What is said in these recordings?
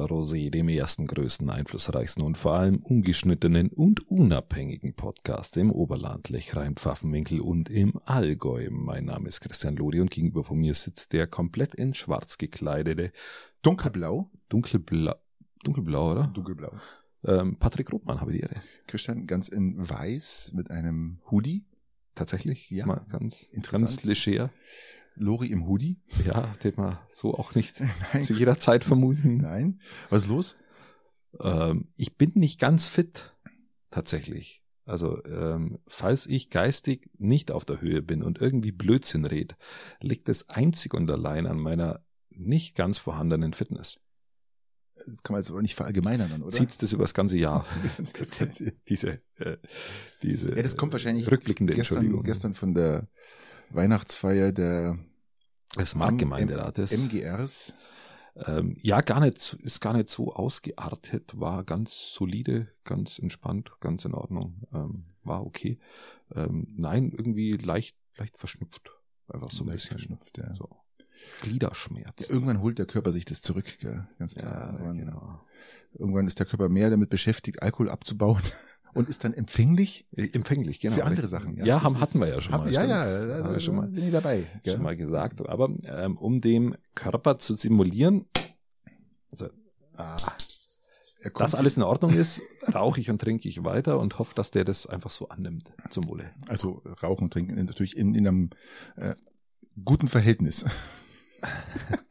oder Rosé, dem ersten, größten, einflussreichsten und vor allem ungeschnittenen und unabhängigen Podcast im Oberland, Lechrein, Pfaffenwinkel und im Allgäu. Mein Name ist Christian Lodi und gegenüber von mir sitzt der komplett in schwarz gekleidete, Dunkelblau? dunkelblau, dunkelblau, oder? Dunkelblau. Ähm, Patrick Rothmann, habe ich die Ehre. Christian ganz in weiß mit einem Hoodie. Tatsächlich, Ja. Mal ganz, Interessant. ganz leger. Lori im Hoodie. Ja, den man so auch nicht Nein. zu jeder Zeit vermuten. Nein. Was ist los? Ähm, ich bin nicht ganz fit, tatsächlich. Also, ähm, falls ich geistig nicht auf der Höhe bin und irgendwie Blödsinn red, liegt es einzig und allein an meiner nicht ganz vorhandenen Fitness. Das kann man jetzt aber nicht verallgemeinern, oder? Zieht das über das ganze Jahr. Das Ganze. diese, äh, diese ja, das kommt wahrscheinlich rückblickende gestern, Entschuldigung. gestern von der Weihnachtsfeier der des Marktgemeinderates. MGRs. Ähm, ja, gar nicht, ist gar nicht so ausgeartet, war ganz solide, ganz entspannt, ganz in Ordnung, ähm, war okay. Ähm, nein, irgendwie leicht, leicht verschnupft. Einfach so ein Leicht bisschen. verschnupft, ja. So. Gliederschmerz. Ja, irgendwann holt der Körper sich das zurück, gell? Ganz Ja, klar. irgendwann, genau. irgendwann ist der Körper mehr damit beschäftigt, Alkohol abzubauen und ist dann empfänglich Äh, Empfänglich, genau. für andere Sachen. Ja, das haben, hatten wir ja schon Hab- mal. Ja, stimmt. ja, haben da, wir schon mal, bin ich dabei. Gell? schon mal gesagt. Aber ähm, um dem Körper zu simulieren, also, Ah, dass alles in Ordnung ist, rauche ich und trinke ich weiter und hoffe, dass der das einfach so annimmt. Zum Wohle. Also Rauchen und Trinken natürlich in, in einem äh, guten Verhältnis.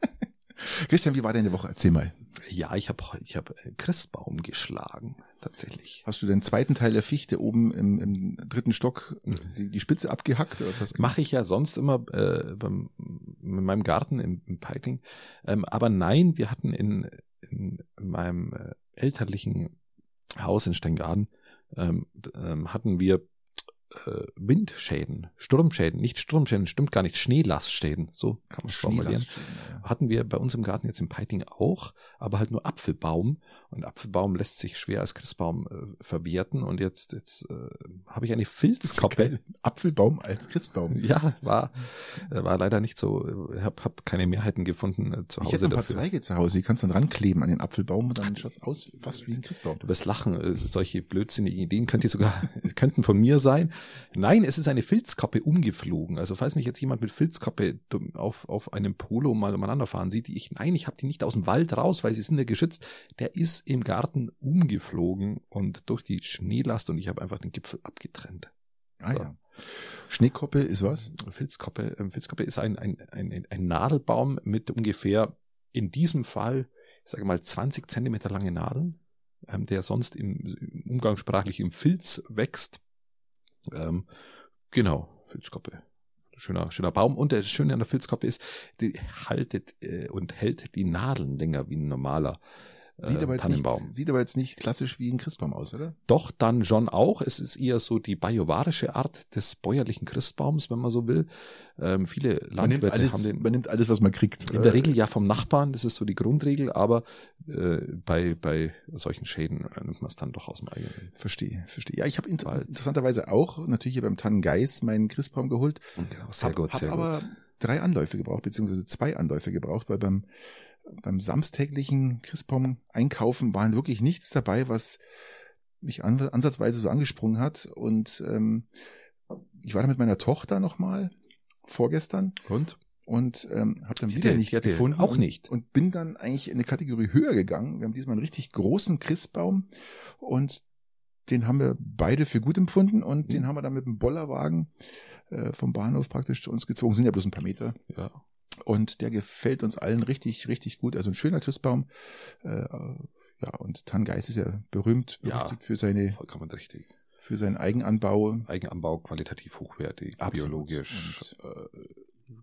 Christian, wie war deine Woche? Erzähl mal. Ja, ich habe ich hab äh, Christbaum geschlagen, tatsächlich. Hast du den zweiten Teil der Fichte oben im, im dritten Stock die, die Spitze abgehackt? Oder was hast du gemacht? Mache ich ja sonst immer äh, beim, in meinem Garten im, im Peitling. Ähm, aber nein, wir hatten in, in meinem äh, elterlichen Haus in Steingaden, ähm, ähm, hatten wir äh, Windschäden, Sturmschäden, nicht Sturmschäden, stimmt gar nicht, Schneelastschäden, so kann man es formulieren. Ja. Hatten wir bei uns im Garten jetzt im Peiting auch, aber halt nur Apfelbaum. Und Apfelbaum lässt sich schwer als Christbaum äh, verwerten. Und jetzt, jetzt äh, habe ich eine Filzkoppe. Geil. Apfelbaum als Christbaum. Ja, war, äh, war leider nicht so. Ich habe hab keine Mehrheiten gefunden äh, zu Ich Hause hätte ein paar dafür. Zweige zu Hause, die kannst du dann rankleben an den Apfelbaum und dann schaut's aus fast wie ein Christbaum. Du wirst lachen, äh, solche blödsinnigen Ideen könnt ihr sogar, könnten von mir sein. Nein, es ist eine Filzkoppe umgeflogen. Also falls mich jetzt jemand mit Filzkoppe dumm auf, auf einem Polo mal umeinander fahren sieht, ich, nein, ich habe die nicht aus dem Wald raus, weil sie sind ja geschützt. Der ist im Garten umgeflogen und durch die Schneelast und ich habe einfach den Gipfel abgetrennt. Ah So. ja. Schneekoppe ist was? Filzkoppe, ähm, Filzkoppe ist ein, ein, ein, ein Nadelbaum mit ungefähr in diesem Fall, ich sage mal, 20 Zentimeter lange Nadeln, ähm, der sonst im umgangssprachlich im Filz wächst. Ähm, genau, Filzkoppe. Schöner, schöner Baum. Und das Schöne an der Filzkoppe ist, die haltet äh, und hält die Nadeln länger wie ein normaler Sieht aber, jetzt nicht, sieht aber jetzt nicht klassisch wie ein Christbaum aus, oder? Doch, dann schon auch. Es ist eher so die bajuwarische Art des bäuerlichen Christbaums, wenn man so will. Ähm, viele Man nimmt, Landwirte alles, haben den man nimmt alles, was man kriegt. in der Regel ja vom Nachbarn, das ist so die Grundregel, aber äh, bei, bei solchen Schäden äh, nimmt man es dann doch aus dem eigenen. Verstehe, verstehe. Ja, ich habe inter interessanterweise auch natürlich hier beim Tannengeis meinen Christbaum geholt. Genau, sehr hab, gut, hab sehr aber gut. drei Anläufe gebraucht, beziehungsweise zwei Anläufe gebraucht, weil beim, beim samstäglichen Christbaum einkaufen waren wirklich nichts dabei, was mich an, ansatzweise so angesprungen hat. Und ähm, ich war da mit meiner Tochter nochmal vorgestern Und? und ähm, habe dann wieder nichts gefunden. auch nicht. Und bin dann eigentlich in eine Kategorie höher gegangen. Wir haben diesmal einen richtig großen Christbaum und den haben wir beide für gut empfunden und Mhm. den haben wir dann mit dem Bollerwagen äh, vom Bahnhof praktisch zu uns gezogen. Sind ja bloß ein paar Meter. Ja. Und der gefällt uns allen richtig, richtig gut. Also ein schöner Christbaum. Äh, ja, und Tangeis ist ja berühmt, Ja. für seine, Vollkommen richtig. für seinen Eigenanbau. Eigenanbau, qualitativ hochwertig, Absolut. biologisch. Äh,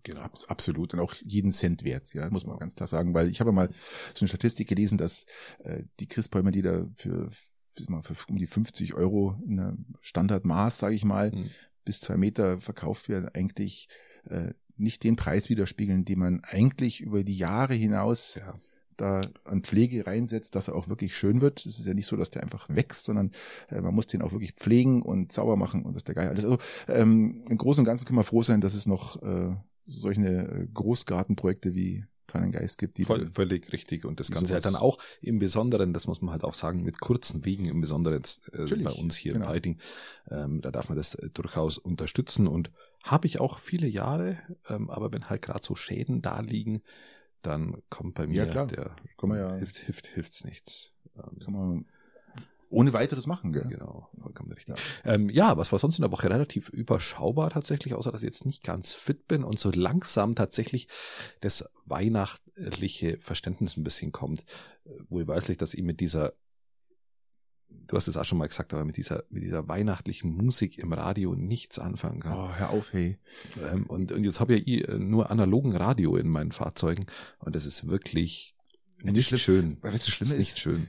genau. Abs absolut und auch jeden Cent wert, ja, muss man ganz klar sagen, weil ich habe mal so eine Statistik gelesen, dass äh, die Christbäume, die da für, für um die 50 Euro in einem Standardmaß, sage ich mal, Mhm. bis zwei Meter verkauft werden, eigentlich äh, nicht den Preis widerspiegeln, den man eigentlich über die Jahre hinaus Ja. da an Pflege reinsetzt, dass er auch wirklich schön wird. Es ist ja nicht so, dass der einfach wächst, sondern äh, man muss den auch wirklich pflegen und sauber machen und das ist der Geil alles. Also ähm, im Großen und Ganzen kann man froh sein, dass es noch äh, solche äh, Großgartenprojekte wie tollen Geist gibt. Die Voll, völlig richtig. Und das Ganze halt dann auch im Besonderen, das muss man halt auch sagen, mit kurzen Wegen im Besonderen äh, bei uns hier genau. in Heiting. Ähm, da darf man das äh, durchaus unterstützen und habe ich auch viele Jahre, ähm, aber wenn halt gerade so Schäden da liegen, dann kommt bei mir ja, klar. der kann man ja, hilft, hilft, hilft's nichts. Ähm, kann man ohne weiteres machen, gell? Genau, vollkommen richtig. Ja. Ähm, ja, was war sonst in der Woche relativ überschaubar tatsächlich, außer dass ich jetzt nicht ganz fit bin und so langsam tatsächlich das weihnachtliche Verständnis ein bisschen kommt. Wo ich weiß, dass ich mit dieser du hast es auch schon mal gesagt, aber mit dieser, mit dieser weihnachtlichen Musik im Radio nichts anfangen kann. Oh, hör auf, hey. Ähm, und, und jetzt habe ich ja eh nur analogen Radio in meinen Fahrzeugen und das ist wirklich nicht schön. Weißt du, schlimm ist, nicht schön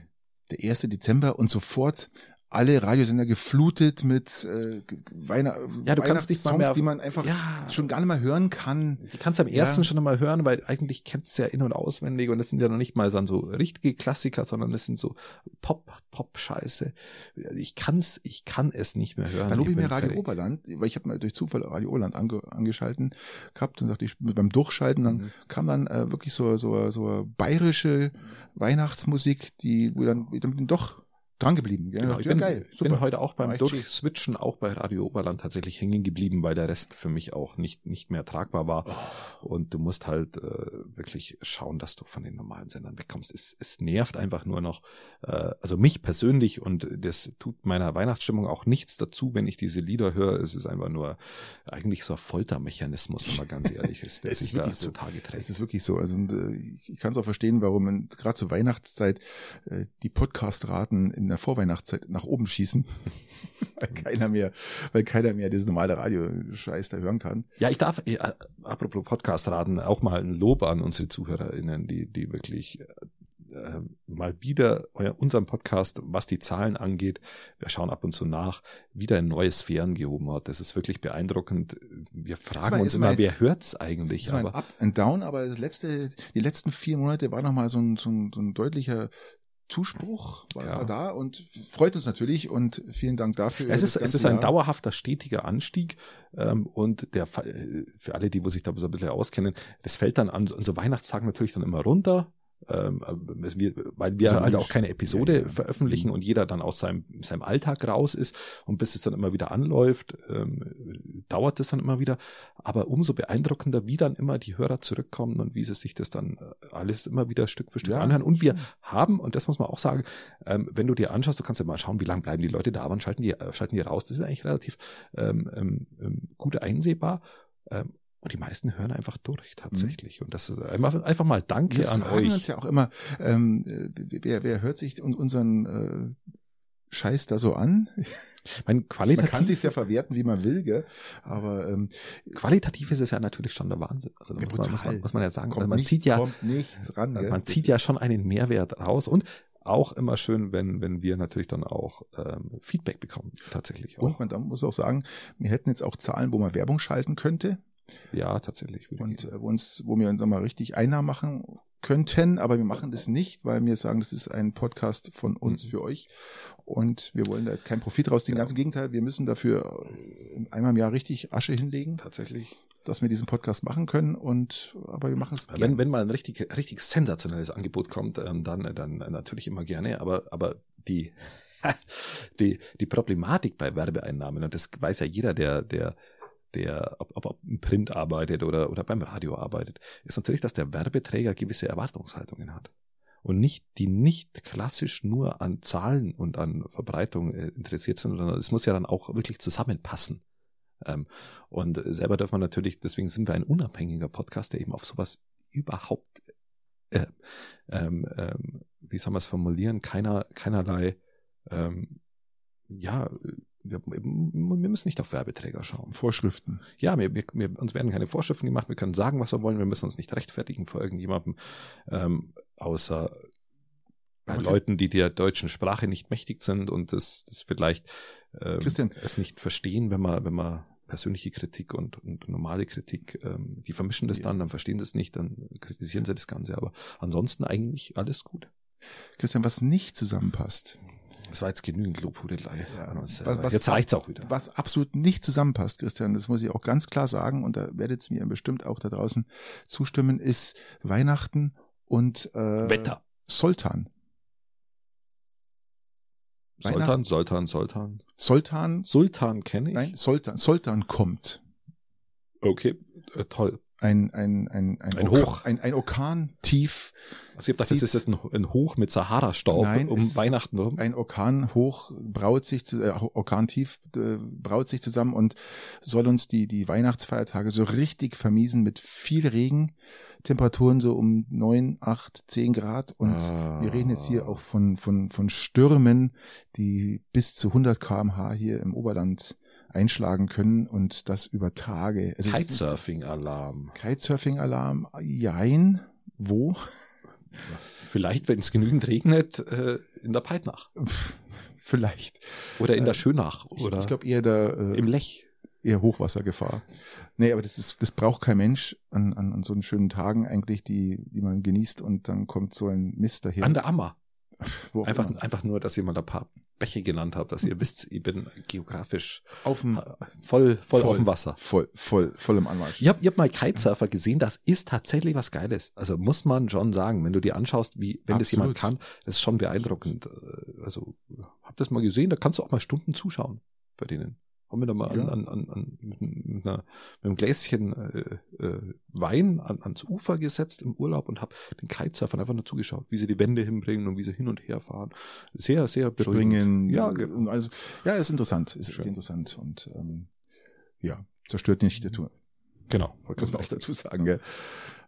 der 1. Dezember und sofort alle Radiosender geflutet mit äh, Weihnacht ja, du kannst nicht mal mehr, die man einfach ja, schon gar nicht mehr hören kann. Die kannst du am ersten ja. schon mal hören, weil eigentlich kennst du ja in- und auswendig und das sind ja noch nicht mal so richtige Klassiker, sondern das sind so Pop, Pop-Scheiße. Ich kann's, ich kann es nicht mehr hören. Dann lobe ich mir Radio fertig. Oberland, weil ich habe mal durch Zufall Radio Oberland ange, angeschalten gehabt und dachte ich beim Durchschalten, dann mhm. kam dann äh, wirklich so so so bayerische Weihnachtsmusik, die wo dann, dann doch dran geblieben. Genau, ich bin, geil. Super. bin heute auch beim Durchswitchen auch bei Radio Oberland tatsächlich hängen geblieben, weil der Rest für mich auch nicht nicht mehr tragbar war. Oh. Und du musst halt äh, wirklich schauen, dass du von den normalen Sendern wegkommst. Es, es nervt einfach nur noch, äh, also mich persönlich und das tut meiner Weihnachtsstimmung auch nichts dazu, wenn ich diese Lieder höre. Es ist einfach nur eigentlich so ein Foltermechanismus, wenn man ganz ehrlich ist. es ist wirklich so. Es ist wirklich so. Also äh, ich kann es auch verstehen, warum gerade zur Weihnachtszeit äh, die Podcast-Raten in der Vorweihnachtszeit nach oben schießen, weil keiner mehr, weil keiner mehr dieses normale Radio-Scheiß da hören kann. Ja, ich darf, äh, apropos Podcast-Raten, auch mal ein Lob an unsere ZuhörerInnen, die, die wirklich äh, mal wieder unseren Podcast, was die Zahlen angeht, wir schauen ab und zu nach, wieder in neue Sphären gehoben hat. Das ist wirklich beeindruckend. Wir fragen war, uns immer, wer hört's eigentlich? Es war aber, Up and Down, aber das letzte, die letzten vier Monate war nochmal so ein, so, ein, so ein deutlicher Zuspruch war, ja. da und freut uns natürlich und vielen Dank dafür. Es ist, es ist ein Jahr. dauerhafter, stetiger Anstieg ähm, und der für alle, die wo sich da so ein bisschen auskennen, das fällt dann an, an so Weihnachtstagen natürlich dann immer runter ähm, wir, weil wir also halt auch keine Episode ja, ja. veröffentlichen mhm. und jeder dann aus seinem, seinem Alltag raus ist und bis es dann immer wieder anläuft, ähm, dauert es dann immer wieder. Aber umso beeindruckender, wie dann immer die Hörer zurückkommen und wie sie sich das dann äh, alles immer wieder Stück für Stück ja, anhören. Und wir haben, und das muss man auch sagen, ähm, wenn du dir anschaust, du kannst ja mal schauen, wie lange bleiben die Leute da, wann schalten die, äh, schalten die raus. Das ist eigentlich relativ ähm, ähm, ähm gut einsehbar. Ähm, und die meisten hören einfach durch tatsächlich. Mhm. Und das ist einfach, mal Danke Wir an euch. Wir uns ja auch immer, ähm, wer, wer hört sich unseren äh, Scheiß da so an? Mein qualitativ, man kann sich ja verwerten, wie man will, gell? aber ähm, qualitativ ist es ja natürlich schon der Wahnsinn. Also da muss, man, muss, man, muss man ja sagen, kommt man nicht, zieht ja kommt nichts ran. Gell? Man zieht ja schon einen Mehrwert raus und auch immer schön, wenn, wenn wir natürlich dann auch ähm, Feedback bekommen, tatsächlich. Auch. Und man muss auch sagen, wir hätten jetzt auch Zahlen, wo man Werbung schalten könnte. Ja, tatsächlich. Und äh, wo uns, wo wir uns mal richtig Einnahmen machen könnten, aber wir machen das nicht, weil wir sagen, das ist ein Podcast von uns mhm. für euch und wir wollen da jetzt keinen Profit rausziehen. Ja. Ganz im Gegenteil, wir müssen dafür äh, einmal im Jahr richtig Asche hinlegen. Tatsächlich. Dass wir diesen Podcast machen können und aber wir machen es Wenn, wenn mal ein richtig, richtig sensationelles Angebot kommt, ähm, dann, dann natürlich immer gerne, aber, aber die, die, die Problematik bei Werbeeinnahmen, und das weiß ja jeder, der, der der, ob, ob, ob im Print arbeitet oder, oder beim Radio arbeitet, ist natürlich, dass der Werbeträger gewisse Erwartungshaltungen hat. Und nicht, die nicht klassisch nur an Zahlen und an Verbreitung äh, interessiert sind, sondern es muss ja dann auch wirklich zusammenpassen. Ähm, und selber darf man natürlich, deswegen sind wir ein unabhängiger Podcast, der eben auf sowas überhaupt, äh, ähm, ähm, wie soll man es formulieren, keiner, keinerlei, ähm, ja, wir, wir müssen nicht auf Werbeträger schauen. Vorschriften. Ja, wir, wir, wir, uns werden keine Vorschriften gemacht, wir können sagen, was wir wollen, wir müssen uns nicht rechtfertigen vor irgendjemandem, ähm, außer bei Aber Leuten, die der deutschen Sprache nicht mächtig sind und das, das vielleicht ähm, Christian. es nicht verstehen, wenn man, wenn man persönliche Kritik und, und normale Kritik, ähm, die vermischen das ja. dann, dann verstehen sie es nicht, dann kritisieren sie das Ganze. Aber ansonsten eigentlich alles gut. Christian, was nicht zusammenpasst, Das war jetzt genügend Lobhudelei Ja. an uns Was- selber. was- jetzt reicht's auch wieder. Was absolut nicht zusammenpasst, Christian, das muss ich auch ganz klar sagen, und da werdet ihr mir bestimmt auch da draußen zustimmen, ist Weihnachten und äh, Wetter. Soltan. Sultan, Sultan, Sultan. Sultan, Sultan kenne ich. nein, Sultan, Sultan kommt. Okay, äh, toll. Ein, ein, ein, ein, Ein Orkan- Hoch. Ein, ein Orkan tief, Also ich gedacht, das ist jetzt ein, ein Hoch mit Sahara-Staub Nein, um Weihnachten rum. ein Orkan hoch braut sich, zu- äh, Orkan tief äh, braut sich zusammen und soll uns die, die Weihnachtsfeiertage so richtig vermiesen mit viel Regen, Temperaturen so um neun, acht, zehn Grad und Ah. wir reden jetzt hier auch von, von, von Stürmen, die bis zu 100 kmh hier im Oberland einschlagen können und das über Tage. Nicht- Kitesurfing-Alarm. Kitesurfing-Alarm, jein, wo? Vielleicht, wenn es genügend regnet, äh, in der Peitnach. Vielleicht. Oder in Äh, der Schönach. Ich, Oder ich glaube eher da, äh, im Lech. eher Hochwassergefahr. Nee, aber das ist, das braucht kein Mensch an, an, an so einen schönen Tagen eigentlich, die, die man genießt und dann kommt so ein Mist daher. An der Ammer. Einfach, immer. einfach nur, dass ihr mal ein paar Bäche genannt habt, dass ihr wisst, ich bin geografisch auf dem, äh, voll, voll, Voll. auf dem Wasser. voll, voll, voll im Anmarsch. Ich habe hab mal Kitesurfer gesehen, das ist tatsächlich was Geiles. Also muss man schon sagen, wenn du dir anschaust, wie, wenn das Absolut. jemand kann, das ist schon beeindruckend. Äh, Also, hab das mal gesehen, da kannst du auch mal Stunden zuschauen bei denen. Haben wir da mal Ja. an, an, an, mit, mit, einer, mit einem Gläschen äh, äh, Wein an, ans Ufer gesetzt im Urlaub und hab den Kitesurfern einfach nur zugeschaut, wie sie die Wände hinbringen und wie sie hin und her fahren. Sehr, sehr beruhigend. Springen, Ja, also, ja, ist interessant, ist Schön. interessant und ähm, ja, zerstört nicht die Tour. Genau. wollte Muss man auch dazu sagen. Gell?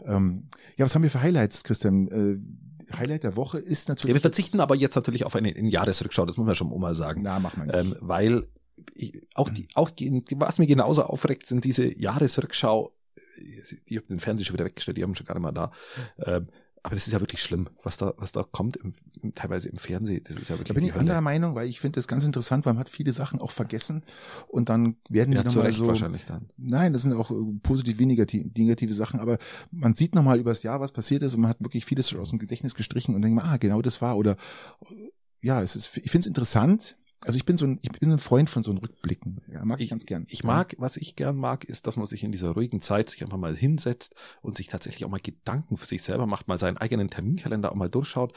Ähm, ja, was haben wir für Highlights, Christian? Äh, Highlight der Woche ist natürlich. Ja, wir verzichten aber jetzt natürlich auf eine, eine Jahresrückschau, das muss man schon mal sagen. Na, mach mal nicht. Ähm, weil ich, auch die, auch die, was mir genauso aufregt, sind diese Jahresrückschau, die haben den Fernseher schon wieder weggestellt, die haben schon gar nicht mehr da. Ähm, aber das ist ja wirklich schlimm, was da, was da kommt, im, teilweise im Fernsehen. Das ist ja wirklich Da bin die ich Hölle. anderer Meinung, weil ich finde das ganz interessant, weil man hat viele Sachen auch vergessen und dann werden Ja, die nochmal Recht so. wahrscheinlich dann. Nein, das sind auch äh, positiv wie negativ, negative Sachen, aber man sieht nochmal übers Jahr, was passiert ist und man hat wirklich vieles aus dem Gedächtnis gestrichen und denkt, mal, ah, genau das war oder äh, ja, es ist, ich finde es interessant. Also ich bin so ein, ich bin ein Freund von so einem Rückblicken. Ja, mag ich, ganz gern. Ich mag, was ich gern mag, ist, dass man sich in dieser ruhigen Zeit sich einfach mal hinsetzt und sich tatsächlich auch mal Gedanken für sich selber macht, mal seinen eigenen Terminkalender auch mal durchschaut,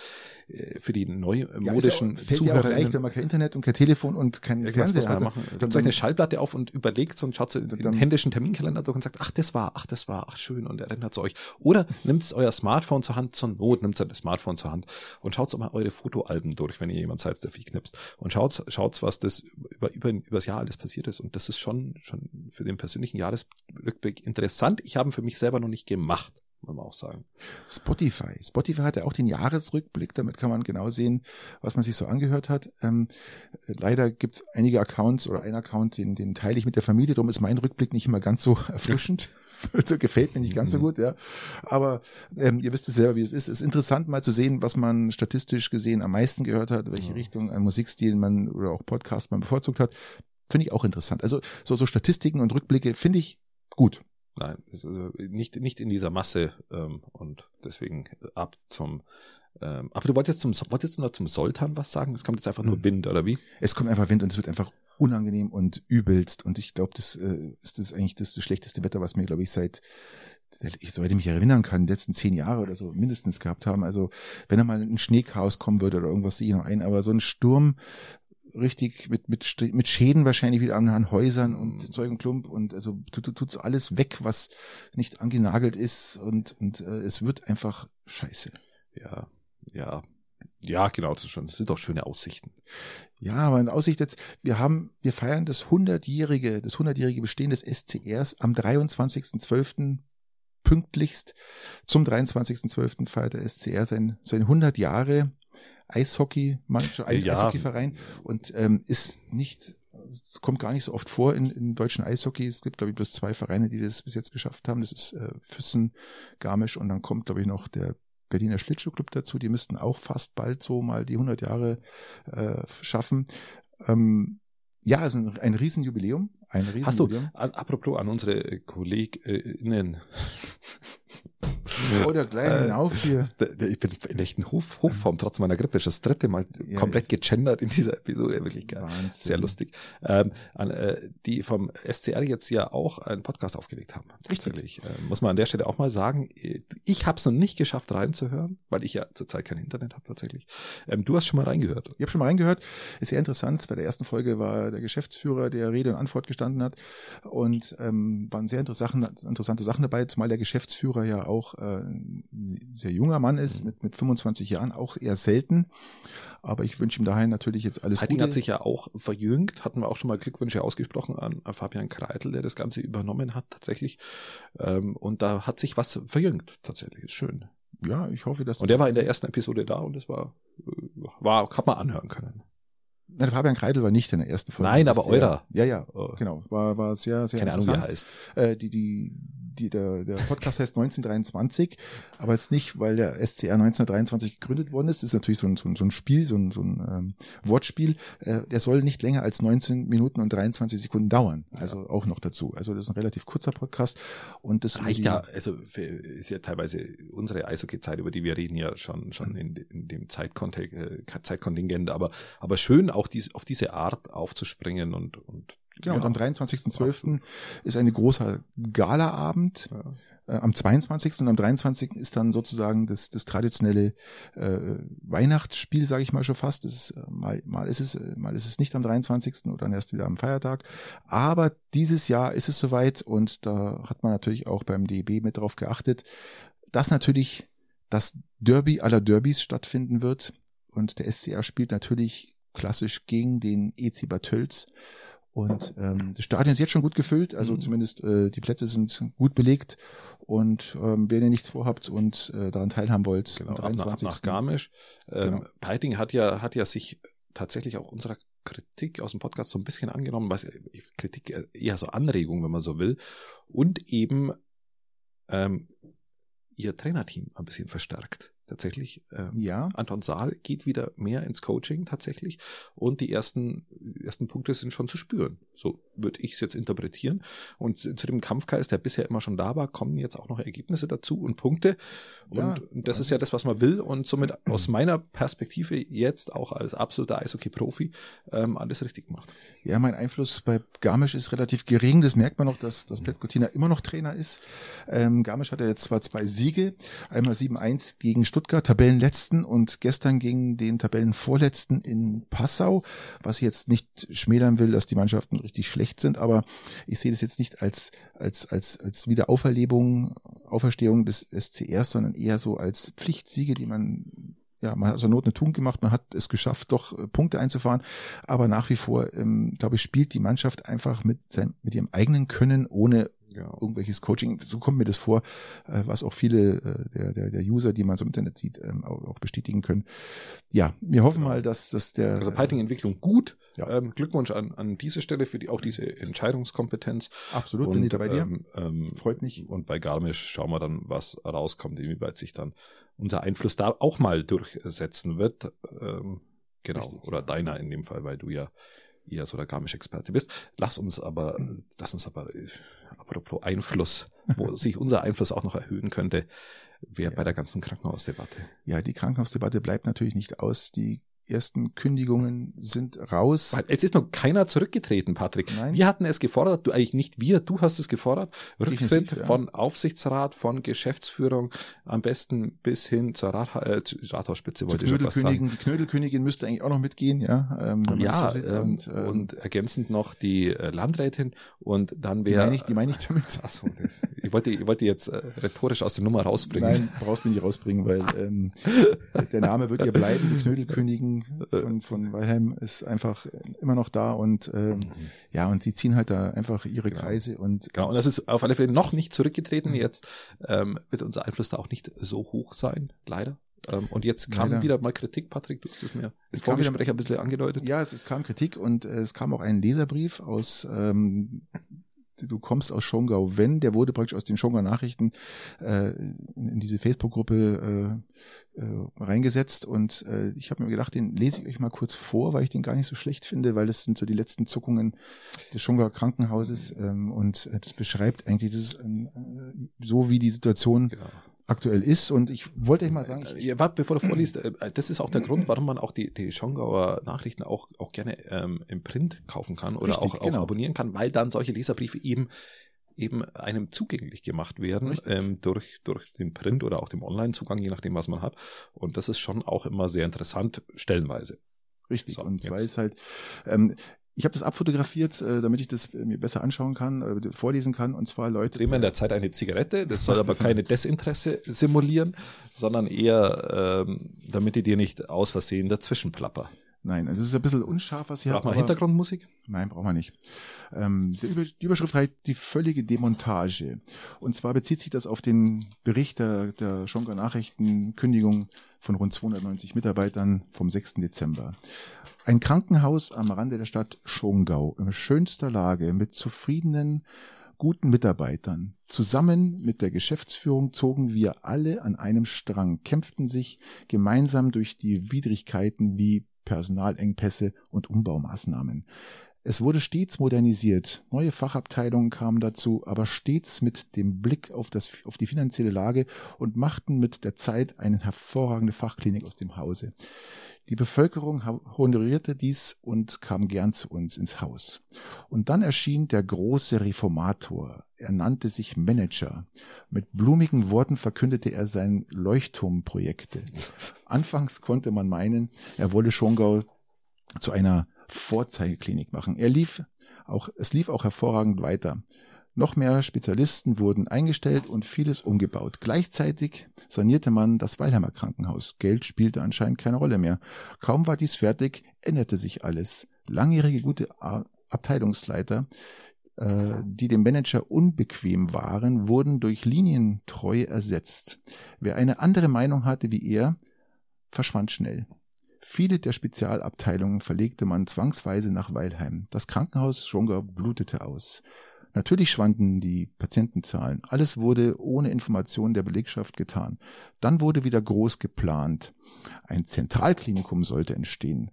äh, für die ja, neumodischen ja, auch- fällt ja auch leicht, wenn man kein Internet und kein Telefon und kein muss Fernseher hat. machen. dann- Dann euch eine Schallplatte auf und überlegt so und schaut so in den händischen Terminkalender durch und sagt, ach, das war, ach, das war, ach, schön und erinnert es euch. Oder nimmt euer Smartphone zur Hand, zur Not nimmt euer Smartphone zur Hand und schaut mal eure Fotoalben durch, wenn ihr jemand seid, der viel knipst. Und schaut, schaut, was das über, über, übers Jahr alles passiert ist. Und das ist schon, schon für den persönlichen Jahresrückblick interessant. Ich habe ihn für mich selber noch nicht gemacht, muss man auch sagen. Spotify. Spotify hat ja auch den Jahresrückblick, damit kann man genau sehen, was man sich so angehört hat. Ähm, äh, leider gibt es einige Accounts oder ein Account, den, den teile ich mit der Familie, darum ist mein Rückblick nicht immer ganz so erfrischend. Also Gefällt mir nicht ganz so Mhm. gut, ja. Aber ähm, ihr wisst es selber, wie es ist. Es ist interessant mal zu sehen, was man statistisch gesehen am meisten gehört hat, welche Ja. Richtung an Musikstil man oder auch Podcast man bevorzugt hat. Finde ich auch interessant. Also so, so Statistiken und Rückblicke finde ich gut. Nein, also nicht, nicht in dieser Masse ähm, und deswegen ab zum ähm, aber du wolltest zum wolltest du noch zum Sultan was sagen? Es kommt jetzt einfach nur Mhm. Wind, oder wie? Es kommt einfach Wind und es wird einfach unangenehm und übelst. Und ich glaube, das äh, ist das eigentlich das, das schlechteste Wetter, was mir, glaube ich, seit ich soweit ich mich erinnern kann, die letzten zehn Jahre oder so mindestens gehabt haben. Also wenn da mal ein Schneechaos kommen würde oder irgendwas sehe ich noch ein, aber so ein Sturm richtig mit mit mit Schäden wahrscheinlich wieder an, an Häusern und. Zeug und Klump und also tut tut tut's alles weg, was nicht angenagelt ist und und äh, es wird einfach scheiße. Ja, ja. Ja, genau, das, schon, das sind doch schöne Aussichten. Ja, aber in Aussicht jetzt, wir haben, wir feiern das hundertjährige, das hundertjährige Bestehen des SCRs am 23.12. pünktlichst. Zum 23.12. feiert der SCR sein, sein 100 Jahre Eishockey, Mannschaft, Ja. Eishockeyverein und ähm, ist nicht, es kommt gar nicht so oft vor in, in deutschen Eishockey. Es gibt, glaube ich, bloß zwei Vereine, die das bis jetzt geschafft haben. Das ist äh, Füssen, Garmisch und dann kommt, glaube ich, noch der Berliner Schlittschuhclub dazu. Die müssten auch fast bald so mal die 100 Jahre äh, schaffen. Ähm, ja, es ist ein, ein Riesenjubiläum. Ein Hast du, Riesenjubiläum. an, apropos an unsere KollegInnen, Oh, der kleine äh, hier. Ich bin in echten Hof, Hochform, trotz meiner Grippe. Das dritte Mal ja, komplett gegendert in dieser Episode. Wirklich geil. Wahnsinn. Sehr lustig. Ähm, an, äh, die vom SCR jetzt ja auch einen Podcast aufgelegt haben. Richtig. Äh, muss man an der Stelle auch mal sagen. Ich habe es noch nicht geschafft reinzuhören, weil ich ja zurzeit kein Internet habe tatsächlich. Ähm, du hast schon mal reingehört. Ich habe schon mal reingehört. Ist sehr interessant. Bei der ersten Folge war der Geschäftsführer, der Rede und Antwort gestanden hat und ähm, waren sehr interessante, interessante Sachen dabei, zumal der Geschäftsführer ja auch äh, ein sehr junger Mann ist, mit, mit 25 Jahren, auch eher selten. Aber ich wünsche ihm daheim natürlich jetzt alles Heiting Gute. hat sich ja auch verjüngt, hatten wir auch schon mal Glückwünsche ausgesprochen an Fabian Kreitel, der das Ganze übernommen hat tatsächlich. Ähm, und da hat sich was verjüngt tatsächlich, ist schön. Ja, ich hoffe, dass. Und der war in der ersten Episode da und das war, äh, war, kann man anhören können. Nein, Fabian Kreidel war nicht in der ersten Folge. Nein, aber eurer. Ja, ja, oh. genau. War, war sehr, sehr Keine interessant. Ahnung, wie er heißt. Äh, die, die, die, der, der Podcast heißt 1923, aber jetzt nicht, weil der SCR 1923 gegründet worden ist. Das ist natürlich so ein, so ein, so ein Spiel, so ein, so ein ähm, Wortspiel. Äh, der soll nicht länger als 19 Minuten und 23 Sekunden dauern. Also ja. auch noch dazu. Also das ist ein relativ kurzer Podcast. Und das reicht ja, also für, ist ja teilweise unsere Eishockey-Zeit, über die wir reden, ja schon, schon in, in dem Zeitkontext, äh, Zeitkontingent, aber, aber schön auch dies, auf diese Art aufzuspringen und, und Genau, ja. und am 23.12. ist ein großer Galaabend. Ja. Äh, am 22. und am 23. ist dann sozusagen das, das traditionelle äh, Weihnachtsspiel, sage ich mal schon fast. Das ist, äh, mal, mal ist es, äh, mal ist es nicht am 23. oder dann erst wieder am Feiertag. Aber dieses Jahr ist es soweit und da hat man natürlich auch beim DEB mit drauf geachtet, dass natürlich das Derby aller Derbys stattfinden wird. Und der SCR spielt natürlich klassisch gegen den EC Bad Tölz. Und ähm, das Stadion ist jetzt schon gut gefüllt, also mhm. zumindest äh, die Plätze sind gut belegt. Und ähm, wenn ihr nichts vorhabt und äh, daran teilhaben wollt, genau, 23. Ab nach, nach Garmisch. Ähm, genau. Peiting hat ja hat ja sich tatsächlich auch unserer Kritik aus dem Podcast so ein bisschen angenommen, was Kritik eher so Anregung, wenn man so will, und eben ähm, ihr Trainerteam ein bisschen verstärkt tatsächlich. Ähm, ja. Anton Saal geht wieder mehr ins Coaching tatsächlich und die ersten ersten Punkte sind schon zu spüren. So würde ich es jetzt interpretieren. Und zu dem Kampfgeist, der bisher immer schon da war, kommen jetzt auch noch Ergebnisse dazu und Punkte. Und, ja, das ist ja das, was man will. Und somit aus meiner Perspektive jetzt auch als absoluter Eishockey-Profi ähm, alles richtig gemacht. Ja, mein Einfluss bei Garmisch ist relativ gering. Das merkt man noch, dass, dass Pet Cortina immer noch Trainer ist. Ähm, Garmisch hat ja jetzt zwar zwei Siege, einmal 7-1 gegen Stuttgart, Tabellenletzten und gestern gegen den Tabellenvorletzten in Passau, was ich jetzt nicht schmälern will, dass die Mannschaften richtig schlecht sind, aber ich sehe das jetzt nicht als, als, als, als Wiederauferlebung, Auferstehung des SCRs, sondern eher so als Pflichtsiege, die man ja, man hat also Not eine Tugend gemacht, man hat es geschafft, doch äh, Punkte einzufahren, aber nach wie vor, ähm, glaube ich, spielt die Mannschaft einfach mit, seinem, mit ihrem eigenen Können, ohne ja. irgendwelches Coaching. So kommt mir das vor, äh, was auch viele äh, der, der, der User, die man so im Internet sieht, ähm, auch, auch bestätigen können. Ja, wir hoffen genau. mal, dass, dass der. Also Piting-Entwicklung gut. Ja. Ähm, Glückwunsch an, an diese Stelle für die auch diese Entscheidungskompetenz. Absolut, und, bin ich dabei dir. Ähm, ähm, Freut mich. Und bei Garmisch schauen wir dann, was rauskommt, inwieweit sich dann unser Einfluss da auch mal durchsetzen wird. Ähm, genau. Richtig. Oder deiner in dem Fall, weil du ja eher so der Garmisch-Experte bist. Lass uns aber, lass uns aber, apropos Einfluss, wo sich unser Einfluss auch noch erhöhen könnte, wäre ja. bei der ganzen Krankenhausdebatte. Ja, die Krankenhausdebatte bleibt natürlich nicht aus. Die ersten Kündigungen sind raus. Es ist noch keiner zurückgetreten, Patrick. Nein. Wir hatten es gefordert, du eigentlich nicht wir, du hast es gefordert. Rücktritt ja. von Aufsichtsrat, von Geschäftsführung, am besten bis hin zur Rat, äh, Rathausspitze wollte ich schon was sagen. Die Knödelkönigin müsste eigentlich auch noch mitgehen, ja. Ähm, ja, so ähm, und, ähm, und, ergänzend noch die äh, Landrätin und dann wäre. Die meine ich, die meine ich damit. Achso, das, ich wollte, ich wollte jetzt äh, rhetorisch aus der Nummer rausbringen. Nein, brauchst du nicht rausbringen, weil ähm, der Name wird ihr bleiben, die Knödelkönigin von, von Weilheim ist einfach immer noch da und äh, ja, und sie ziehen halt da einfach ihre genau. Kreise und genau, und das ist auf alle Fälle noch nicht zurückgetreten. Jetzt ähm, wird unser Einfluss da auch nicht so hoch sein, leider. Ähm, und jetzt kam leider. wieder mal Kritik, Patrick, du hast es mir es kam wieder, ein bisschen angedeutet. Ja, es, es kam Kritik und äh, es kam auch ein Leserbrief aus ähm, du kommst aus Schongau, wenn, der wurde praktisch aus den Schongau Nachrichten äh, in, in diese Facebook-Gruppe äh, äh, reingesetzt. Und äh, ich habe mir gedacht, den lese ich euch mal kurz vor, weil ich den gar nicht so schlecht finde, weil das sind so die letzten Zuckungen des Schongauer Krankenhauses. Ähm, und äh, das beschreibt eigentlich das, äh, so wie die Situation genau. Aktuell ist. Und ich wollte euch mal sagen, ich, ja, warte, bevor du vorliest, äh, das ist auch der Grund, warum man auch die, die Schongauer Nachrichten auch, auch gerne ähm, im Print kaufen kann oder Richtig, auch, auch genau. abonnieren kann, weil dann solche Leserbriefe eben eben einem zugänglich gemacht werden ähm, durch, durch den Print oder auch dem Online-Zugang, je nachdem, was man hat. Und das ist schon auch immer sehr interessant, stellenweise. Richtig. So, und jetzt. weil es halt, ähm, ich habe das abfotografiert, äh, damit ich das mir besser anschauen kann, äh, vorlesen kann. Und zwar Leute. Drehen wir in der Zeit eine Zigarette. Das soll aber keine Desinteresse simulieren, sondern eher, ähm, damit die dir nicht aus Versehen dazwischen plapper. Nein, also es ist ein bisschen unscharf, was hier Braucht man Hintergrundmusik? Nein, braucht man nicht. Ähm, die Überschrift heißt die völlige Demontage. Und zwar bezieht sich das auf den Bericht der, der Schonker Nachrichtenkündigung von rund 290 Mitarbeitern vom 6. Dezember. Ein Krankenhaus am Rande der Stadt Schongau in schönster Lage mit zufriedenen, guten Mitarbeitern. Zusammen mit der Geschäftsführung zogen wir alle an einem Strang, kämpften sich gemeinsam durch die Widrigkeiten wie Personalengpässe und Umbaumaßnahmen. Es wurde stets modernisiert, neue Fachabteilungen kamen dazu, aber stets mit dem Blick auf, das, auf die finanzielle Lage und machten mit der Zeit eine hervorragende Fachklinik aus dem Hause. Die Bevölkerung honorierte dies und kam gern zu uns ins Haus. Und dann erschien der große Reformator. Er nannte sich Manager. Mit blumigen Worten verkündete er sein Leuchtturmprojekte. Anfangs konnte man meinen, er wolle Schongau zu einer Vorzeigeklinik machen. Er lief auch, es lief auch hervorragend weiter. Noch mehr Spezialisten wurden eingestellt und vieles umgebaut. Gleichzeitig sanierte man das Weilheimer Krankenhaus. Geld spielte anscheinend keine Rolle mehr. Kaum war dies fertig, änderte sich alles. Langjährige gute Abteilungsleiter, äh, die dem Manager unbequem waren, wurden durch Linientreu ersetzt. Wer eine andere Meinung hatte wie er, verschwand schnell. Viele der Spezialabteilungen verlegte man zwangsweise nach Weilheim. Das Krankenhaus Schongau blutete aus. Natürlich schwanden die Patientenzahlen. Alles wurde ohne Information der Belegschaft getan. Dann wurde wieder groß geplant. Ein Zentralklinikum sollte entstehen.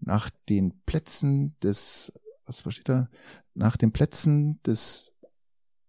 Nach den Plätzen des, was steht da? Nach den Plätzen des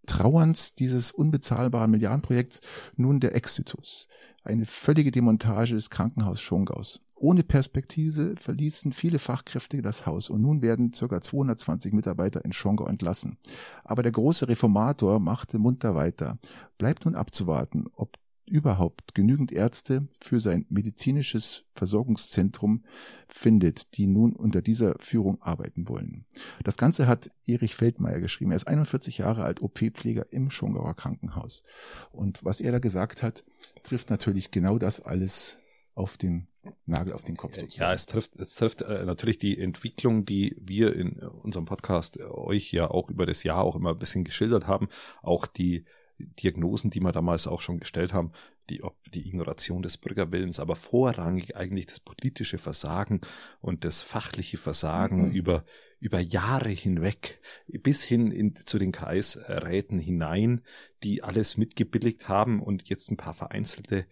Trauerns dieses unbezahlbaren Milliardenprojekts nun der Exitus. Eine völlige Demontage des Krankenhaus Schongaus. Ohne Perspektive verließen viele Fachkräfte das Haus und nun werden ca. 220 Mitarbeiter in Schongau entlassen. Aber der große Reformator machte munter weiter. Bleibt nun abzuwarten, ob überhaupt genügend Ärzte für sein medizinisches Versorgungszentrum findet, die nun unter dieser Führung arbeiten wollen. Das Ganze hat Erich Feldmeier geschrieben. Er ist 41 Jahre alt, OP-Pfleger im Schongauer Krankenhaus. Und was er da gesagt hat, trifft natürlich genau das alles auf den Nagel auf den Kopf. Sozusagen. Ja, es trifft, es trifft äh, natürlich die Entwicklung, die wir in unserem Podcast äh, euch ja auch über das Jahr auch immer ein bisschen geschildert haben, auch die Diagnosen, die wir damals auch schon gestellt haben, die, ob die Ignoration des Bürgerwillens, aber vorrangig eigentlich das politische Versagen und das fachliche Versagen mhm. über, über Jahre hinweg, bis hin in, zu den Kreisräten hinein, die alles mitgebilligt haben und jetzt ein paar vereinzelte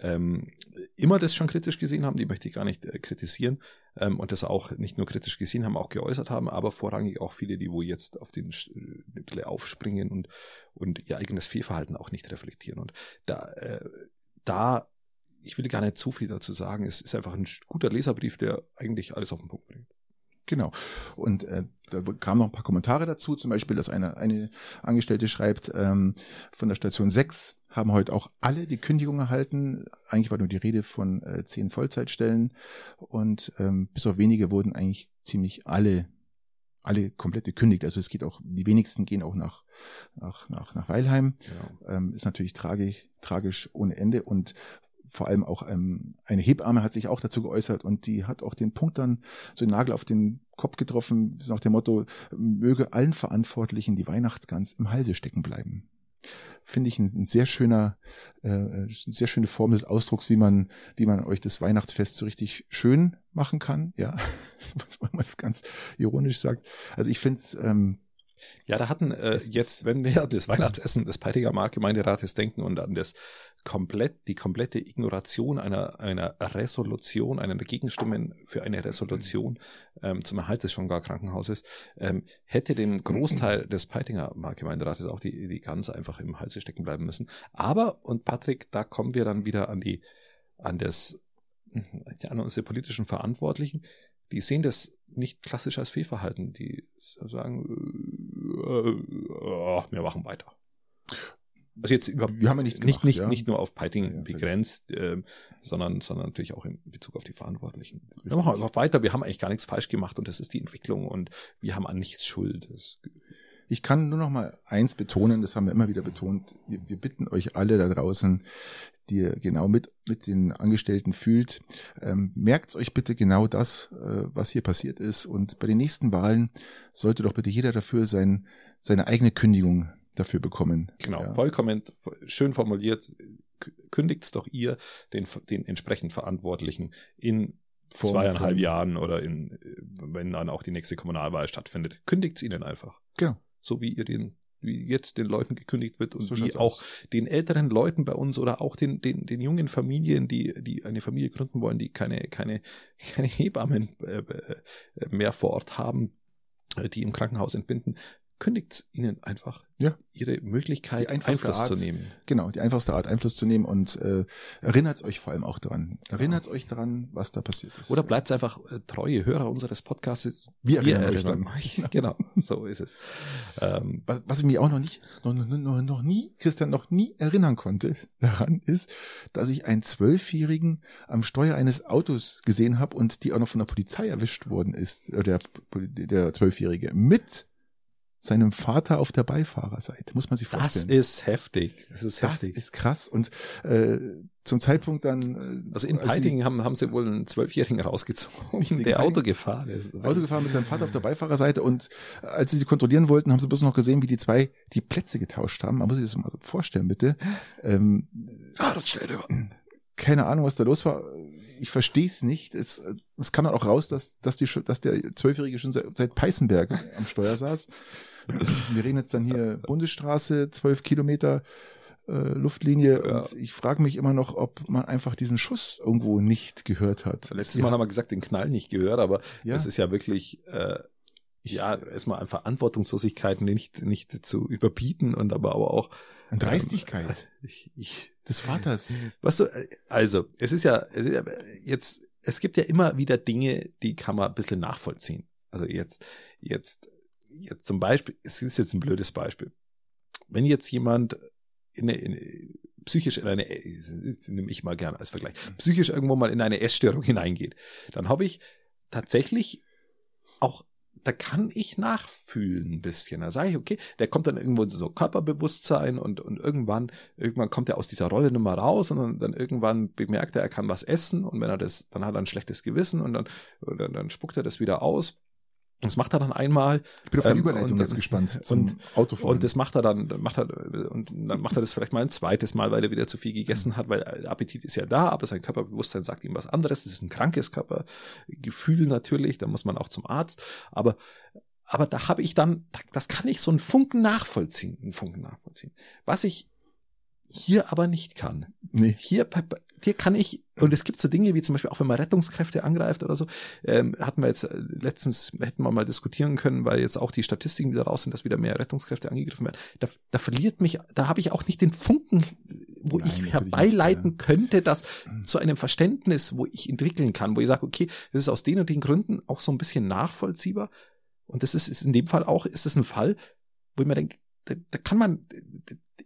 ähm, immer das schon kritisch gesehen haben, die möchte ich gar nicht äh, kritisieren ähm, und das auch nicht nur kritisch gesehen haben, auch geäußert haben, aber vorrangig auch viele, die wo jetzt auf den äh, aufspringen und, und ihr eigenes Fehlverhalten auch nicht reflektieren. Und da, äh, da, ich will gar nicht zu viel dazu sagen, es ist einfach ein guter Leserbrief, der eigentlich alles auf den Punkt bringt. Genau. Und äh, da kamen noch ein paar Kommentare dazu, zum Beispiel, dass eine, eine Angestellte schreibt, ähm, von der Station 6 haben heute auch alle die Kündigung erhalten. Eigentlich war nur die Rede von äh, zehn Vollzeitstellen und ähm, bis auf wenige wurden eigentlich ziemlich alle alle komplett gekündigt. Also es geht auch, die wenigsten gehen auch nach, nach, nach, nach Weilheim. Ja. Ähm, ist natürlich tragisch, tragisch ohne Ende. Und vor allem auch ähm, eine Hebamme hat sich auch dazu geäußert und die hat auch den Punkt dann so den Nagel auf den Kopf getroffen, nach dem Motto, möge allen Verantwortlichen die Weihnachtsgans im Halse stecken bleiben. Finde ich ein, ein sehr schöner, äh, eine sehr schöne Form des Ausdrucks, wie man, wie man euch das Weihnachtsfest so richtig schön machen kann. Ja, was man es ganz ironisch sagt. Also ich finde es ähm, Ja, da hatten äh, jetzt, wenn wir an das Weihnachtsessen des Peitinger Marktgemeinderates denken und an das komplett, die komplette Ignoration einer, einer Resolution, einer Gegenstimmen für eine Resolution ähm, zum Erhalt des Schongar Krankenhauses, ähm, hätte dem Großteil des Peitinger Marktgemeinderates auch die, die Gans einfach im Halse stecken bleiben müssen. Aber, und Patrick, da kommen wir dann wieder an die, an das, an unsere politischen Verantwortlichen, die sehen das nicht klassisch als Fehlverhalten. Die sagen, äh, äh, wir machen weiter. Also jetzt über, wir haben ja nichts nicht, nicht, ja. nicht nur auf Piting ja, begrenzt, äh, sondern, sondern natürlich auch in Bezug auf die Verantwortlichen. Wir machen einfach weiter. Wir haben eigentlich gar nichts falsch gemacht und das ist die Entwicklung und wir haben an nichts Schuld. Das ich kann nur noch mal eins betonen, das haben wir immer wieder betont. Wir, wir bitten euch alle da draußen, die ihr genau mit, mit den Angestellten fühlt, ähm, merkt euch bitte genau das, äh, was hier passiert ist. Und bei den nächsten Wahlen sollte doch bitte jeder dafür sein, seine eigene Kündigung dafür bekommen. Genau, ja. vollkommen schön formuliert. Kündigt's doch ihr den, den entsprechend Verantwortlichen in Form zweieinhalb von, Jahren oder in, wenn dann auch die nächste Kommunalwahl stattfindet. Kündigt's ihnen einfach. Genau so wie ihr den wie jetzt den Leuten gekündigt wird und so wie auch aus. den älteren Leuten bei uns oder auch den, den, den jungen Familien, die, die eine Familie gründen wollen, die keine, keine, keine Hebammen äh, äh mehr vor Ort haben, äh, die im Krankenhaus entbinden, kündigt ihnen einfach ja. ihre Möglichkeit, Einfluss Art, zu nehmen. Genau, die einfachste Art, Einfluss zu nehmen und äh, erinnert euch vor allem auch dran. Erinnert ja. euch dran, was da passiert ist. Oder bleibt einfach äh, treue Hörer unseres Podcasts. Wir erinnern, Wir erinnern euch dann. genau, so ist es. Ähm, was, was ich mich auch noch nicht, noch, noch, noch nie, Christian, noch nie erinnern konnte daran, ist, dass ich einen Zwölfjährigen am Steuer eines Autos gesehen habe und die auch noch von der Polizei erwischt worden ist, äh, der Zwölfjährige, mit seinem Vater auf der Beifahrerseite. Muss man sich vorstellen. Das ist heftig. Das ist heftig. Das ist krass. Und äh, zum Zeitpunkt dann. Äh, also in Peiting haben, haben sie wohl einen Zwölfjährigen rausgezogen, der Auto gefahren ist. Auto gefahren mit seinem Vater auf der Beifahrerseite und als sie sie kontrollieren wollten, haben sie bloß noch gesehen, wie die zwei die Plätze getauscht haben. Man muss sich das mal vorstellen, bitte. Ähm, ah, das schnell über keine Ahnung, was da los war. Ich verstehe es nicht. Es, es kam dann auch raus, dass, dass, die, dass der Zwölfjährige schon seit, seit Peißenberg am Steuer saß. Wir reden jetzt dann hier Bundesstraße, zwölf Kilometer äh, Luftlinie ja. und ich frage mich immer noch, ob man einfach diesen Schuss irgendwo nicht gehört hat. Letztes ja. Mal haben wir gesagt, den Knall nicht gehört, aber ja. das ist ja wirklich äh, ja erstmal an Verantwortungslosigkeit nicht nicht zu überbieten und aber auch an Dreistigkeit ähm, ich, ich, des Vaters. Was du, also, es ist ja, jetzt, es gibt ja immer wieder Dinge, die kann man ein bisschen nachvollziehen. Also jetzt, jetzt, jetzt zum Beispiel, es ist jetzt ein blödes Beispiel. Wenn jetzt jemand in eine, in, psychisch in eine, nehme ich mal gerne als Vergleich, psychisch irgendwo mal in eine Essstörung hineingeht, dann habe ich tatsächlich auch da kann ich nachfühlen ein bisschen. Da sage ich, okay, der kommt dann irgendwo in so Körperbewusstsein und, und irgendwann, irgendwann kommt er aus dieser Rolle mehr raus und dann, dann irgendwann bemerkt er, er kann was essen und wenn er das, dann hat er ein schlechtes Gewissen und dann, dann, dann spuckt er das wieder aus das macht er dann einmal. Ich bin auf die ähm, Überleitung und, jetzt gespannt zum und, Autofahren. Und das macht er dann, macht er, und dann macht er das vielleicht mal ein zweites Mal, weil er wieder zu viel gegessen hat, weil der Appetit ist ja da, aber sein Körperbewusstsein sagt ihm was anderes. Das ist ein krankes Körpergefühl natürlich, da muss man auch zum Arzt. Aber, aber da habe ich dann, das kann ich so einen Funken nachvollziehen, einen Funken nachvollziehen. Was ich hier aber nicht kann. Nee. Hier, hier kann ich, und es gibt so Dinge wie zum Beispiel auch wenn man Rettungskräfte angreift oder so, ähm, hatten wir jetzt äh, letztens, hätten wir mal diskutieren können, weil jetzt auch die Statistiken wieder raus sind, dass wieder mehr Rettungskräfte angegriffen werden. Da, da verliert mich, da habe ich auch nicht den Funken, wo Nein, ich herbeileiten nicht, ja. könnte, das zu einem Verständnis, wo ich entwickeln kann, wo ich sage, okay, das ist aus den und den Gründen auch so ein bisschen nachvollziehbar. Und das ist, ist in dem Fall auch, ist es ein Fall, wo ich mir denke, da, da kann man,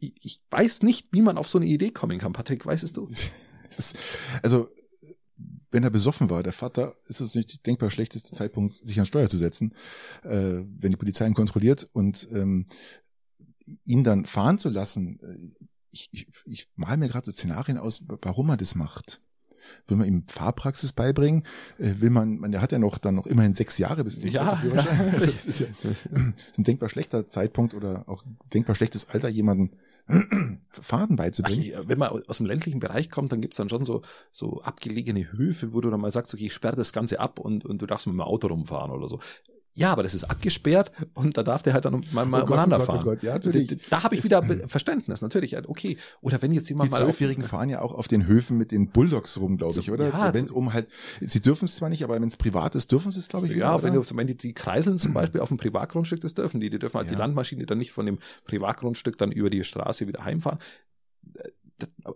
ich weiß nicht, wie man auf so eine Idee kommen kann. Patrick, weißt du? also, wenn er besoffen war, der Vater, ist es nicht denkbar schlechteste Zeitpunkt, sich an Steuer zu setzen, äh, wenn die Polizei ihn kontrolliert und ähm, ihn dann fahren zu lassen. Äh, ich, ich, ich mal mir gerade so Szenarien aus, warum er das macht. Will man ihm Fahrpraxis beibringen? Äh, will man, man, der hat ja noch dann noch immerhin sechs Jahre bis zum ja, ja. das ist ja ist ein denkbar schlechter Zeitpunkt oder auch denkbar schlechtes Alter, jemanden Faden beizubringen. Ach, wenn man aus dem ländlichen Bereich kommt, dann gibt's dann schon so, so abgelegene Höfe, wo du dann mal sagst, okay, ich sperre das Ganze ab und, und du darfst mit dem Auto rumfahren oder so. Ja, aber das ist abgesperrt und da darf der halt dann mal, mal Oh Gott, umeinander oh Gott, oh fahren. Gott, ja, natürlich. Da, da habe ich wieder Be- Verständnis, natürlich. Okay. Oder wenn jetzt Die jemand mal auf, Zwölfjährigen fahren ja auch auf den Höfen mit den Bulldogs rum, glaube ich, So, oder? ja, wenn, um halt, sie dürfen es zwar nicht, aber wenn es privat ist, dürfen sie es, glaube ich. ja, wieder, wenn, du, wenn die, die kreiseln zum Beispiel auf dem Privatgrundstück, das dürfen die. Die dürfen halt die Ja. Landmaschine dann nicht von dem Privatgrundstück dann über die Straße wieder heimfahren.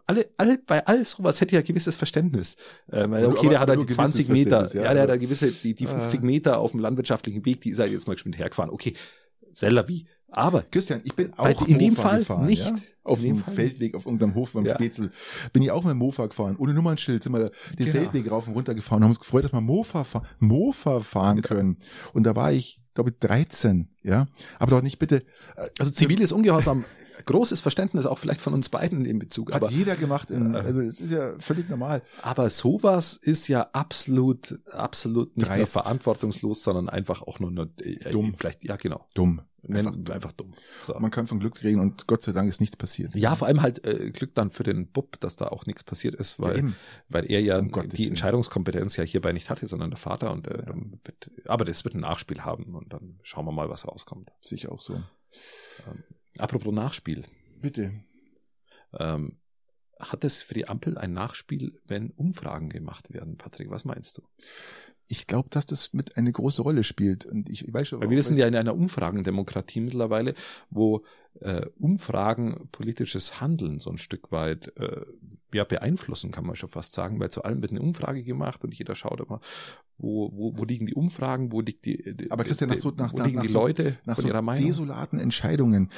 Alle, alle, bei all sowas hätte ich ja gewisses Verständnis. Ähm, weil, Aber- okay, der hat halt nur die gewisses 20 Meter, ja, ja, der hat da gewisse, die, die 50 Äh. Meter auf dem landwirtschaftlichen Weg, die ist er jetzt mal geschwind hergefahren. Okay, Seller wie. Aber Christian, ich bin auch in dem Mofa Fall gefahren, nicht. Ja? Auf dem Feldweg, auf irgendeinem Hof beim Ja. Spätzl. Bin ich auch mit dem Mofa gefahren. Ohne Nummernschild sind wir da den Genau. Feldweg rauf und runter gefahren und haben uns gefreut, dass wir Mofa, fa Mofa fahren können. Und da war ich, glaube ich, 13, ja. Aber doch nicht bitte, äh, also ziviles Ungehorsam, großes Verständnis auch vielleicht von uns beiden in Bezug. hat Aber, jeder gemacht. In, Äh. also es ist ja völlig normal. aber sowas ist ja absolut, absolut nicht nur Dreist. verantwortungslos, sondern einfach auch nur, nur äh, Dumm. Vielleicht, ja, genau. Dumm. Einfach einfach, dumm. So. Man kann von Glück reden und Gott sei Dank ist nichts passiert. Ja, vor allem halt äh, Glück dann für den Bub, dass da auch nichts passiert ist, Ja, weil, eben. weil er ja Um die Willen. Entscheidungskompetenz ja hierbei nicht hatte, sondern der Vater. Und äh, dann wird, aber das wird ein Nachspiel haben und dann schauen wir mal, was rauskommt. Ich auch so. Apropos Nachspiel. Bitte. Ähm, hat es für die Ampel ein Nachspiel, wenn Umfragen gemacht werden, Patrick? Was meinst du? Ich glaube, dass das mit eine große Rolle spielt. Und ich, ich weiß schon, Weil wir sind ja in einer Umfragendemokratie mittlerweile, wo äh, Umfragen politisches Handeln so ein Stück weit äh, ja, beeinflussen, kann man schon fast sagen, weil zu allem wird eine Umfrage gemacht und jeder schaut immer, wo, wo, wo liegen die Umfragen, wo liegt die, die Aber Christian, nach so- nach- nach- liegen nach die so- Leute nach so ihrer Meinung? desolaten Entscheidungen,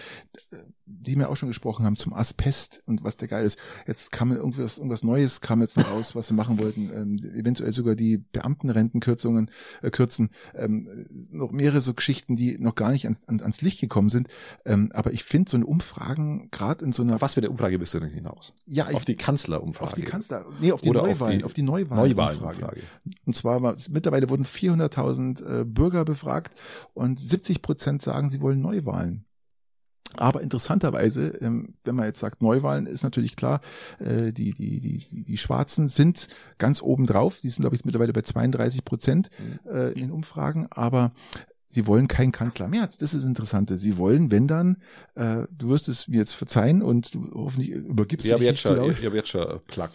die wir auch schon gesprochen haben, zum Asbest und was der geil ist. Jetzt kam irgendwas, irgendwas Neues, kam jetzt noch raus, was sie machen wollten, ähm, eventuell sogar die Beamtenrentenkürzungen äh, kürzen, ähm, noch mehrere so Geschichten, die noch gar nicht ans, an, ans Licht gekommen sind. Ähm, aber ich finde so eine Umfragen, gerade in so einer Auf was für eine Umfrage bist du denn hinaus? ja, ich, auf die Kanzlerumfrage. auf die Kanzler, nee, auf die Oder auf Neuwahlen, die auf die Neuwahlen. Neuwahlenumfrage. Und zwar war, mittlerweile wurden 400.000 äh, Bürger befragt und 70 Prozent sagen, sie wollen Neuwahlen. Aber interessanterweise, ähm, wenn man jetzt sagt Neuwahlen, ist natürlich klar, äh, die, die, die, die, Schwarzen sind ganz oben drauf. Die sind, glaube ich, mittlerweile bei 32 Prozent äh, in den Umfragen. Aber sie wollen keinen Kanzler Merz. Das ist das Interessante. Sie wollen, wenn dann, äh, du wirst es mir jetzt verzeihen und du hoffentlich übergibst Ich dich zu schon, laut. ich habe jetzt schon Plug.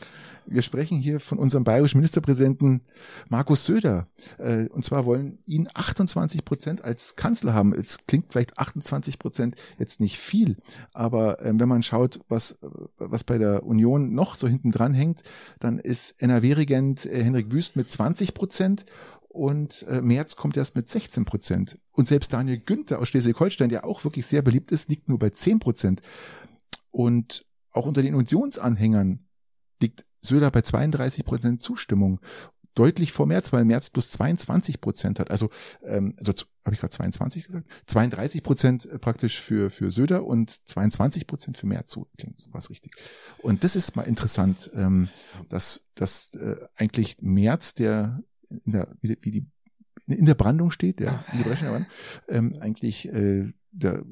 Wir sprechen hier von unserem bayerischen Ministerpräsidenten Markus Söder. Äh, Und zwar wollen ihn 28 Prozent als Kanzler haben. Jetzt klingt vielleicht 28 Prozent jetzt nicht viel, aber ähm, wenn man schaut, was, äh, was bei der Union noch so hinten dran hängt, dann ist NRW-Regent äh, Henrik Wüst mit 20 Prozent und äh, Merz kommt erst mit 16 Prozent. Und selbst Daniel Günther aus Schleswig-Holstein, der auch wirklich sehr beliebt ist, liegt nur bei 10 Prozent. Und auch unter den Unionsanhängern liegt Söder bei 32 Prozent Zustimmung. Deutlich vor März, weil März plus 22 Prozent hat. Also, ähm, also habe ich gerade 22 gesagt? 32 Prozent praktisch für, für Söder und 22 Prozent für März. So klingt sowas richtig. Und das ist mal interessant, ähm, dass, dass äh, eigentlich März, der in der, wie, wie die in der Brandung steht, der in die Bresche der Brandung, ähm, eigentlich äh, der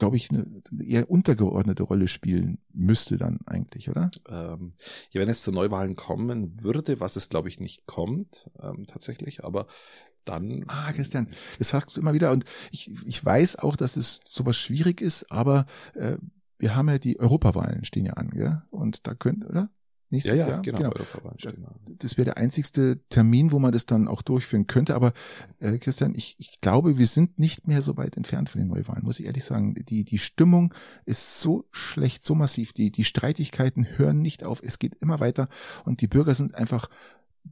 glaube ich, eine eher untergeordnete Rolle spielen müsste dann eigentlich, oder? Ähm, ja, wenn es zu Neuwahlen kommen würde, was es glaube ich nicht kommt, ähm, tatsächlich, aber dann. Ah, Christian, das sagst du immer wieder und ich, ich weiß auch, dass es sowas schwierig ist, aber äh, wir haben ja die Europawahlen stehen ja an, gell? Und da könnte, oder? Ja, Nächstes ja, Jahr? genau. Stehen an. Das wäre der einzigste Termin, wo man das dann auch durchführen könnte. Aber äh, Christian, ich, ich glaube, wir sind nicht mehr so weit entfernt von den Neuwahlen, muss ich ehrlich sagen. Die, die Stimmung ist so schlecht, so massiv. Die, die Streitigkeiten hören nicht auf. Es geht immer weiter. Und die Bürger sind einfach,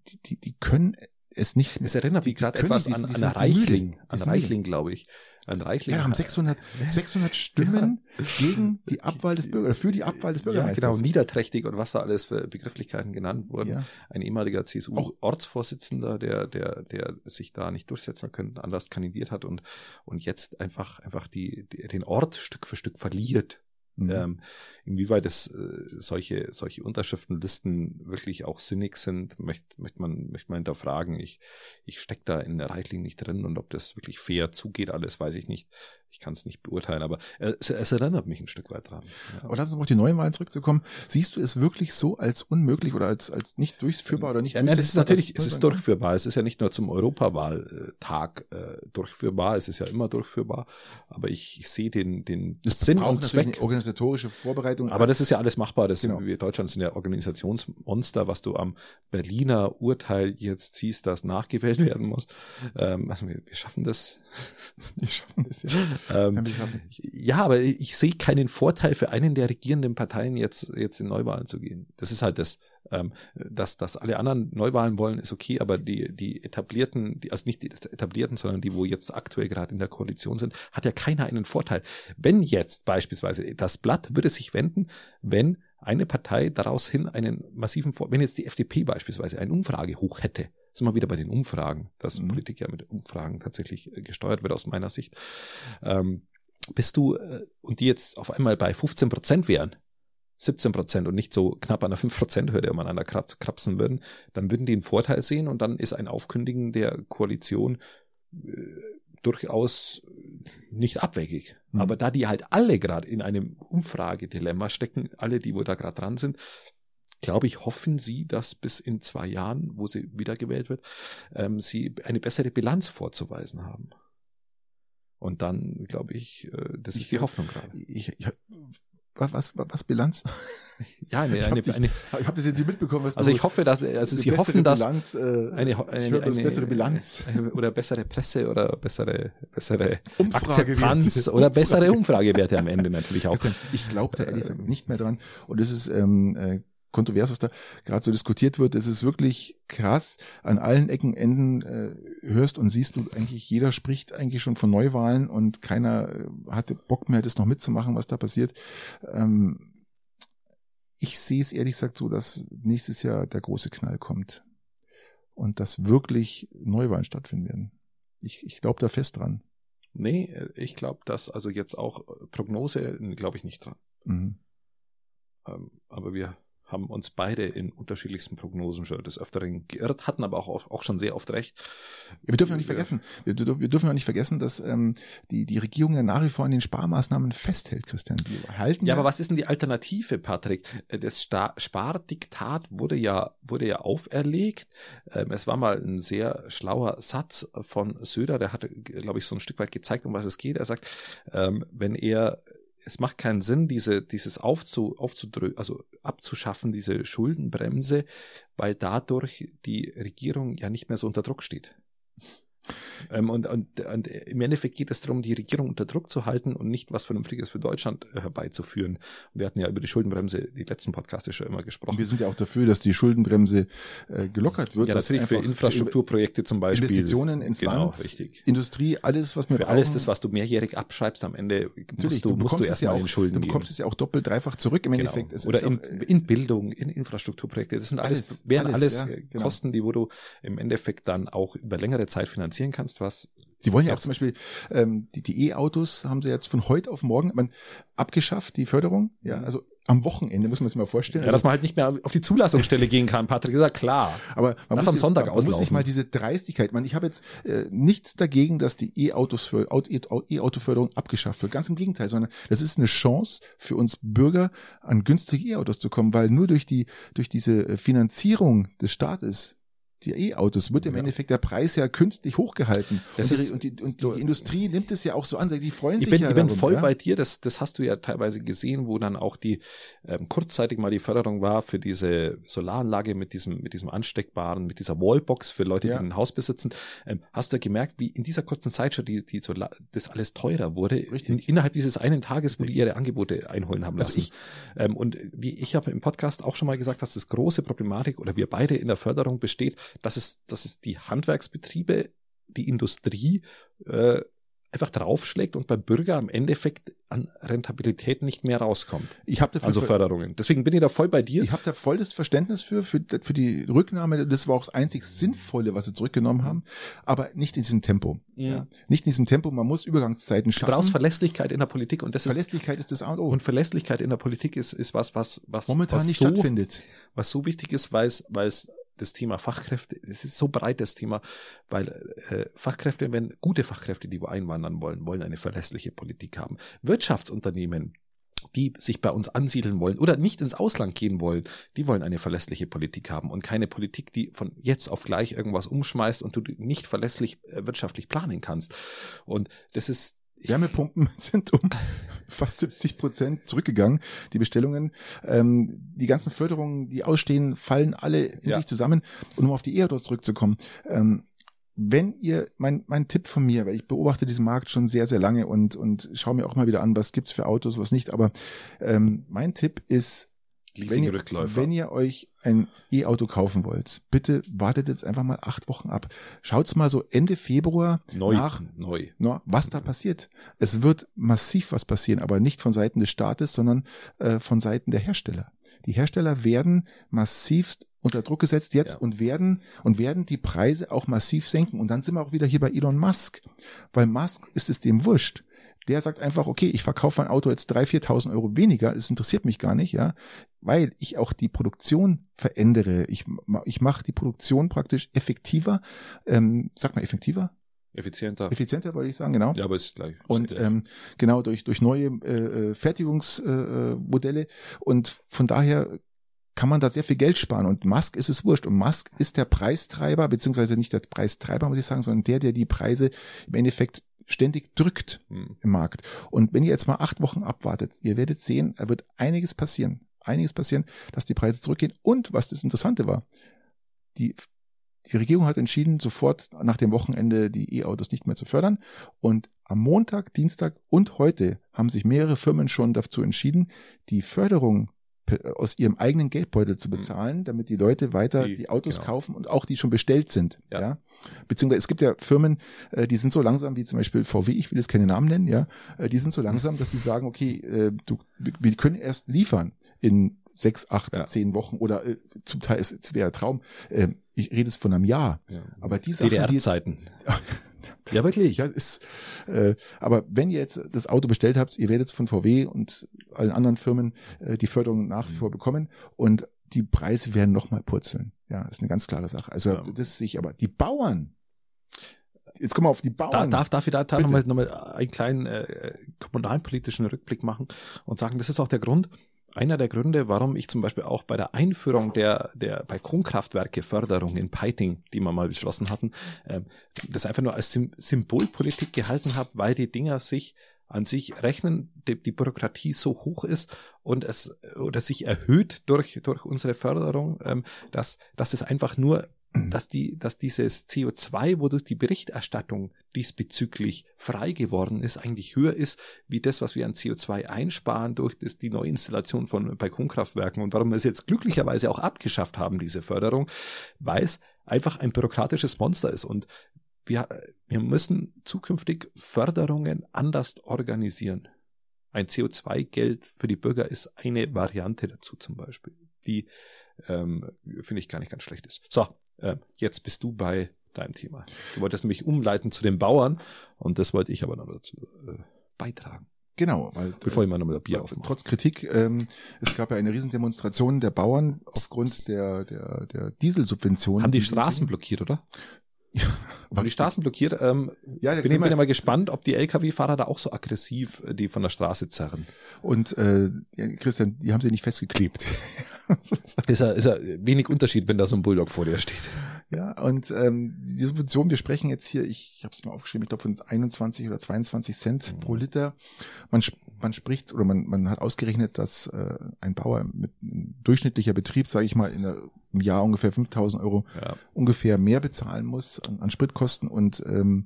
die, die, die können es nicht mehr. Es erinnert mich gerade etwas an, an Reichling, an Reichling, glaube ich. An Reichling. Ja, haben 600, 600 Stimmen gegen die Abwahl des Bürgers, für die Abwahl des Ja, Bürgermeisters. genau, niederträchtig und was da alles für Begrifflichkeiten genannt wurden. Ja. Ein ehemaliger CSU-Ortsvorsitzender, der, der, der sich da nicht durchsetzen können, anders kandidiert hat und, und jetzt einfach, einfach die, die, den Ort Stück für Stück verliert. Mhm. Ähm, inwieweit es äh, solche, solche Unterschriftenlisten wirklich auch sinnig sind, möchte, möchte man, möchte man hinterfragen. Ich, ich steck da in der Reichling nicht drin und ob das wirklich fair zugeht, alles weiß ich nicht. Ich kann es nicht beurteilen, aber es, es, erinnert mich ein Stück weit dran. Ja. Aber lass uns auf die neuen Wahlen zurückzukommen. Siehst du es wirklich so als unmöglich oder als, als nicht durchführbar oder nicht ja, nein, das ist natürlich, es ist durchführbar. Es ist ja nicht nur zum Europawahltag äh, durchführbar, es ist ja immer durchführbar, aber ich, ich sehe den, den das Sinn und Zweck. organisatorische Vorbereitung. Aber das ist ja alles machbar. Das genau. wir Deutschland sind ja Organisationsmonster, was du am Berliner Urteil jetzt siehst, das nachgewählt werden muss. Ähm, also wir, wir schaffen das. Wir schaffen das ja. Ähm, ja, aber ich sehe keinen Vorteil für einen der regierenden Parteien jetzt, jetzt in Neuwahlen zu gehen. Das ist halt das. Ähm, dass, dass alle anderen Neuwahlen wollen, ist okay, aber die, die etablierten, die, also nicht die etablierten, sondern die, wo jetzt aktuell gerade in der Koalition sind, hat ja keiner einen Vorteil. Wenn jetzt beispielsweise das Blatt würde sich wenden, wenn eine Partei daraus hin einen massiven, wenn jetzt die FDP beispielsweise eine Umfrage hoch hätte, sind wir wieder bei den Umfragen, dass mhm. Politik ja mit Umfragen tatsächlich äh, gesteuert wird aus meiner Sicht. Ähm, bist du, äh, und die jetzt auf einmal bei 15 Prozent wären, 17 Prozent und nicht so knapp an der 5 Prozent Hürde umeinander krapsen würden, dann würden die einen Vorteil sehen und dann ist ein Aufkündigen der Koalition äh, durchaus nicht abwegig. Mhm. Aber da die halt alle gerade in einem Umfragedilemma stecken, alle, die wo da gerade dran sind, glaube ich, hoffen sie, dass bis in zwei Jahren, wo sie wiedergewählt wird, ähm, sie eine bessere Bilanz vorzuweisen haben. Und dann, glaube ich, äh, das ich, ist die Hoffnung gerade. Ich, ich, was, was, was Bilanz? Ja, eine, eine, ich eine, ich habe das jetzt nicht mitbekommen. Was also ich hoffe, dass also Sie hoffen, dass Bilanz, äh, eine, eine, eine, bessere Bilanz oder bessere Presse oder bessere bessere Akzeptanz oder bessere Umfragewerte am Ende natürlich auch. Ich glaube da ehrlich gesagt nicht mehr dran und es ist ähm, äh, kontrovers, was da gerade so diskutiert wird. Es ist wirklich krass. An allen Ecken, Enden äh, hörst und siehst du eigentlich, jeder spricht eigentlich schon von Neuwahlen und keiner äh, hatte Bock mehr, das noch mitzumachen, was da passiert. Ähm, ich sehe es ehrlich gesagt so, dass nächstes Jahr der große Knall kommt und dass wirklich Neuwahlen stattfinden werden. Ich, ich glaube da fest dran. Nee, ich glaube, dass also jetzt auch Prognose, glaube ich nicht dran. Mhm. Ähm, aber wir haben uns beide in unterschiedlichsten Prognosen schon des Öfteren geirrt, hatten aber auch, auch schon sehr oft recht. Ja, wir dürfen ja nicht vergessen, wir, wir dürfen ja nicht vergessen, dass ähm, die, die Regierung ja nach wie vor an den Sparmaßnahmen festhält, Christian. Die halten ja, ja, aber was ist denn die Alternative, Patrick? Das Star Spardiktat wurde ja, wurde ja auferlegt. Ähm, es war mal ein sehr schlauer Satz von Söder, der hatte, glaube ich, so ein Stück weit gezeigt, um was es geht. Er sagt, ähm, wenn er es macht keinen Sinn, diese, dieses aufzu, aufzudrücken, also abzuschaffen, diese Schuldenbremse, weil dadurch die Regierung ja nicht mehr so unter Druck steht. Ähm, und, und, und im Endeffekt geht es darum, die Regierung unter Druck zu halten und nicht was Vernünftiges für Deutschland äh, herbeizuführen. Wir hatten ja über die Schuldenbremse die letzten Podcasts schon immer gesprochen. Und wir sind ja auch dafür, dass die Schuldenbremse äh, gelockert wird. Ja, natürlich für Infrastrukturprojekte zum Beispiel. Investitionen ins genau, Land, richtig. Industrie, alles, was wir Für brauchen. alles das, was du mehrjährig abschreibst, am Ende musst du, du musst du erstmal ja in Schulden Du bekommst geben. es ja auch doppelt, dreifach zurück im genau. Endeffekt. Es Oder in, auch, in, Bildung, in Infrastrukturprojekte. Das sind alles, alles wären alles, alles ja, genau. Kosten, die wo du im Endeffekt dann auch über längere Zeit finanzieren kannst, was Sie wollen ja auch zum Beispiel ähm, die die E-Autos haben sie jetzt von heute auf morgen man, abgeschafft, die Förderung. Ja, mhm. also am Wochenende muss man sich mal vorstellen. Ja, also, dass man halt nicht mehr auf die Zulassungsstelle gehen kann, Patrick, ist ja klar. Aber man Lass muss am Sonntag man, man muss sich mal diese Dreistigkeit, man, ich habe jetzt äh, nichts dagegen, dass die E-Autos für E-Auto-Förderung abgeschafft wird. Ganz im Gegenteil, sondern das ist eine Chance für uns Bürger, an günstige E-Autos zu kommen, weil nur durch die durch diese äh, Finanzierung des Staates die E-Autos wird im ja. Endeffekt der Preis ja künstlich hochgehalten. Das und, ist, und, die, und die, die, Industrie nimmt es ja auch so an, die freuen ich sich bin, ja Ich bin darum, voll ja? bei dir, das, das hast du ja teilweise gesehen, wo dann auch die ähm, kurzzeitig mal die Förderung war für diese Solaranlage mit diesem, mit diesem ansteckbaren, mit dieser Wallbox für Leute, ja. die ein Haus besitzen. Ähm, hast du gemerkt, wie in dieser kurzen Zeit schon die, die Solar, das alles teurer wurde. In, innerhalb dieses einen Tages, wo die ihre Angebote einholen haben also lassen. Also ich, ähm, und wie ich habe im Podcast auch schon mal gesagt, dass das große Problematik oder wir beide in der Förderung besteht, dass es, dass es die Handwerksbetriebe, die Industrie äh, einfach draufschlägt und beim Bürger am Endeffekt an Rentabilität nicht mehr rauskommt. Ich habe also Förderungen. Deswegen bin ich da voll bei dir. Ich habe da voll das Verständnis für, für für die Rücknahme. Das war auch das einzig Sinnvolle, was sie zurückgenommen haben, aber nicht in diesem Tempo. Ja. ja. Nicht in diesem Tempo. Man muss Übergangszeiten schaffen. Du brauchst Verlässlichkeit in der Politik und das Verlässlichkeit ist, ist das A und O. Und Verlässlichkeit in der Politik ist ist was was was momentan was nicht so, stattfindet. Was so wichtig ist, weil es weil es das Thema Fachkräfte, es ist so breit das Thema, weil äh, Fachkräfte, wenn gute Fachkräfte, die wo einwandern wollen, wollen eine verlässliche Politik haben. Wirtschaftsunternehmen, die sich bei uns ansiedeln wollen oder nicht ins Ausland gehen wollen, die wollen eine verlässliche Politik haben und keine Politik, die von jetzt auf gleich irgendwas umschmeißt und du nicht verlässlich äh, wirtschaftlich planen kannst. Und das ist Wärmepumpen sind um fast 70 Prozent zurückgegangen, die Bestellungen. Ähm, die ganzen Förderungen, die ausstehen, fallen alle in ja. sich zusammen. Und um auf die E-Autos zurückzukommen, ähm, wenn ihr, mein, mein Tipp von mir, weil ich beobachte diesen Markt schon sehr, sehr lange und, und schaue mir auch mal wieder an, was gibt's für Autos, was nicht, aber ähm, mein Tipp ist, wenn ihr, wenn ihr euch ein E-Auto kaufen wollt, bitte wartet jetzt einfach mal acht Wochen ab. Schaut's mal so Ende Februar neu, nach, neu. No, was da passiert. Es wird massiv was passieren, aber nicht von Seiten des Staates, sondern äh, von Seiten der Hersteller. Die Hersteller werden massivst unter Druck gesetzt jetzt ja. und werden und werden die Preise auch massiv senken. Und dann sind wir auch wieder hier bei Elon Musk, weil Musk ist es dem wurscht. Der sagt einfach, okay, ich verkaufe mein Auto jetzt 3.000, 4.000 Euro weniger, es interessiert mich gar nicht, ja, weil ich auch die Produktion verändere. Ich, ich mache die Produktion praktisch effektiver. Ähm, sag mal effektiver? Effizienter. Effizienter wollte ich sagen, genau. Ja, aber ist gleich. Und ähm, genau durch durch neue äh, äh Fertigungsmodelle äh, und von daher kann man da sehr viel Geld sparen. Und Musk ist es wurscht. Und Musk ist der Preistreiber, beziehungsweise nicht der Preistreiber, muss ich sagen, sondern der, der die Preise im Endeffekt ständig drückt hm. im Markt. Und wenn ihr jetzt mal acht Wochen abwartet, ihr werdet sehen, da wird einiges passieren. Einiges passieren, dass die Preise zurückgehen. Und was das Interessante war, die, die Regierung hat entschieden, sofort nach dem Wochenende die E-Autos nicht mehr zu fördern. Und am Montag, Dienstag und heute haben sich mehrere Firmen schon dazu entschieden, die Förderung aus ihrem eigenen Geldbeutel zu mhm. bezahlen, damit die Leute weiter die, die Autos genau. kaufen und auch die schon bestellt sind. Ja. ja. Beziehungsweise es gibt ja Firmen, äh, die sind so langsam, wie zum Beispiel VW, ich will jetzt keine Namen nennen, ja, äh, die sind so langsam, dass die sagen, okay, äh, du, wir können erst liefern in sechs, acht, ja. zehn Wochen oder äh, zum Teil, es, es wäre Traum, äh, ich rede es von einem Jahr. Ja. Aber die Sachen, DDR-Zeiten. Ja, wirklich. Ja, ist, äh, aber wenn ihr jetzt das Auto bestellt habt, ihr werdet von VW und allen anderen Firmen äh, die Förderung nach wie vor bekommen und die Preise werden nochmal purzeln. Ja, ist eine ganz klare Sache. Also ja. das sehe ich aber. Die Bauern, jetzt kommen wir auf die Bauern. Da, darf, darf ich da, da nochmal noch mal einen kleinen äh, kommunalpolitischen Rückblick machen und sagen, das ist auch der Grund, einer der Gründe, warum ich zum Beispiel auch bei der Einführung der, der Balkonkraftwerke Förderung in Peiting, die wir mal beschlossen hatten, äh, das einfach nur als Sym Symbolpolitik gehalten habe, weil die Dinger sich an sich rechnen, die, die Bürokratie so hoch ist und es oder sich erhöht durch durch unsere Förderung, ähm, dass dass es einfach nur dass die, dass dieses CO2, wodurch die Berichterstattung diesbezüglich frei geworden ist, eigentlich höher ist, wie das, was wir an CO2 einsparen durch das, die Neuinstallation von Balkonkraftwerken und warum wir es jetzt glücklicherweise auch abgeschafft haben, diese Förderung, weil es einfach ein bürokratisches Monster ist und wir, wir müssen zukünftig Förderungen anders organisieren. Ein CO2-Geld für die Bürger ist eine Variante dazu zum Beispiel, die ähm, finde ich gar nicht ganz schlecht ist. So, äh, jetzt bist du bei deinem Thema. Du wolltest nämlich umleiten zu den Bauern und das wollte ich aber noch dazu äh, beitragen. Genau, weil bevor ich mal nochmal Bier aufmache. Trotz Kritik, ähm, es gab ja eine Riesendemonstration der Bauern aufgrund der der der Dieselsubventionen. Haben die Straßen blockiert, oder? Ja, aber die Straßen blockiert. Ähm, ja, bin ich bin ja mal gespannt, ob die Lkw-Fahrer da auch so aggressiv äh, die von der Straße zerren. Und äh, Christian, die haben sie nicht festgeklebt. ist, ja, ist ja wenig Unterschied, wenn da so ein Bulldog vor dir steht. Ja, und ähm, die Subvention, wir sprechen jetzt hier, ich, ich habe es mal aufgeschrieben, ich glaube von 21 oder 22 Cent mhm. pro Liter. Man, man spricht oder man, man hat ausgerechnet, dass äh, ein Bauer mit ein durchschnittlicher Betrieb, sage ich mal, in der, im Jahr ungefähr 5000 Euro ja. ungefähr mehr bezahlen muss an, an Spritkosten und ähm,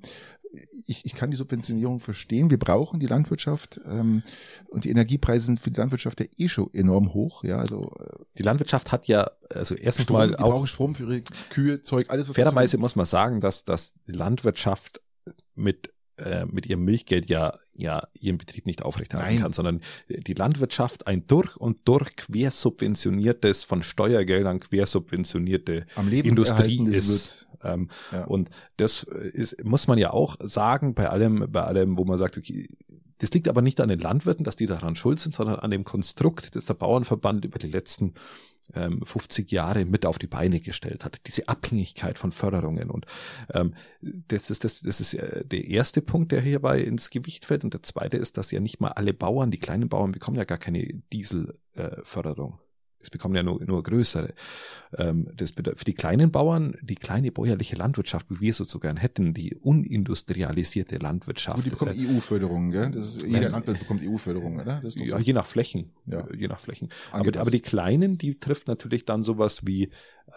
ich, ich kann die Subventionierung verstehen. Wir brauchen die Landwirtschaft ähm, und die Energiepreise sind für die Landwirtschaft ja eh schon enorm hoch. Ja, also äh, die Landwirtschaft hat ja also erstens Strom, mal auch Strom für ihre Kühe, Zeug, alles. Was fairerweise muss man sagen, dass dass die Landwirtschaft mit äh, mit ihrem Milchgeld ja ja ihren Betrieb nicht aufrechterhalten Nein. kann, sondern die Landwirtschaft ein durch und durch quersubventioniertes von Steuergeldern quersubventionierte Industrie ist. Ähm, ja. Und das ist, muss man ja auch sagen, bei allem, bei allem, wo man sagt, okay, das liegt aber nicht an den Landwirten, dass die daran schuld sind, sondern an dem Konstrukt, das der Bauernverband über die letzten 50 Jahre mit auf die Beine gestellt hat. Diese Abhängigkeit von Förderungen. Und ähm, das ist das, das ist der erste Punkt, der hierbei ins Gewicht fällt. Und der zweite ist, dass ja nicht mal alle Bauern, die kleinen Bauern, bekommen ja gar keine Dieselförderung. Äh, es bekommen ja nur, nur größere. Ähm, das für die kleinen Bauern, die kleine bäuerliche Landwirtschaft, wie wir es so gern hätten, die unindustrialisierte Landwirtschaft. Und die bekommen äh, EU-Förderung, gell? Das ist, jeder Landwirt bekommt EU-Förderung, oder? Das ja, so. je nach Flächen. Ja. Je nach Flächen. Aber, aber, die kleinen, die trifft natürlich dann sowas wie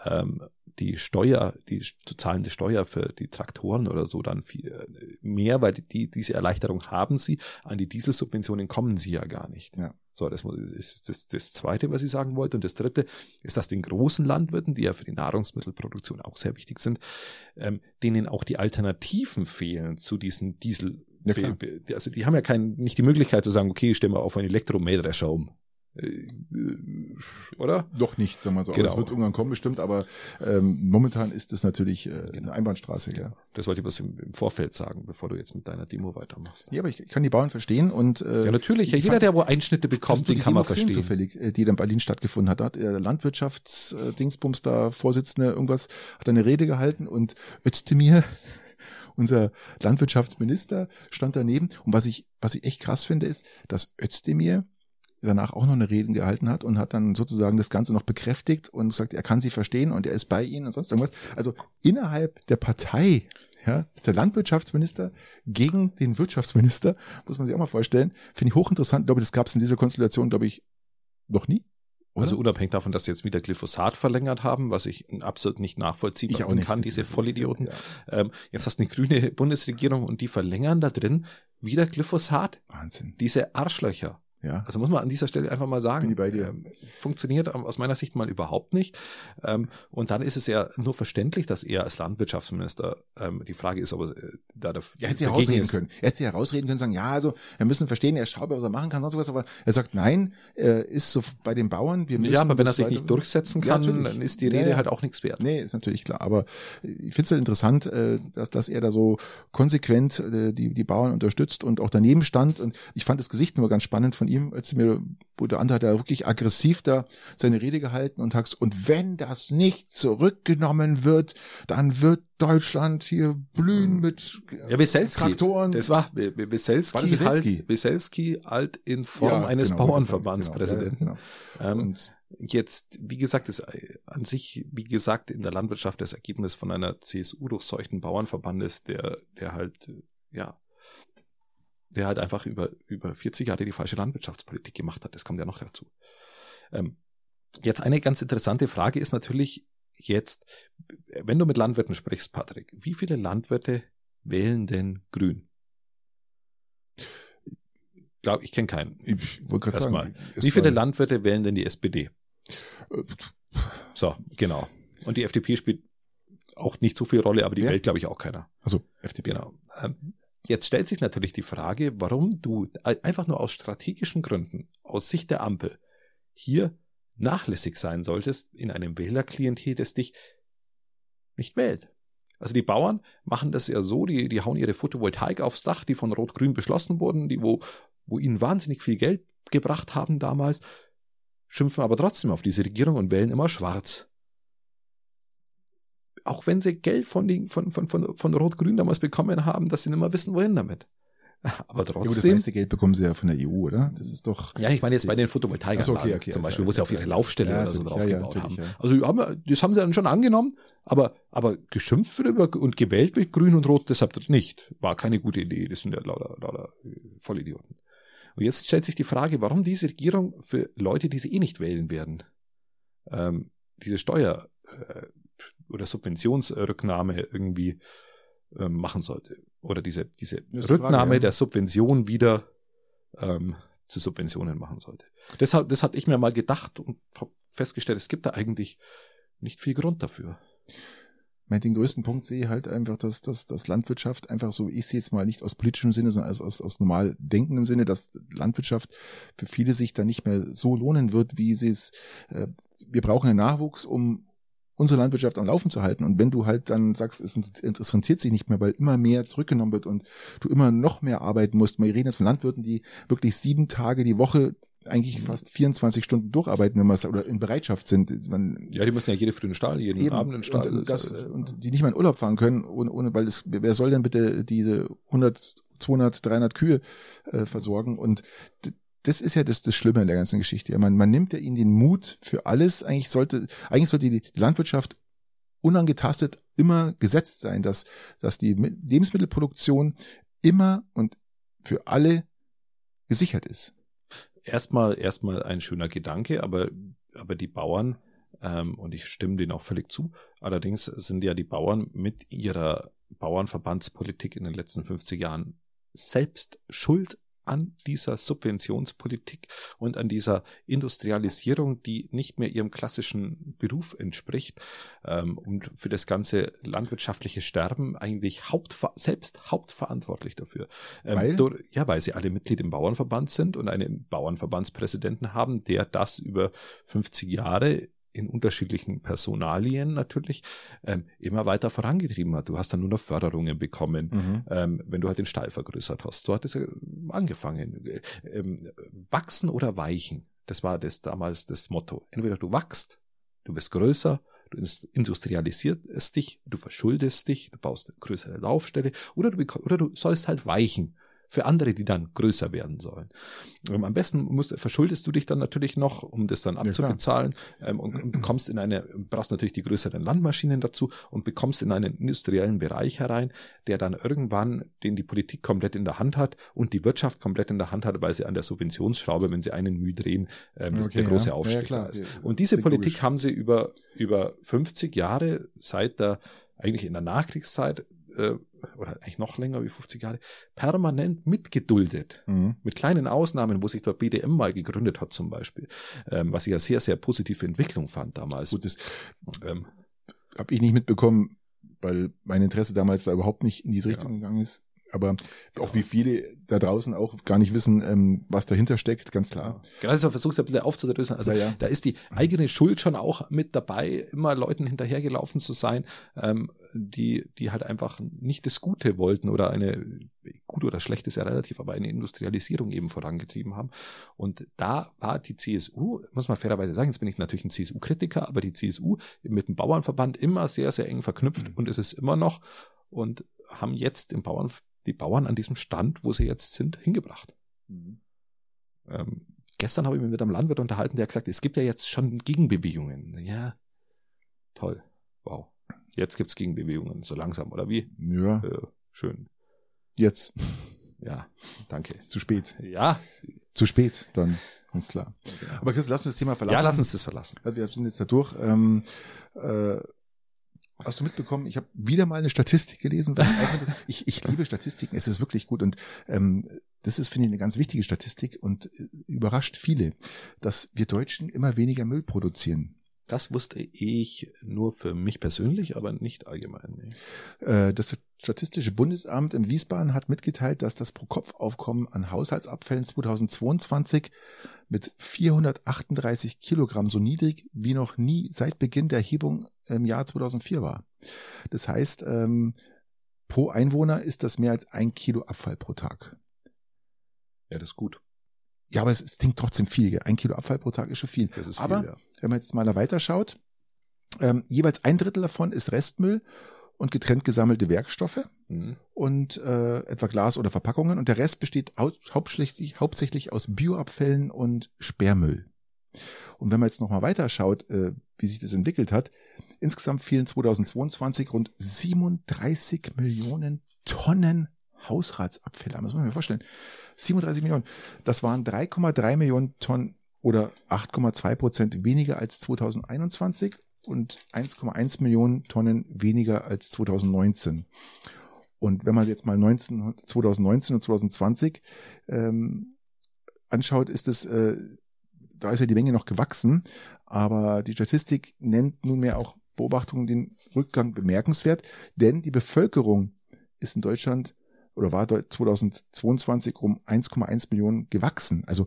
ähm, die Steuer, die zu zahlende Steuer für die Traktoren oder so dann viel äh, mehr, weil die, diese Erleichterung haben sie. An die Dieselsubventionen kommen sie ja gar nicht. Ja. So, das ist das, das Zweite, was ich sagen wollte. Und das Dritte ist, dass den großen Landwirten, die ja für die Nahrungsmittelproduktion auch sehr wichtig sind, ähm, denen auch die Alternativen fehlen zu diesen Diesel. Ja, also die haben ja kein, nicht die Möglichkeit zu sagen, okay, stellen wir auf einen Elektromähdrescher um. Äh, oder? Doch nicht, sagen wir so. Genau. Es wird irgendwann kommen bestimmt, aber ähm, momentan ist es natürlich äh, genau. eine Einbahnstraße. Ja. Das wollte ich was im, im, Vorfeld sagen, bevor du jetzt mit deiner Demo weitermachst. Ja, aber ich kann die Bauern verstehen und äh, ja natürlich. Ja, jeder, der wo Einschnitte bekommt, den kann man verstehen. Zufällig, äh, die dann in Berlin stattgefunden hat, da hat der Landwirtschaftsdingsbums da Vorsitzende irgendwas hat eine Rede gehalten und Özdemir unser Landwirtschaftsminister stand daneben. Und was ich, was ich echt krass finde, ist, dass Özdemir danach auch noch eine Rede gehalten hat und hat dann sozusagen das Ganze noch bekräftigt und gesagt, er kann sie verstehen und er ist bei ihnen und sonst irgendwas. Also innerhalb der Partei ja, ist der Landwirtschaftsminister gegen den Wirtschaftsminister, muss man sich auch mal vorstellen. Finde ich hochinteressant. Ich glaube, das gab es in dieser Konstellation, glaube ich, noch nie. Oder? Also unabhängig davon, dass sie jetzt wieder Glyphosat verlängert haben, was ich absolut nicht nachvollziehen ich auch nicht. kann, diese Vollidioten. Ja. Ähm, jetzt hast du eine grüne Bundesregierung und die verlängern da drin wieder Glyphosat. Wahnsinn. Diese Arschlöcher. Ja. Also muss man an dieser Stelle einfach mal sagen, Bin bei dir. Ähm, funktioniert aus meiner Sicht mal überhaupt nicht. Ähm, und dann ist es ja nur verständlich, dass er als Landwirtschaftsminister, ähm, die Frage ist, ob er äh, da dafür er hätte sie herausreden ist. können. Er hätte sie herausreden können, sagen, ja, also wir müssen verstehen, er schaut, was er machen kann, sonst was, aber er sagt, nein, er ist so bei den Bauern, wir müssen Ja, aber wenn er sich nicht durchsetzen kann, ja, dann ist die Rede ja, halt auch nichts wert. Nee, ist natürlich klar, aber ich finde es halt interessant, äh, dass, dass er da so konsequent äh, die, die Bauern unterstützt und auch daneben stand und ich fand das Gesicht nur ganz spannend von ihm, als mir wo der andere hat da wirklich aggressiv da seine Rede gehalten und sagt, und wenn das nicht zurückgenommen wird, dann wird Deutschland hier blühen hm. mit ja, Wieselski, Traktoren. Das war Wieselski, halt, Wieselski halt in Form ja, eines genau, Bauernverbandspräsidenten. Genau, genau. Ähm, jetzt, wie gesagt, ist an sich, wie gesagt, in der Landwirtschaft das Ergebnis von einer CSU durchseuchten Bauernverbandes, der, der halt, ja, der halt einfach über, über 40 Jahre die falsche Landwirtschaftspolitik gemacht hat. Das kommt ja noch dazu. Ähm, jetzt eine ganz interessante Frage ist natürlich jetzt, wenn du mit Landwirten sprichst, Patrick, wie viele Landwirte wählen denn grün? Ich glaube, ich kenne keinen. Ich wollte gerade sagen. Wie viele Landwirte wählen denn die SPD? So, genau. Und die FDP spielt auch nicht so viel Rolle, aber die ja. wählt, glaube ich, auch keiner. Also FDP. Genau. Ähm, Jetzt stellt sich natürlich die Frage, warum du einfach nur aus strategischen Gründen, aus Sicht der Ampel, hier nachlässig sein solltest in einem Wählerklientel, das dich nicht wählt. Also die Bauern machen das ja so, die, die hauen ihre Photovoltaik aufs Dach, die von Rot-Grün beschlossen wurden, die wo, wo ihnen wahnsinnig viel Geld gebracht haben damals, schimpfen aber trotzdem auf diese Regierung und wählen immer schwarz auch wenn sie Geld von, den, von, von, von, von Rot-Grün damals bekommen haben, dass sie nicht mehr wissen, wohin damit. Aber trotzdem. Ja, gut, das meiste Geld bekommen sie ja von der EU, oder? Das ist doch. Ja, ich meine jetzt bei den Photovoltaikanlagen okay, okay, zum Beispiel, okay, wo sie auf ihre Laufstelle ja, oder so draufgebaut ja, haben. Also das haben sie dann schon angenommen, aber, aber geschimpft wird über und gewählt wird Grün und Rot deshalb nicht. War keine gute Idee. Das sind ja lauter, lauter äh, Vollidioten. Und jetzt stellt sich die Frage, warum diese Regierung für Leute, die sie eh nicht wählen werden, ähm, diese Steuer, äh, oder Subventionsrücknahme irgendwie ähm, machen sollte. Oder diese, diese Rücknahme Frage, ja. der Subvention wieder ähm, zu Subventionen machen sollte. Deshalb, das hatte ich mir mal gedacht und habe festgestellt, es gibt da eigentlich nicht viel Grund dafür. Den größten Punkt sehe ich halt einfach, dass, dass, dass Landwirtschaft einfach so, ich sehe jetzt mal nicht aus politischem Sinne, sondern aus, aus, aus normal denkendem Sinne, dass Landwirtschaft für viele sich da nicht mehr so lohnen wird, wie sie es, äh, wir brauchen einen Nachwuchs, um unsere Landwirtschaft am Laufen zu halten. Und wenn du halt dann sagst, es interessiert sich nicht mehr, weil immer mehr zurückgenommen wird und du immer noch mehr arbeiten musst. Wir reden jetzt von Landwirten, die wirklich sieben Tage die Woche eigentlich fast 24 Stunden durcharbeiten, wenn man oder in Bereitschaft sind. Man, ja, die müssen ja jede Früh in den Stall, jeden eben, Abend in den Stall. Und, das, und die nicht mal in Urlaub fahren können, ohne, ohne weil es, wer soll denn bitte diese 100, 200, 300 Kühe äh, versorgen? Und das ist ja das, das Schlimme in der ganzen Geschichte. Man, man nimmt ja ihnen den Mut für alles. Eigentlich sollte, eigentlich sollte die Landwirtschaft unangetastet immer gesetzt sein, dass, dass die Lebensmittelproduktion immer und für alle gesichert ist. Erstmal, erstmal ein schöner Gedanke, aber, aber die Bauern, ähm, und ich stimme denen auch völlig zu, allerdings sind ja die Bauern mit ihrer Bauernverbandspolitik in den letzten 50 Jahren selbst schuld an dieser Subventionspolitik und an dieser Industrialisierung, die nicht mehr ihrem klassischen Beruf entspricht ähm, und für das ganze landwirtschaftliche Sterben eigentlich hauptver selbst hauptverantwortlich dafür. Ähm, weil? Durch, ja, weil sie alle Mitglied im Bauernverband sind und einen Bauernverbandspräsidenten haben, der das über 50 Jahre in unterschiedlichen Personalien natürlich ähm, immer weiter vorangetrieben hat. Du hast dann nur noch Förderungen bekommen, mhm. ähm, wenn du halt den Stall vergrößert hast. So hat es ja angefangen. Ähm, wachsen oder weichen, das war das damals das Motto. Entweder du wachst, du wirst größer, du industrialisierst dich, du verschuldest dich, du baust eine größere Laufstelle oder du, oder du sollst halt weichen für andere, die dann größer werden sollen. Ähm, am besten musst, verschuldest du dich dann natürlich noch, um das dann abzubezahlen ja, ähm, und, und bekommst in eine, brauchst natürlich die größeren Landmaschinen dazu und bekommst in einen industriellen Bereich herein, der dann irgendwann, den die Politik komplett in der Hand hat und die Wirtschaft komplett in der Hand hat, weil sie an der Subventionsschraube, wenn sie einen Mühe drehen, ähm, okay, der große ja. Aufstieg ja, ist. Und diese Politik logisch. haben sie über, über 50 Jahre seit der, eigentlich in der Nachkriegszeit, äh, oder eigentlich noch länger wie 50 Jahre, permanent mitgeduldet. Mhm. Mit kleinen Ausnahmen, wo sich der BDM mal gegründet hat zum Beispiel, ähm, was ich ja sehr, sehr positive Entwicklung fand damals. Gut, das ähm, habe ich nicht mitbekommen, weil mein Interesse damals da überhaupt nicht in diese Richtung ja. gegangen ist aber auch wie viele da draußen auch gar nicht wissen, ähm, was dahinter steckt, ganz klar. Genau, also versuchst du ein bisschen aufzudröseln. Also ja, ja. da ist die eigene Schuld schon auch mit dabei, immer Leuten hinterhergelaufen zu sein, ähm, die, die halt einfach nicht das Gute wollten oder eine, gut oder schlecht ist ja relativ, aber eine Industrialisierung eben vorangetrieben haben. Und da war die CSU, muss man fairerweise sagen, jetzt bin ich natürlich ein CSU-Kritiker, aber die CSU mit dem Bauernverband immer sehr, sehr eng verknüpft mhm. und ist es immer noch und haben jetzt im Bauern die Bauern an diesem Stand, wo sie jetzt sind, hingebracht. Mhm. Ähm, gestern habe ich mich mit einem Landwirt unterhalten, der hat gesagt, es gibt ja jetzt schon Gegenbewegungen. Ja, toll. Wow. Jetzt gibt's Gegenbewegungen, so langsam, oder wie? Ja. Äh, schön. Jetzt. Ja, danke. Zu spät. Ja. Zu spät, dann, ganz klar. Aber Chris, lass uns das Thema verlassen. Ja, lass uns das verlassen. Wir sind jetzt da durch. Ähm, äh, Hast du mitbekommen? Ich habe wieder mal eine Statistik gelesen. Ich, ich liebe Statistiken. Es ist wirklich gut und ähm, das ist finde ich eine ganz wichtige Statistik und äh, überrascht viele, dass wir Deutschen immer weniger Müll produzieren. Das wusste ich nur für mich persönlich, aber nicht allgemein. Nee. Äh, das Statistische Bundesamt in Wiesbaden hat mitgeteilt, dass das Pro-Kopf-Aufkommen an Haushaltsabfällen 2022 mit 438 Kilogramm so niedrig wie noch nie seit Beginn der Erhebung im Jahr 2004 war. Das heißt, ähm, pro Einwohner ist das mehr als ein Kilo Abfall pro Tag. Ja, das ist gut. Ja, aber es klingt trotzdem viel. Ein Kilo Abfall pro Tag ist schon viel. Das ist viel aber ja. wenn man jetzt mal da weiterschaut, ähm, jeweils ein Drittel davon ist Restmüll und getrennt gesammelte Werkstoffe mhm. und äh, etwa Glas oder Verpackungen und der Rest besteht hau hauptsächlich, hauptsächlich aus Bioabfällen und Sperrmüll. Und wenn man jetzt nochmal weiterschaut, äh, wie sich das entwickelt hat, insgesamt fielen 2022 rund 37 Millionen Tonnen Hausratsabfälle. Das muss man sich vorstellen. 37 Millionen. Das waren 3,3 Millionen Tonnen oder 8,2 Prozent weniger als 2021 und 1,1 Millionen Tonnen weniger als 2019. Und wenn man jetzt mal 19, 2019 und 2020 ähm, anschaut, ist es, äh, da ist ja die Menge noch gewachsen, aber die Statistik nennt nunmehr auch Beobachtungen den Rückgang bemerkenswert, denn die Bevölkerung ist in Deutschland oder war 2022 um 1,1 Millionen gewachsen. Also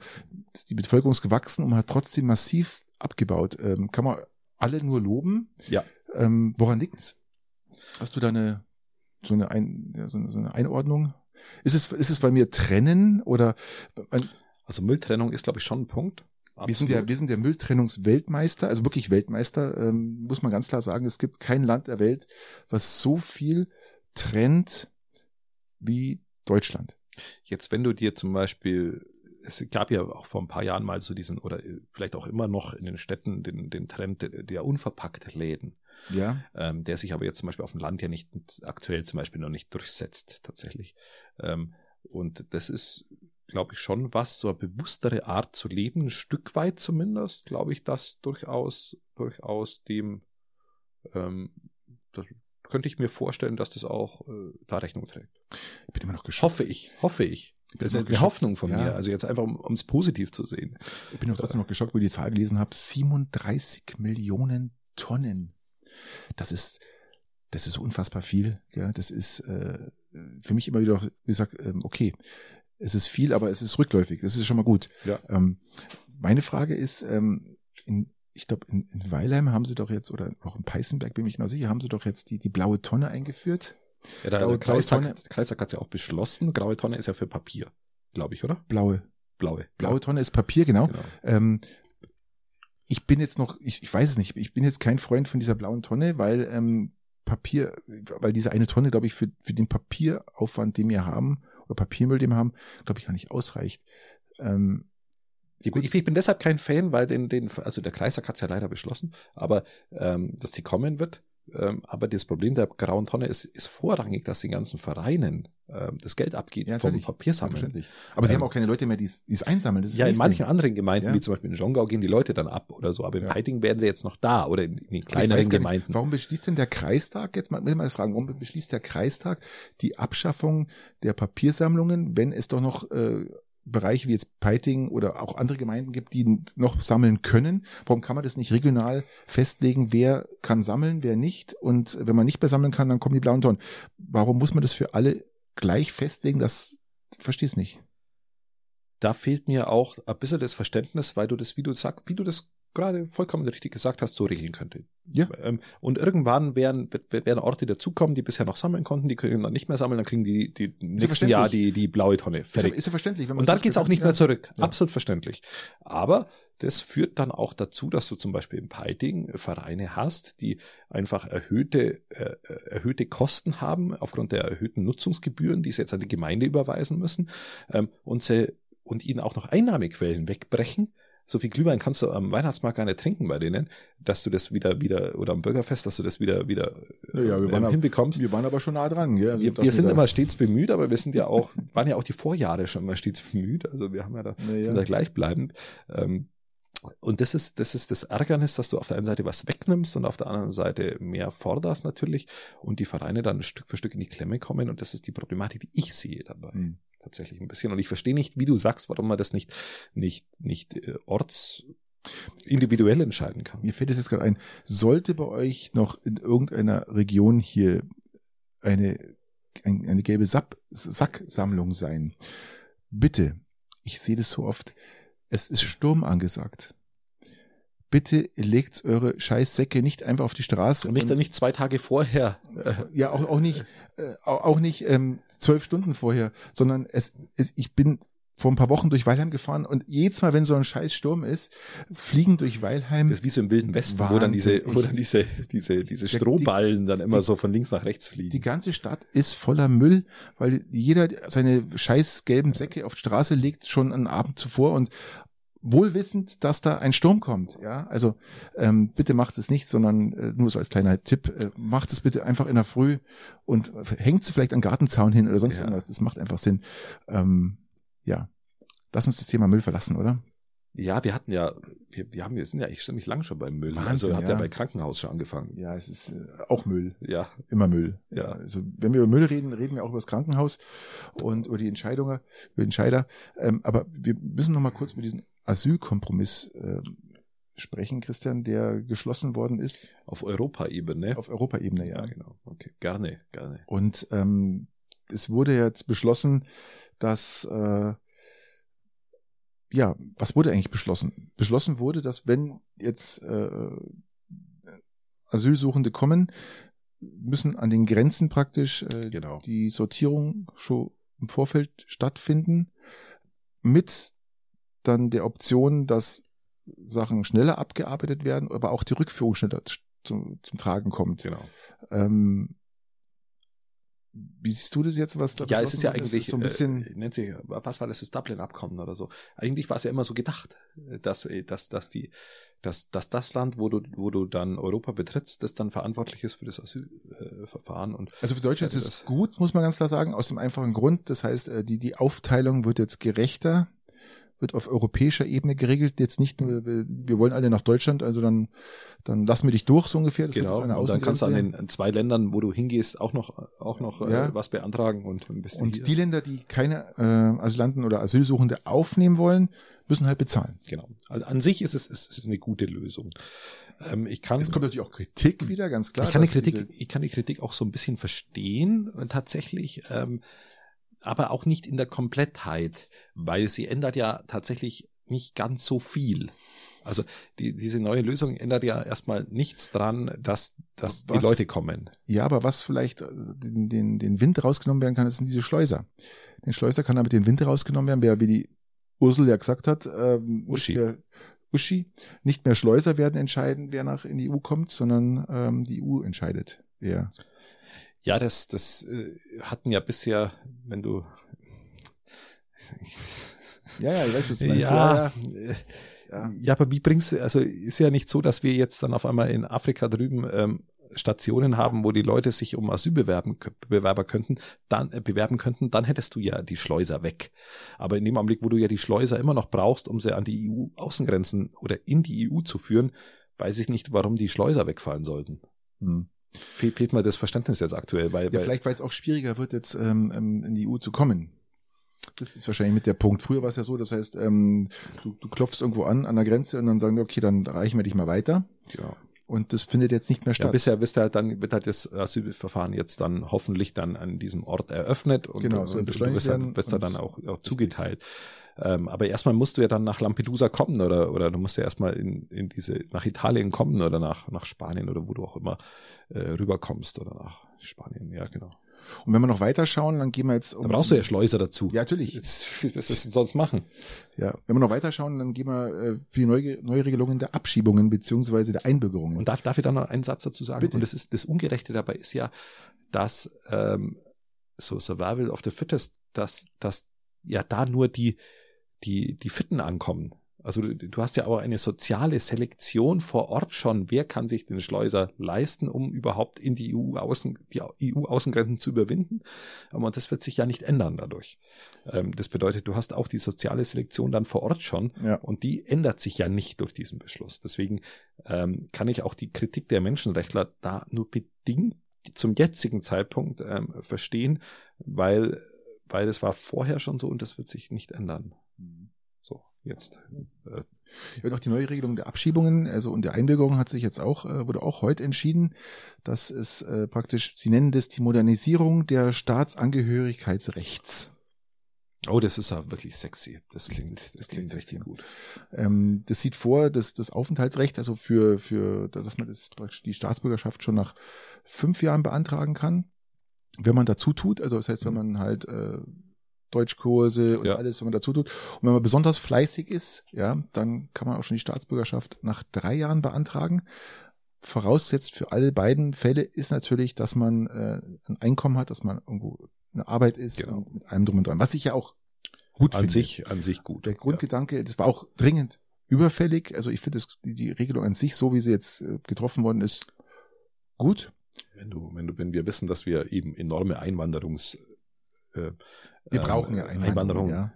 die Bevölkerung ist gewachsen und hat trotzdem massiv abgebaut. Ähm, kann man alle nur loben. Ja. Ähm, woran liegt's? Hast du da eine so eine, Ein, ja, so eine, so eine Einordnung? Ist es, ist es bei mir trennen oder Also Mülltrennung ist, glaube ich, schon ein Punkt. Wir sind ja, wir sind der Mülltrennungsweltmeister, also wirklich Weltmeister, ähm, muss man ganz klar sagen. Es gibt kein Land der Welt, was so viel trennt wie Deutschland. Jetzt, wenn du dir zum Beispiel, es gab ja auch vor ein paar Jahren mal so diesen, oder vielleicht auch immer noch in den Städten den, den Trend der, der unverpackt Läden. Ja. Ähm, der sich aber jetzt zum Beispiel auf dem Land ja nicht aktuell zum Beispiel noch nicht durchsetzt, tatsächlich. Ähm, und das ist, glaube ich, schon was, so eine bewusstere Art zu leben, ein Stück weit zumindest, glaube ich, das durchaus, durchaus dem, ähm, könnte ich mir vorstellen, dass das auch äh, da Rechnung trägt. Ich bin immer noch geschockt. Hoffe ich, hoffe ich. Das ist eine Hoffnung von ja. mir. Also jetzt einfach, um es positiv zu sehen. Ich bin auch trotzdem noch geschockt, wo ich die Zahl gelesen habe. 37 Millionen Tonnen. Das ist, das ist unfassbar viel. Ja, das ist äh, für mich immer wieder, wie gesagt, ähm, okay, es ist viel, aber es ist rückläufig. Das ist schon mal gut. Ja. Ähm, meine Frage ist, ähm, in, ich glaube, in, in Weilheim haben sie doch jetzt, oder auch in Peißenberg bin ich genau sicher, haben sie doch jetzt die, die blaue Tonne eingeführt. Ja, der, blaue, Kreistag, Tonne. Kreistag hat ja auch beschlossen. Graue Tonne ist ja für Papier, glaube ich, oder? Blaue. Blaue. Blaue ja. Tonne ist Papier, genau. genau. Ähm, ich bin jetzt noch, ich, ich weiß es nicht, ich bin jetzt kein Freund von dieser blauen Tonne, weil ähm, Papier, weil diese eine Tonne, glaube ich, für, für den Papieraufwand, den wir haben, oder Papiermüll, den wir haben, glaube ich, gar nicht ausreicht. Ähm, ich, ich, bin deshalb kein Fan, weil den, den, also der Kreisack hat es ja leider beschlossen, aber ähm, dass sie kommen wird. Ähm, aber das Problem der grauen Tonne ist, ist vorrangig, dass den ganzen Vereinen ähm, das Geld abgeht ja, vom Papiersammeln. Aber sie ähm, haben auch keine Leute mehr, die es einsammeln. ja, in manchen anderen Gemeinden, ja. wie zum Beispiel in Jongau, gehen die Leute dann ab oder so. Aber in ja. Heiting werden sie jetzt noch da oder in, in den kleineren Gemeinden. Nicht, warum beschließt denn der Kreistag, jetzt mal, mal fragen, warum beschließt der Kreistag die Abschaffung der Papiersammlungen, wenn es doch noch äh, Bereiche wie jetzt Peiting oder auch andere Gemeinden gibt, die noch sammeln können. Warum kann man das nicht regional festlegen, wer kann sammeln, wer nicht? Und wenn man nicht mehr sammeln kann, dann kommen die blauen Tonnen. Warum muss man das für alle gleich festlegen? Das verstehe ich nicht. Da fehlt mir auch ein bisschen das Verständnis, weil du das, wie du sagst, wie du das gerade vollkommen richtig gesagt hast, so regeln könnte. Ja. Ähm, und irgendwann werden, werden Orte dazukommen, die bisher noch sammeln konnten, die können dann nicht mehr sammeln, dann kriegen die, die nächsten Jahr die, die blaue Tonne. Fertig. Ist ja verständlich. Wenn man und dann geht's auch nicht mehr zurück. Ja. Absolut verständlich. Aber das führt dann auch dazu, dass du zum Beispiel im Piting Vereine hast, die einfach erhöhte, äh, erhöhte Kosten haben aufgrund der erhöhten Nutzungsgebühren, die sie jetzt an die Gemeinde überweisen müssen ähm, und, sie, und ihnen auch noch Einnahmequellen wegbrechen, so viel Glühwein kannst du am Weihnachtsmarkt gar nicht trinken bei denen, dass du das wieder, wieder, oder am Bürgerfest, dass du das wieder, wieder ja, ja, wir ähm, waren hinbekommst. Wir waren aber schon nah dran, ja. Also wir, wir sind immer stets bemüht, aber wir sind ja auch, waren ja auch die Vorjahre schon mal stets bemüht. Also wir haben ja da, ja, sind da gleichbleibend. Ähm, und das ist, das ist das Ärgernis, dass du auf der einen Seite was wegnimmst und auf der anderen Seite mehr forderst natürlich und die Vereine dann Stück für Stück in die Klemme kommen und das ist die Problematik, die ich sehe dabei. Mhm tatsächlich ein bisschen. Und ich verstehe nicht, wie du sagst, warum man das nicht, nicht, nicht äh, orts individuell entscheiden kann. Mir fällt es jetzt gerade ein, sollte bei euch noch in irgendeiner Region hier eine, ein, eine gelbe Sack, Sacksammlung sein, bitte, ich sehe das so oft, es ist Sturm angesagt bitte legt eure Scheißsäcke nicht einfach auf die Straße. Und nicht, und nicht zwei Tage vorher. Ja, auch, auch nicht, äh, auch nicht ähm, zwölf Stunden vorher, sondern es, es, ich bin vor ein paar Wochen durch Weilheim gefahren und jedes Mal, wenn so ein scheiß Sturm ist, fliegen durch Weilheim. Das ist wie so im Wilden Westen, Wahnsinn, wo dann diese, wo dann diese, diese, diese Strohballen dann immer die, so von links nach rechts fliegen. Die ganze Stadt ist voller Müll, weil jeder seine scheiß gelben Säcke auf die Straße legt schon einen Abend zuvor und wohlwissend, dass da ein Sturm kommt. Ja, also ähm, bitte macht es nicht, sondern äh, nur so als kleiner Tipp, äh, macht es bitte einfach in der Früh und hängt sie vielleicht an Gartenzaun hin oder sonst ja. irgendwas. Das macht einfach Sinn. Ähm, ja, lass uns das Thema Müll verlassen, oder? Ja, wir hatten ja, wir, wir haben, wir sind ja echt ziemlich lang schon beim Müll. Wahnsinn, also hat ja. ja bei Krankenhaus schon angefangen. Ja, es ist äh, auch Müll. Ja. Immer Müll. Ja. Also wenn wir über Müll reden, reden wir auch über das Krankenhaus und über die Entscheidungen, über Entscheider. Ähm, aber wir müssen noch mal kurz über diesen Asylkompromiss äh, sprechen, Christian, der geschlossen worden ist. Auf Europaebene. Auf Europaebene, ja. Ja, genau. Okay, gerne, gerne. Und ähm, es wurde jetzt beschlossen, dass äh, ja, was wurde eigentlich beschlossen? Beschlossen wurde, dass wenn jetzt äh, Asylsuchende kommen, müssen an den Grenzen praktisch äh, genau. die Sortierung schon im Vorfeld stattfinden mit dann der Option, dass Sachen schneller abgearbeitet werden, aber auch die Rückführung schneller zum, zum Tragen kommt. Genau. Ähm, wie siehst du das jetzt, was da Ja, es ist ja eigentlich so ein bisschen äh, nennt sich, was war das, das Dublin-Abkommen oder so. Eigentlich war es ja immer so gedacht, dass, dass, dass die, dass, dass das Land, wo du, wo du dann Europa betrittst, das dann verantwortlich ist für das Asylverfahren. und also für Deutschland ist es gut, muss man ganz klar sagen, aus dem einfachen Grund. Das heißt, äh, die, die Aufteilung wird jetzt gerechter wird auf europäischer Ebene geregelt. Jetzt nicht wir wollen alle nach Deutschland, also dann, dann lass mir dich durch, so ungefähr. Das genau, und dann kannst du an den zwei Ländern, wo du hingehst, auch noch, auch noch äh, ja. äh, was beantragen und ein bisschen. Und hier. die Länder, die keine äh, Asylanten oder Asylsuchende aufnehmen wollen, müssen halt bezahlen. Genau. Also an sich ist es, ist es eine gute Lösung. Ähm, ich kann, es kommt natürlich auch Kritik wieder, ganz klar. Ich kann die Kritik, ich kann die Kritik auch so ein bisschen verstehen, tatsächlich. Ähm, aber auch nicht in der Komplettheit, weil sie ändert ja tatsächlich nicht ganz so viel. Also die, diese neue Lösung ändert ja erstmal nichts dran, dass, dass was, die Leute kommen. Ja, aber was vielleicht äh, den, den, den Wind rausgenommen werden kann, das sind diese Schleuser. Den Schleuser kann damit den Wind rausgenommen werden, wer wie die Ursel ja gesagt hat, ähm, Uschi. Nicht mehr, Uschi, nicht mehr Schleuser werden entscheiden, wer nach in die EU kommt, sondern ähm, die EU entscheidet, wer ja, das, das äh, hatten ja bisher, wenn du ja, ja, ich weiß, was du meinst. Ja, ja, ja. ja, aber wie bringst du, also ist ja nicht so, dass wir jetzt dann auf einmal in Afrika drüben ähm, Stationen haben, wo die Leute sich um Asyl bewerben, bewerber könnten, dann äh, bewerben könnten, dann hättest du ja die Schleuser weg. Aber in dem Augenblick, wo du ja die Schleuser immer noch brauchst, um sie an die EU-Außengrenzen oder in die EU zu führen, weiß ich nicht, warum die Schleuser wegfallen sollten. Hm fehlt, fehlt mir das Verständnis jetzt aktuell. Weil, ja, weil vielleicht, weil es auch schwieriger wird, jetzt ähm, ähm, in die EU zu kommen. Das ist wahrscheinlich mit der Punkt. Früher war es ja so, das heißt, ähm, du, du klopfst irgendwo an, an der Grenze und dann sagen die, okay, dann reichen wir dich mal weiter. Ja. Und das findet jetzt nicht mehr statt. Ja, bisher ihr halt dann, wird halt das Asylverfahren jetzt dann hoffentlich dann an diesem Ort eröffnet und, genau, so und du wirst, halt, wirst dann auch, auch zugeteilt. Ähm, aber erstmal musst du ja dann nach Lampedusa kommen oder, oder du musst ja erstmal in, in diese, nach Italien kommen oder nach, nach Spanien oder wo du auch immer äh, rüberkommst oder nach Spanien, ja, genau. Und wenn wir noch weiter schauen, dann gehen wir jetzt um. Da brauchst du ja Schleuser dazu. Ja, natürlich. Was willst du sonst machen? Ja, wenn wir noch weiter schauen, dann gehen wir äh, für die Neu Neuregelungen der Abschiebungen beziehungsweise der Einbürgerungen. Und darf, darf ich da noch einen Satz dazu sagen? Bitte. Und das ist das Ungerechte dabei ist ja, dass ähm, so Survival of the Fittest, dass, dass ja da nur die die, die Fitten ankommen. Also du, du hast ja auch eine soziale Selektion vor Ort schon. Wer kann sich den Schleuser leisten, um überhaupt in die EU-Außen, die EU-Außengrenzen zu überwinden? Aber das wird sich ja nicht ändern dadurch. Ähm, das bedeutet, du hast auch die soziale Selektion dann vor Ort schon. Ja. Und die ändert sich ja nicht durch diesen Beschluss. Deswegen ähm, kann ich auch die Kritik der Menschenrechtler da nur bedingt zum jetzigen Zeitpunkt ähm, verstehen, weil, weil es war vorher schon so und das wird sich nicht ändern. Mhm. So, jetzt. Äh, ja, auch die neue Regelung der Abschiebungen, also und der Einbürgerung hat sich jetzt auch, äh, wurde auch heute entschieden, dass es äh, praktisch, sie nennen das die Modernisierung der Staatsangehörigkeitsrechts. Oh, das ist ja wirklich sexy. Das klingt, das, klingt richtig gut. Ähm, das sieht vor, dass das Aufenthaltsrecht, also für, für, dass man das die Staatsbürgerschaft schon nach fünf Jahren beantragen kann, wenn man dazu tut. Also das heißt, wenn mhm. man halt äh, Deutschkurse und ja. alles, was man dazu tut. Und wenn man besonders fleißig ist, ja, dann kann man auch schon die Staatsbürgerschaft nach drei Jahren beantragen. Voraussetzt für alle beiden Fälle ist natürlich, dass man äh, ein Einkommen hat, dass man irgendwo eine Arbeit ist genau. mit allem drum und dran. Was ich ja auch gut an finde. sich, an sich gut. Der Grundgedanke, ja. das war auch dringend überfällig. Also ich finde die Regelung an sich, so wie sie jetzt äh, getroffen worden ist, gut. Wenn du, wenn du, wenn wir wissen, dass wir eben enorme Einwanderungs äh, wir brauchen ja Einwanderung. Einwanderung. Ja.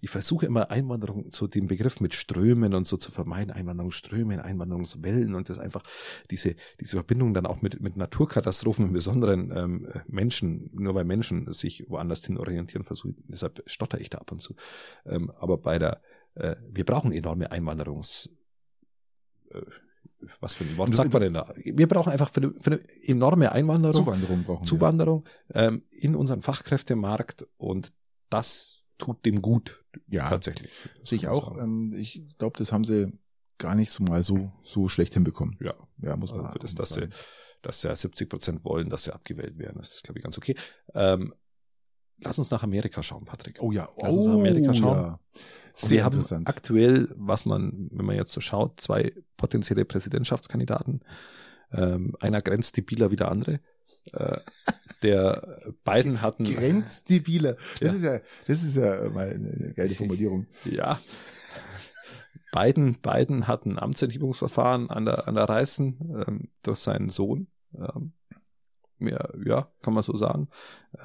Ich versuche immer Einwanderung, so den Begriff mit Strömen und so zu vermeiden, Einwanderungsströmen, Einwanderungswellen und das einfach diese, diese Verbindung dann auch mit, mit Naturkatastrophen, im Besonderen ähm, Menschen, nur weil Menschen sich woanders hin orientieren versuchen, deshalb stotter ich da ab und zu. Ähm, aber bei der, äh, wir brauchen enorme Einwanderungs, äh, was für ein Wort sagt man denn da? Wir brauchen einfach für eine, für eine enorme Einwanderung, Zuwanderung, brauchen Zuwanderung ähm, in unseren Fachkräftemarkt und das tut dem gut. Ja, tatsächlich. Sehe ich auch. Ähm, ich glaube, das haben sie gar nicht so mal so so schlecht hinbekommen. Ja, ja muss man. Also das, dass sie, dass ja 70 Prozent wollen, dass sie abgewählt werden, das ist glaube ich ganz okay. Ähm, lass uns nach Amerika schauen, Patrick. Oh ja, lass uns nach Amerika oh schauen. Ja. Wir haben aktuell, was man, wenn man jetzt so schaut, zwei potenzielle Präsidentschaftskandidaten. Ähm, einer grenzt debiler wie der andere. Äh, der beiden hatten grenzdebiler. Das ja. ist ja, das ist ja mal eine geile Formulierung. Ja. Beiden, beiden hatten Amtsenthebungsverfahren an der, an der Reißen ähm, durch seinen Sohn. Ähm, mehr, ja, kann man so sagen.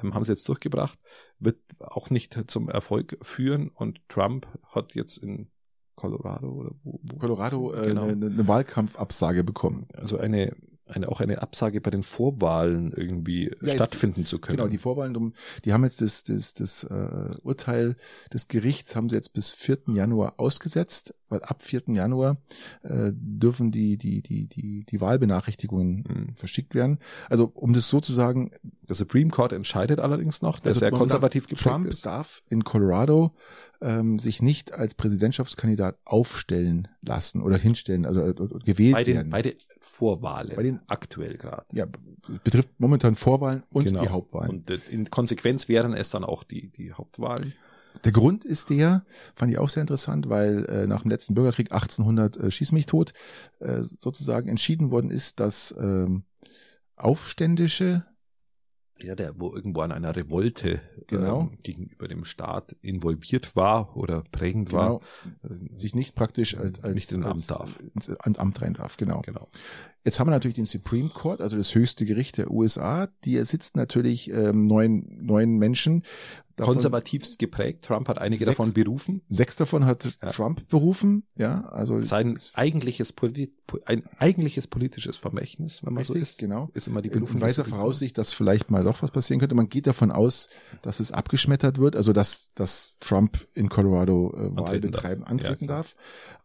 Ähm, haben sie jetzt durchgebracht. Wird auch nicht zum Erfolg führen und Trump hat jetzt in Colorado oder wo, wo Colorado äh, genau. eine, eine Wahlkampfabsage bekommen. Also eine eine, auch eine Absage bei den Vorwahlen irgendwie ja, stattfinden jetzt, zu können. Genau, die Vorwahlen, die haben jetzt das, das, das äh, Urteil des Gerichts haben sie jetzt bis 4. Januar ausgesetzt, weil ab 4. Januar äh, dürfen die, die, die, die, die Wahlbenachrichtigungen mhm. verschickt werden. Also um das sozusagen. Der Supreme Court entscheidet allerdings noch, der also sehr konservativ geprägt Trump ist. darf in Colorado ähm, sich nicht als Präsidentschaftskandidat aufstellen lassen oder hinstellen, also äh, gewählt bei den, werden. Bei den Vorwahlen, bei den aktuell gerade. Ja, betrifft momentan Vorwahlen und genau. die Hauptwahlen. Und in Konsequenz wären es dann auch die, die Hauptwahlen. Der Grund ist der, fand ich auch sehr interessant, weil äh, nach dem letzten Bürgerkrieg 1800 äh, schieß mich tot äh, sozusagen entschieden worden ist, dass ähm, Aufständische ja, der wo irgendwo an einer Revolte genau. ähm, gegenüber dem Staat involviert war oder prägend genau. war, sich nicht praktisch als, als nicht in Amt darf, ins Amt rein darf, genau. genau. Jetzt haben wir natürlich den Supreme Court, also das höchste Gericht der USA. Die sitzt natürlich ähm, neun, neun Menschen, davon, konservativst geprägt. Trump hat einige sechs, davon berufen. Sechs davon hat ja. Trump berufen, ja, also sein eigentliches ein eigentliches politisches Vermächtnis, wenn man Richtig, so ist, genau, ist immer die Berufung. In weiser Voraussicht, dass vielleicht mal doch was passieren könnte. Man geht davon aus, dass es abgeschmettert wird, also dass dass Trump in Colorado äh, Wahl betreiben, darf. antreten darf.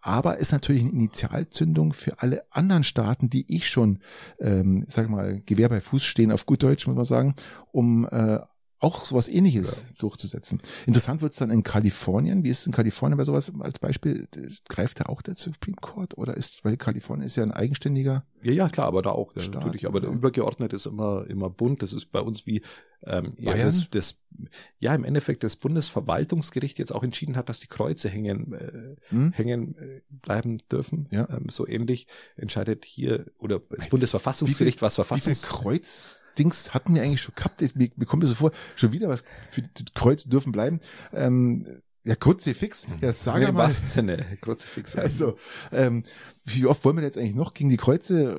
Aber ist natürlich eine Initialzündung für alle anderen Staaten, die ich schon, ähm, sag mal, Gewehr bei Fuß stehen, auf gut Deutsch muss man sagen, um äh, auch sowas ähnliches ja. durchzusetzen. Interessant wird es dann in Kalifornien. Wie ist es in Kalifornien bei sowas als Beispiel? Greift da auch der Supreme Court oder ist, weil Kalifornien ist ja ein eigenständiger ja, ja, klar, aber da auch Staat, natürlich. Aber der übergeordnete ist immer, immer bunt. Das ist bei uns wie ähm, ja, das, das, ja, im Endeffekt das Bundesverwaltungsgericht jetzt auch entschieden hat, dass die Kreuze hängen, äh, hm? hängen äh, bleiben dürfen. Ja. Ähm, so ähnlich entscheidet hier oder das Bundesverfassungsgericht, was Verfassungs... Wie Kreuzdings hatten wir eigentlich schon gehabt? Mir, mir kommt das so vor, schon wieder was für die Kreuze dürfen bleiben. Ähm, ja, Kruzifix. Ja, sag nee, mal. Sinne, Kruzifix. Also, ähm, wie oft wollen wir jetzt eigentlich noch gegen die Kreuze?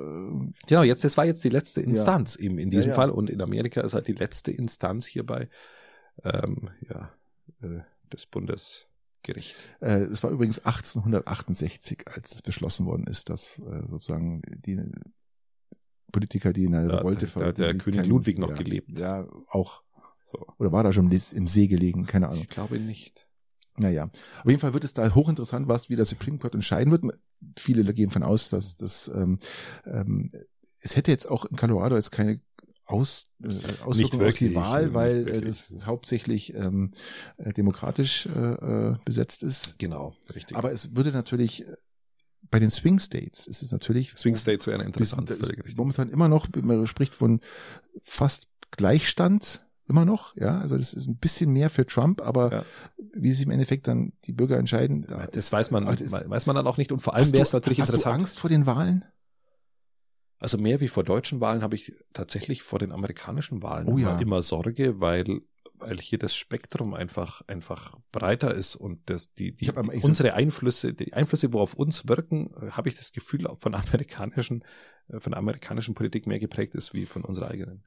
Genau, jetzt, das war jetzt die letzte Instanz ja. eben in diesem ja, ja. Fall. Und in Amerika ist halt die letzte Instanz hierbei, ähm, ja, äh, des Bundesgerichts. Äh, es war übrigens 1868, als es beschlossen worden ist, dass äh, sozusagen die Politiker, die in der Revolte Da hat der König Ludwig noch gelebt. Ja, auch. So. Oder war da schon im See gelegen? Keine Ahnung. Ich glaube nicht. Naja, auf jeden Fall wird es da hochinteressant, was wie der Supreme Court entscheiden wird. Viele gehen von aus, dass das ähm, ähm, es hätte jetzt auch in Colorado jetzt keine aus, äh, Auswirkungen auf die Wahl, weil äh, das hauptsächlich ähm, äh, demokratisch äh, äh, besetzt ist. Genau, richtig. Aber es würde natürlich äh, bei den Swing States ist es natürlich. Swing States wären interessant. Momentan immer noch, man spricht von fast Gleichstand immer noch, ja, also das ist ein bisschen mehr für Trump, aber ja. wie sich im Endeffekt dann die Bürger entscheiden, das ist, weiß man, ist, weiß man dann auch nicht und vor allem wäre es natürlich hast interessant. Hast du Angst vor den Wahlen? Also mehr wie vor deutschen Wahlen habe ich tatsächlich vor den amerikanischen Wahlen oh, ja. immer Sorge, weil weil hier das Spektrum einfach einfach breiter ist und das die, die, die unsere Einflüsse die Einflüsse wo auf uns wirken habe ich das Gefühl von amerikanischen von amerikanischen Politik mehr geprägt ist wie von unserer eigenen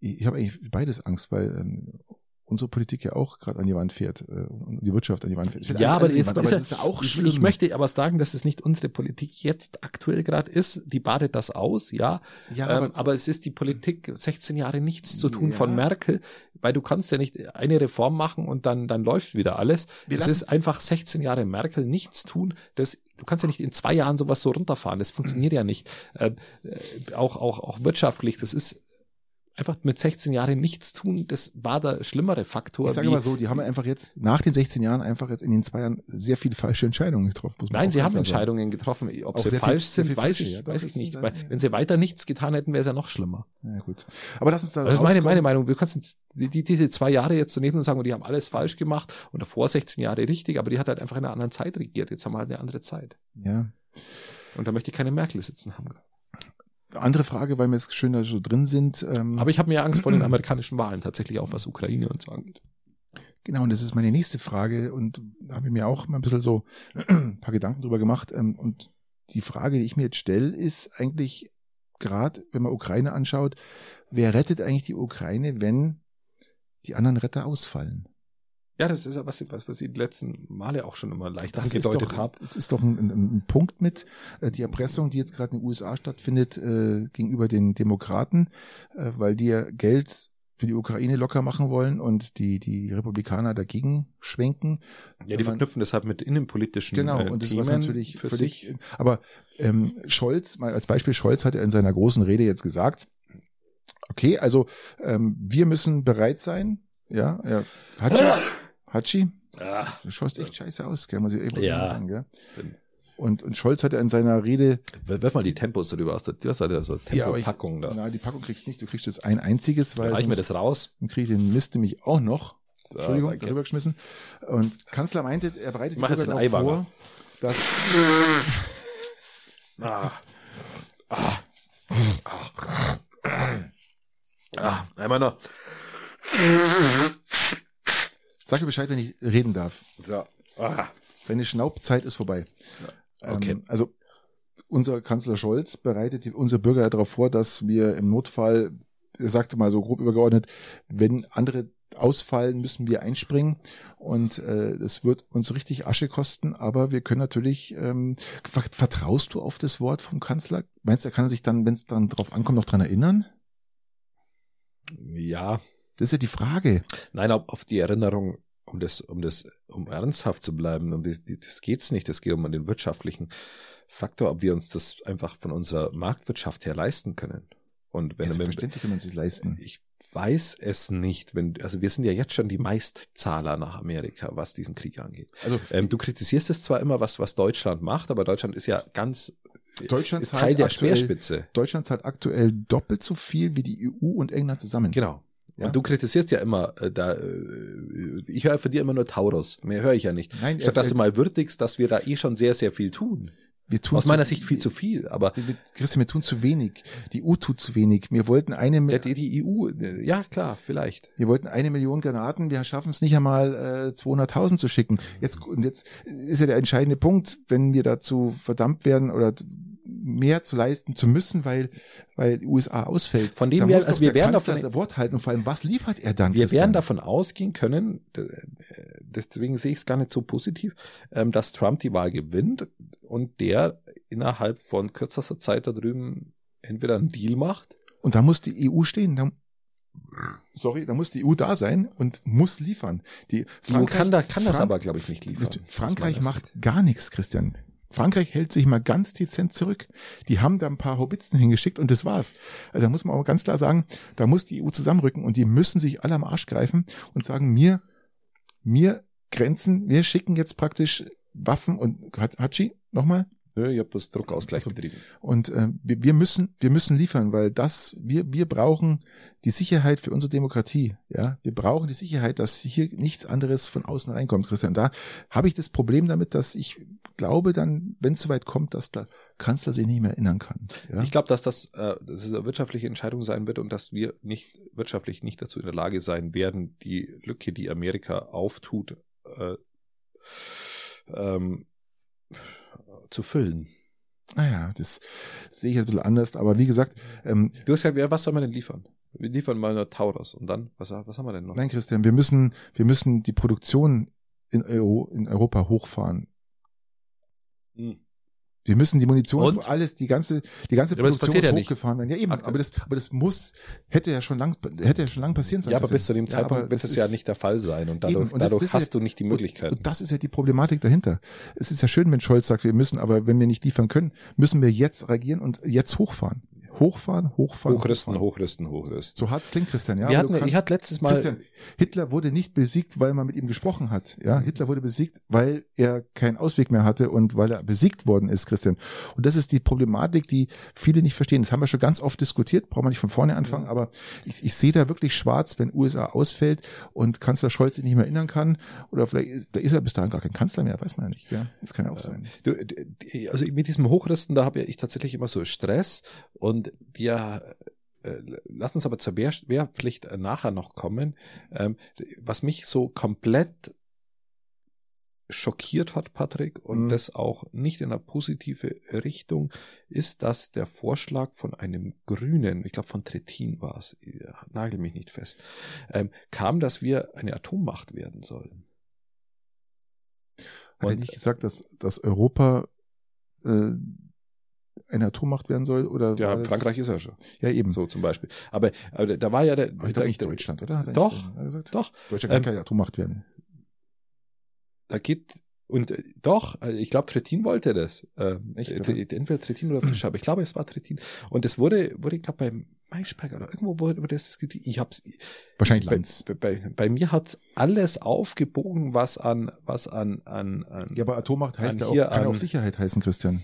ich habe eigentlich beides Angst, weil ähm, unsere Politik ja auch gerade an die Wand fährt äh, und die Wirtschaft an die Wand fährt. Ja, aber, jetzt, Wand, aber ist, ja auch schlimm. Ich möchte aber sagen, dass es nicht unsere Politik jetzt aktuell gerade ist. Die badet das aus, ja. ja aber, ähm, aber es ist die Politik 16 Jahre nichts zu tun ja. von Merkel, weil du kannst ja nicht eine Reform machen und dann dann läuft wieder alles. Wir es ist einfach 16 Jahre Merkel nichts tun. Das Du kannst ja nicht in zwei Jahren sowas so runterfahren. Das funktioniert ja nicht. Ähm, äh, auch auch auch wirtschaftlich. Das ist einfach mit 16 Jahren nichts tun, das war der schlimmere Faktor. Ich sage mal so, die haben einfach jetzt nach den 16 Jahren einfach jetzt in den zwei Jahren sehr viele falsche Entscheidungen getroffen. Nein, sie haben sagen. Entscheidungen getroffen. Ob Auch sie viel- falsch sehr sind, viel weiß ich, ja, das weiß ist- ich nicht. das- Weil, wenn sie weiter nichts getan hätten, wäre es ja noch schlimmer. Ja, gut. Aber lass uns da Das ist meine, meine Meinung. Wir können die, die, diese zwei Jahre jetzt so nehmen und sagen, die haben alles falsch gemacht und davor 16 Jahre richtig, aber die hat halt einfach in einer anderen Zeit regiert. Jetzt haben wir halt eine andere Zeit. Ja. Und da möchte ich keine Merkel sitzen haben. Andere Frage, weil wir jetzt schön da so drin sind. Ähm, Aber ich habe mir Angst vor den amerikanischen Wahlen, tatsächlich auch was Ukraine und so angeht. Genau, und das ist meine nächste Frage und da habe ich mir auch mal ein bisschen so ein paar Gedanken drüber gemacht. Ähm, Und die Frage, die ich mir jetzt stelle, ist eigentlich gerade, wenn man Ukraine anschaut, wer rettet eigentlich die Ukraine, wenn die anderen Retter ausfallen? Ja, das ist ja was, was, was ich die letzten Male auch schon immer leicht Das ist angedeutet habe. das ist doch ein, ein, ein Punkt mit äh, die Erpressung, die jetzt gerade in den USA stattfindet äh, gegenüber den Demokraten, äh, weil die ja Geld für die Ukraine locker machen wollen und die die Republikaner dagegen schwenken. Ja, die verknüpfen das halt mit innenpolitischen Genau, äh, und das was natürlich für völlig, sich. aber ähm, Scholz, mal als Beispiel, Scholz hat ja in seiner großen Rede jetzt gesagt, okay, also ähm, wir müssen bereit sein, ja, ja Hatschi, Ah, du schaust echt scheiße aus, gell, muss ich eben Ja. sagen, gell. Und, und Scholz hat ja in seiner Rede, Wirf mal die Tempos darüber aus. Du hast ja so Ja, aber ich- Tempopackung da. na, die Packung kriegst du nicht, du kriegst jetzt ein einziges, weil Reich mir das raus. dann krieg ich den Mist nämlich auch noch. So, Entschuldigung, danke. darüber geschmissen. Und Kanzler meinte, er bereitet die Mach jetzt Bürger darauf vor, dass Ah. Ah. Ah. Ah. Einmal noch. Sag mir Bescheid, wenn ich reden darf. Ja. Ah. Deine Schnaubzeit ist vorbei. Okay. Ähm, also unser Kanzler Scholz bereitet die, unsere Bürger darauf vor, dass wir im Notfall, er sagte mal so grob übergeordnet, wenn andere ausfallen, müssen wir einspringen und äh, das wird uns richtig Asche kosten, aber wir können natürlich, ähm, ver- vertraust du auf das Wort vom Kanzler? Meinst du, er kann sich dann, wenn es dann drauf ankommt, noch dran erinnern? Ja. Das ist ja die Frage. Nein, auf auf die Erinnerung, um das, um das, um ernsthaft zu bleiben, um das, das geht's nicht. Es geht um den wirtschaftlichen Faktor, ob wir uns das einfach von unserer Marktwirtschaft her leisten können. Und wenn wenn- Selbstverständlich uns das leisten. ich weiß es nicht, wenn, also wir sind ja jetzt schon die Meistzahler nach Amerika, was diesen Krieg angeht. Also Ähm, du kritisierst es zwar immer, was, was Deutschland macht, aber Deutschland ist ja ganz, Deutschland ist zahlt Teil der aktuell- Speerspitze. Deutschland zahlt aktuell doppelt so viel wie die EU und England zusammen. Genau. Ja. Und du kritisierst ja immer, äh, da, äh, ich höre von dir immer nur Taurus. Mehr höre ich ja nicht. Nein, Statt äh, dass du mal würdigst, dass wir da eh schon sehr, sehr viel tun. Wir tun Aus meiner Sicht viel zu viel, aber Christian, wir tun zu wenig. Die EU tut zu wenig. Wir wollten eine, Mi- ja, die, die EU, äh, ja klar, vielleicht. wir wollten eine Million Granaten. Wir schaffen es nicht einmal, äh, 200.000 zu schicken. Jetzt, und jetzt ist ja der entscheidende Punkt, wenn wir dazu verdammt werden oder mehr zu leisten zu müssen, weil, weil die USA ausfällt. Von dem wir- also wir werden davon- das Wort halten und vor allem, was liefert er dann? Wir Christian? werden davon ausgehen können, äh, deswegen sehe ich es gar nicht so positiv, ähm, dass Trump die Wahl gewinnt und der innerhalb von kürzester Zeit da drüben entweder einen Deal macht. Und da muss die EU stehen. Da, sorry, da muss die EU da sein und muss liefern. Die Die EU kann, da, kann das aber, glaube ich, nicht liefern. Frankreich macht gar nichts, Christian. Frankreich hält sich mal ganz dezent zurück. Die haben da ein paar Hobitzen hingeschickt und das war's. Also da muss man auch ganz klar sagen, da muss die EU zusammenrücken und die müssen sich alle am Arsch greifen und sagen, mir, mir Grenzen, wir schicken jetzt praktisch Waffen und Hat- Hatschi, nochmal. Nö, ich habe das Druckausgleich Also, betrieben. und äh, wir, wir müssen, wir müssen liefern, weil das, wir, wir brauchen die Sicherheit für unsere Demokratie. Ja, wir brauchen die Sicherheit, dass hier nichts anderes von außen reinkommt, Christian. Da habe ich das Problem damit, dass ich glaube, dann, wenn es soweit kommt, dass der Kanzler sich nicht mehr erinnern kann. Ja? Ich glaube, dass das, äh, dass es eine wirtschaftliche Entscheidung sein wird und dass wir nicht wirtschaftlich nicht dazu in der Lage sein werden, die Lücke, die Amerika auftut, äh, ähm, zu füllen. naja, das sehe ich jetzt ein bisschen anders, aber wie gesagt, ähm, Du hast gesagt, ja, was soll man denn liefern? Wir liefern mal nur Taurus und dann, was, was haben wir denn noch? nein, Christian, wir müssen, wir müssen die Produktion in, Euro, in Europa hochfahren. Hm. Wir müssen die Munition, Und? alles, die ganze, die ganze Ja, Produktion passiert ja muss nicht. hochgefahren werden. Ja, eben, aber das, aber das muss, hätte ja schon lang, hätte ja schon lang passieren sollen. Ja, aber bis zu dem Ja, Zeitpunkt aber wird es ja nicht der Fall sein und dadurch, und das- dadurch das hast ja- du nicht die Möglichkeit. Und das ist ja die Problematik dahinter. Es ist ja schön, wenn Scholz sagt, wir müssen, aber wenn wir nicht liefern können, müssen wir jetzt reagieren und jetzt hochfahren. Hochfahren, hochfahren. Hochrüsten, hochfahren. hochrüsten, hochrüsten. So hart es klingt, Christian, ja. Wir hatten, du ich kannst- hatte letztes Mal, Christian, Hitler wurde nicht besiegt, weil man mit ihm gesprochen hat. Ja, Hitler wurde besiegt, weil er keinen Ausweg mehr hatte und weil er besiegt worden ist, Christian. Und das ist die Problematik, die viele nicht verstehen. Das haben wir schon ganz oft diskutiert, brauchen wir nicht von vorne anfangen, aber ich, ich sehe da wirklich schwarz, wenn USA ausfällt und Kanzler Scholz sich nicht mehr erinnern kann oder vielleicht, ist- ist er bis dahin gar kein Kanzler mehr, weiß man ja nicht. Ja, das kann ja auch sein. Du, d- also mit diesem Hochrüsten, da habe ich tatsächlich immer so Stress und wir äh, lass uns aber zur Wehr, Wehrpflicht äh, nachher noch kommen. Ähm, was mich so komplett schockiert hat, Patrick, und Mhm. das auch nicht in eine positive Richtung, ist, dass der Vorschlag von einem Grünen, ich glaube von Trittin war es, ich nagel mich nicht fest, ähm, kam, dass wir eine Atommacht werden sollen. Hat er Und- nicht gesagt, dass, dass Europa äh, eine Atommacht werden soll? Oder Ja, Frankreich ist ja schon. Ja, eben. So zum Beispiel. Aber, aber da war ja der, Aber ich glaube nicht Deutschland, oder? Hat Doch. Doch, Deutschland kann Ähm, keine Atommacht werden. da geht und äh, doch, also ich glaube, Trittin wollte das. Ähm, Echt, äh, entweder Trittin oder Fischer, aber ich glaube, es war Trittin. Und es wurde, wurde ich glaube, beim Maischberger oder irgendwo wurde, wurde das diskutiert. Ich hab's, Wahrscheinlich bei, Lanz. bei, bei, bei mir hat's alles aufgebogen, was an, was an, an, an Ja, aber Atommacht heißt ja auch, kann an- auch Sicherheit heißen, Christian.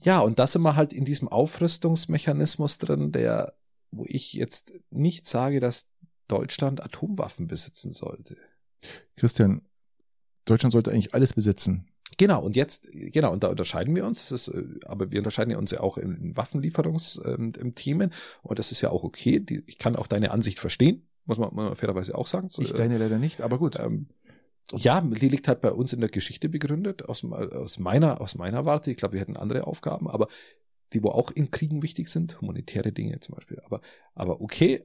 Ja, und das sind wir halt in diesem Aufrüstungsmechanismus drin, der, wo ich jetzt nicht sage, dass Deutschland Atomwaffen besitzen sollte. Christian, Deutschland sollte eigentlich alles besitzen. Genau, und jetzt, genau, und da unterscheiden wir uns, das ist, äh, aber wir unterscheiden ja uns ja auch in Waffenlieferungsthemen ähm, und das ist ja auch okay. Ich kann auch deine Ansicht verstehen, muss man, muss man fairerweise auch sagen. Ich deine leider nicht, aber gut. ähm, ja, die liegt halt bei uns in der Geschichte begründet, aus, aus meiner, aus meiner Warte. Ich glaube, wir hätten andere Aufgaben, aber die, wo auch in Kriegen wichtig sind, humanitäre Dinge zum Beispiel. Aber, aber okay,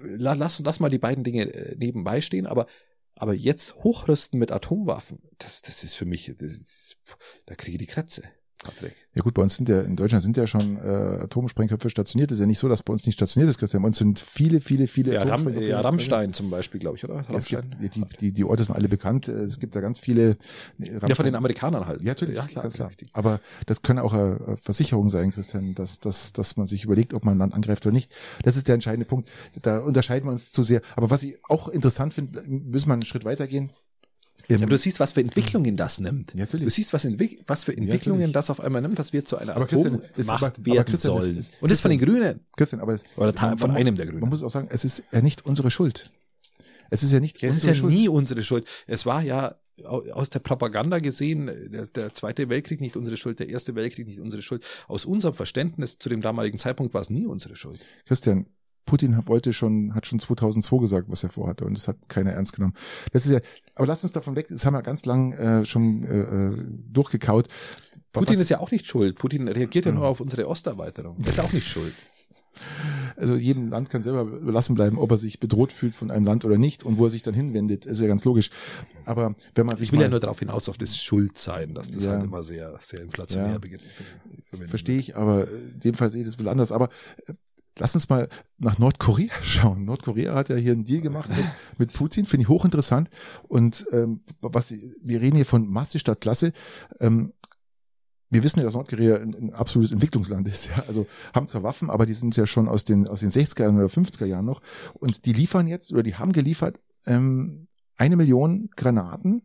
la- lass, lass mal die beiden Dinge äh, nebenbei stehen, aber, aber jetzt hochrüsten mit Atomwaffen, das, das ist für mich, ist, da kriege ich die Krätze, Patrick. Ja gut, bei uns sind ja, in Deutschland sind ja schon äh, Atomsprengköpfe stationiert. Es ist ja nicht so, dass bei uns nicht stationiert ist, Christian. Bei uns sind viele, viele, viele Ja, Ram, Atomsprengköpfe. ja Rammstein zum Beispiel, glaube ich, oder? Es gibt, Rammstein. die, die, die Orte sind alle bekannt. Es gibt da ganz viele. äh, Ja, von den Rammstein- Amerikanern halt. Ja, natürlich, Ja, klar, ganz klar. richtig. Aber das können auch äh, Versicherungen sein, Christian, dass, dass, dass man sich überlegt, ob man ein Land angreift oder nicht. Das ist der entscheidende Punkt. Da unterscheiden wir uns zu sehr. Aber was ich auch interessant finde, müssen wir einen Schritt weitergehen. Ja, aber du siehst, was für Entwicklungen das nimmt. Ja, natürlich. Du siehst, was, Entwick was für Entwicklungen natürlich. das auf einmal nimmt, dass wir zu einer Aber Christian, ist aber- Atommacht aber werden Christian, sollen. ist- Und das von den Grünen. Christian, aber es, Oder ta- von einem der Grünen. Man muss auch sagen, es ist ja nicht unsere Schuld. Es ist ja nicht Es ist ja Schuld. nie unsere Schuld. Es war ja au- aus der Propaganda gesehen, der, der Zweite Weltkrieg nicht unsere Schuld, der Erste Weltkrieg nicht unsere Schuld. Aus unserem Verständnis zu dem damaligen Zeitpunkt war es nie unsere Schuld. Christian, Putin wollte schon, hat schon 2002 gesagt, was er vorhatte und das hat keiner ernst genommen. Das ist ja, aber lass uns davon weg, das haben wir ganz lang äh, schon äh, äh, durchgekaut. Putin Was- ist ja auch nicht schuld. Putin reagiert ja Mhm. nur auf unsere Osterweiterung. Er ist auch nicht schuld. Also jedem Land kann selber überlassen bleiben, ob er sich bedroht fühlt von einem Land oder nicht und wo er sich dann hinwendet, ist ja ganz logisch. Aber wenn man sich Ich will mal, ja nur darauf hinaus, auf das Schuldsein, dass das Ja. halt immer sehr, sehr inflationär Ja. beginnt. verstehe ich, aber in dem Fall sehe ich das ein bisschen anders. Aber äh, lass uns mal nach Nordkorea schauen. Nordkorea hat ja hier einen Deal gemacht mit, mit Putin, finde ich hochinteressant. Und ähm, was wir reden hier von Masse statt Klasse. Ähm, wir wissen ja, dass Nordkorea ein, ein absolutes Entwicklungsland ist. Ja? Also haben zwar Waffen, aber die sind ja schon aus den aus den 60er Jahren oder 50er Jahren noch. Und die liefern jetzt oder die haben geliefert ähm, eine Million Granaten,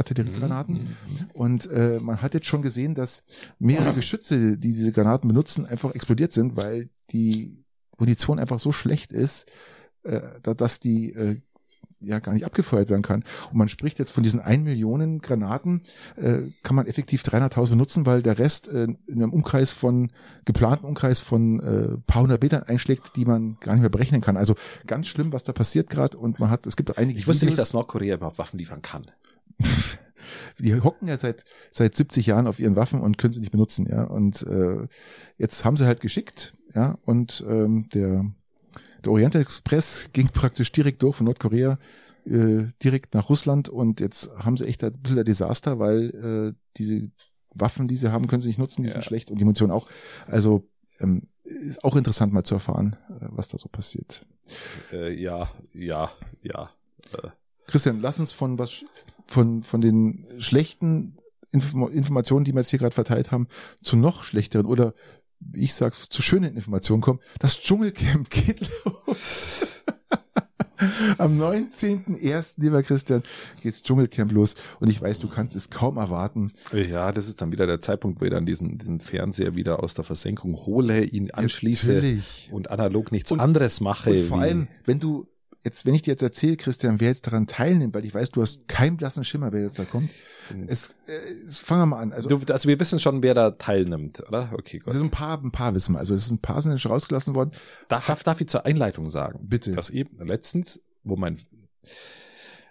Artilleriegranaten. Mhm. Und äh, man hat jetzt schon gesehen, dass mehrere Geschütze, die diese Granaten benutzen, einfach explodiert sind, weil die Munition einfach so schlecht ist, äh, da, dass die äh, ja gar nicht abgefeuert werden kann. Und man spricht jetzt von diesen 1 Millionen Granaten, äh, kann man effektiv 300.000 benutzen, weil der Rest äh, in einem Umkreis von, geplanten Umkreis von äh, paar hundert Metern einschlägt, die man gar nicht mehr berechnen kann. Also ganz schlimm, was da passiert gerade. Und man hat, es gibt einige Ich wusste nicht, Videos- dass Nordkorea überhaupt Waffen liefern kann. Die hocken ja seit seit 70 Jahren auf ihren Waffen und können sie nicht benutzen, ja. Und äh, jetzt haben sie halt geschickt, ja. Und ähm, der der Orient Express ging praktisch direkt durch von Nordkorea äh, direkt nach Russland und jetzt haben sie echt ein bisschen ein Desaster, weil äh, diese Waffen, die sie haben, können sie nicht nutzen, die Ja. sind schlecht und die Munition auch. Also ähm, ist auch interessant mal zu erfahren, äh, was da so passiert. Äh, ja, ja, ja. Äh, Christian, lass uns von was von von den schlechten Inform Informationen, die wir jetzt hier gerade verteilt haben, zu noch schlechteren oder wie ich sag's, zu schönen Informationen kommen. Das Dschungelcamp geht los. Am 19.01., lieber Christian, geht's Dschungelcamp los und ich weiß, du kannst es kaum erwarten. Ja, das ist dann wieder der Zeitpunkt, wo ich dann diesen, diesen Fernseher wieder aus der Versenkung hole, ihn anschließe Natürlich. und analog nichts Und- anderes mache. Und vor allem, wenn du jetzt, wenn ich dir jetzt erzähle, Christian, wer jetzt daran teilnimmt, weil ich weiß, du hast keinen blassen Schimmer, wer jetzt da kommt. Es, äh, es fangen wir mal an. Also, du, also wir wissen schon, wer da teilnimmt, oder? Okay, gut. also ein paar, ein paar wissen wir. Also es sind ein paar sind schon rausgelassen worden. Darf, darf, darf ich zur Einleitung sagen? Bitte. Dass eben letztens, wo mein,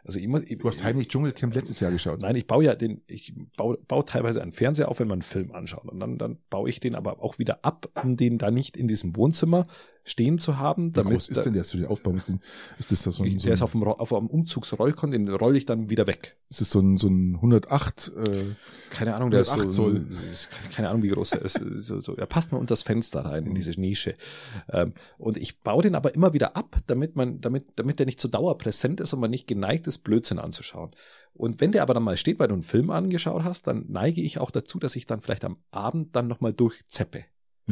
also ich muss, ich, Du hast heimlich Dschungelcamp letztes Jahr geschaut. Nein, ich baue ja den, ich baue, baue teilweise einen Fernseher auf, wenn man einen Film anschaut. Und dann, dann baue ich den aber auch wieder ab, um den da nicht in diesem Wohnzimmer stehen zu haben. Wie Damit groß ist denn der, dass du den aufbauen musst? Ist das, so ein, so der ist ein, auf dem, auf einem Umzugsrollkon, den rolle ich dann wieder weg. ist das so ein, so ein 108? Äh, Keine Ahnung, der ist 108 so, Zoll. keine Ahnung, wie groß der ist. So, so, er passt nur unter das Fenster rein, in diese Nische. Ähm, und ich baue den aber immer wieder ab, damit man, damit, damit der nicht zur Dauer präsent ist und man nicht geneigt ist, Blödsinn anzuschauen. Und wenn der aber dann mal steht, weil du einen Film angeschaut hast, dann neige ich auch dazu, dass ich dann vielleicht am Abend dann nochmal durchzeppe.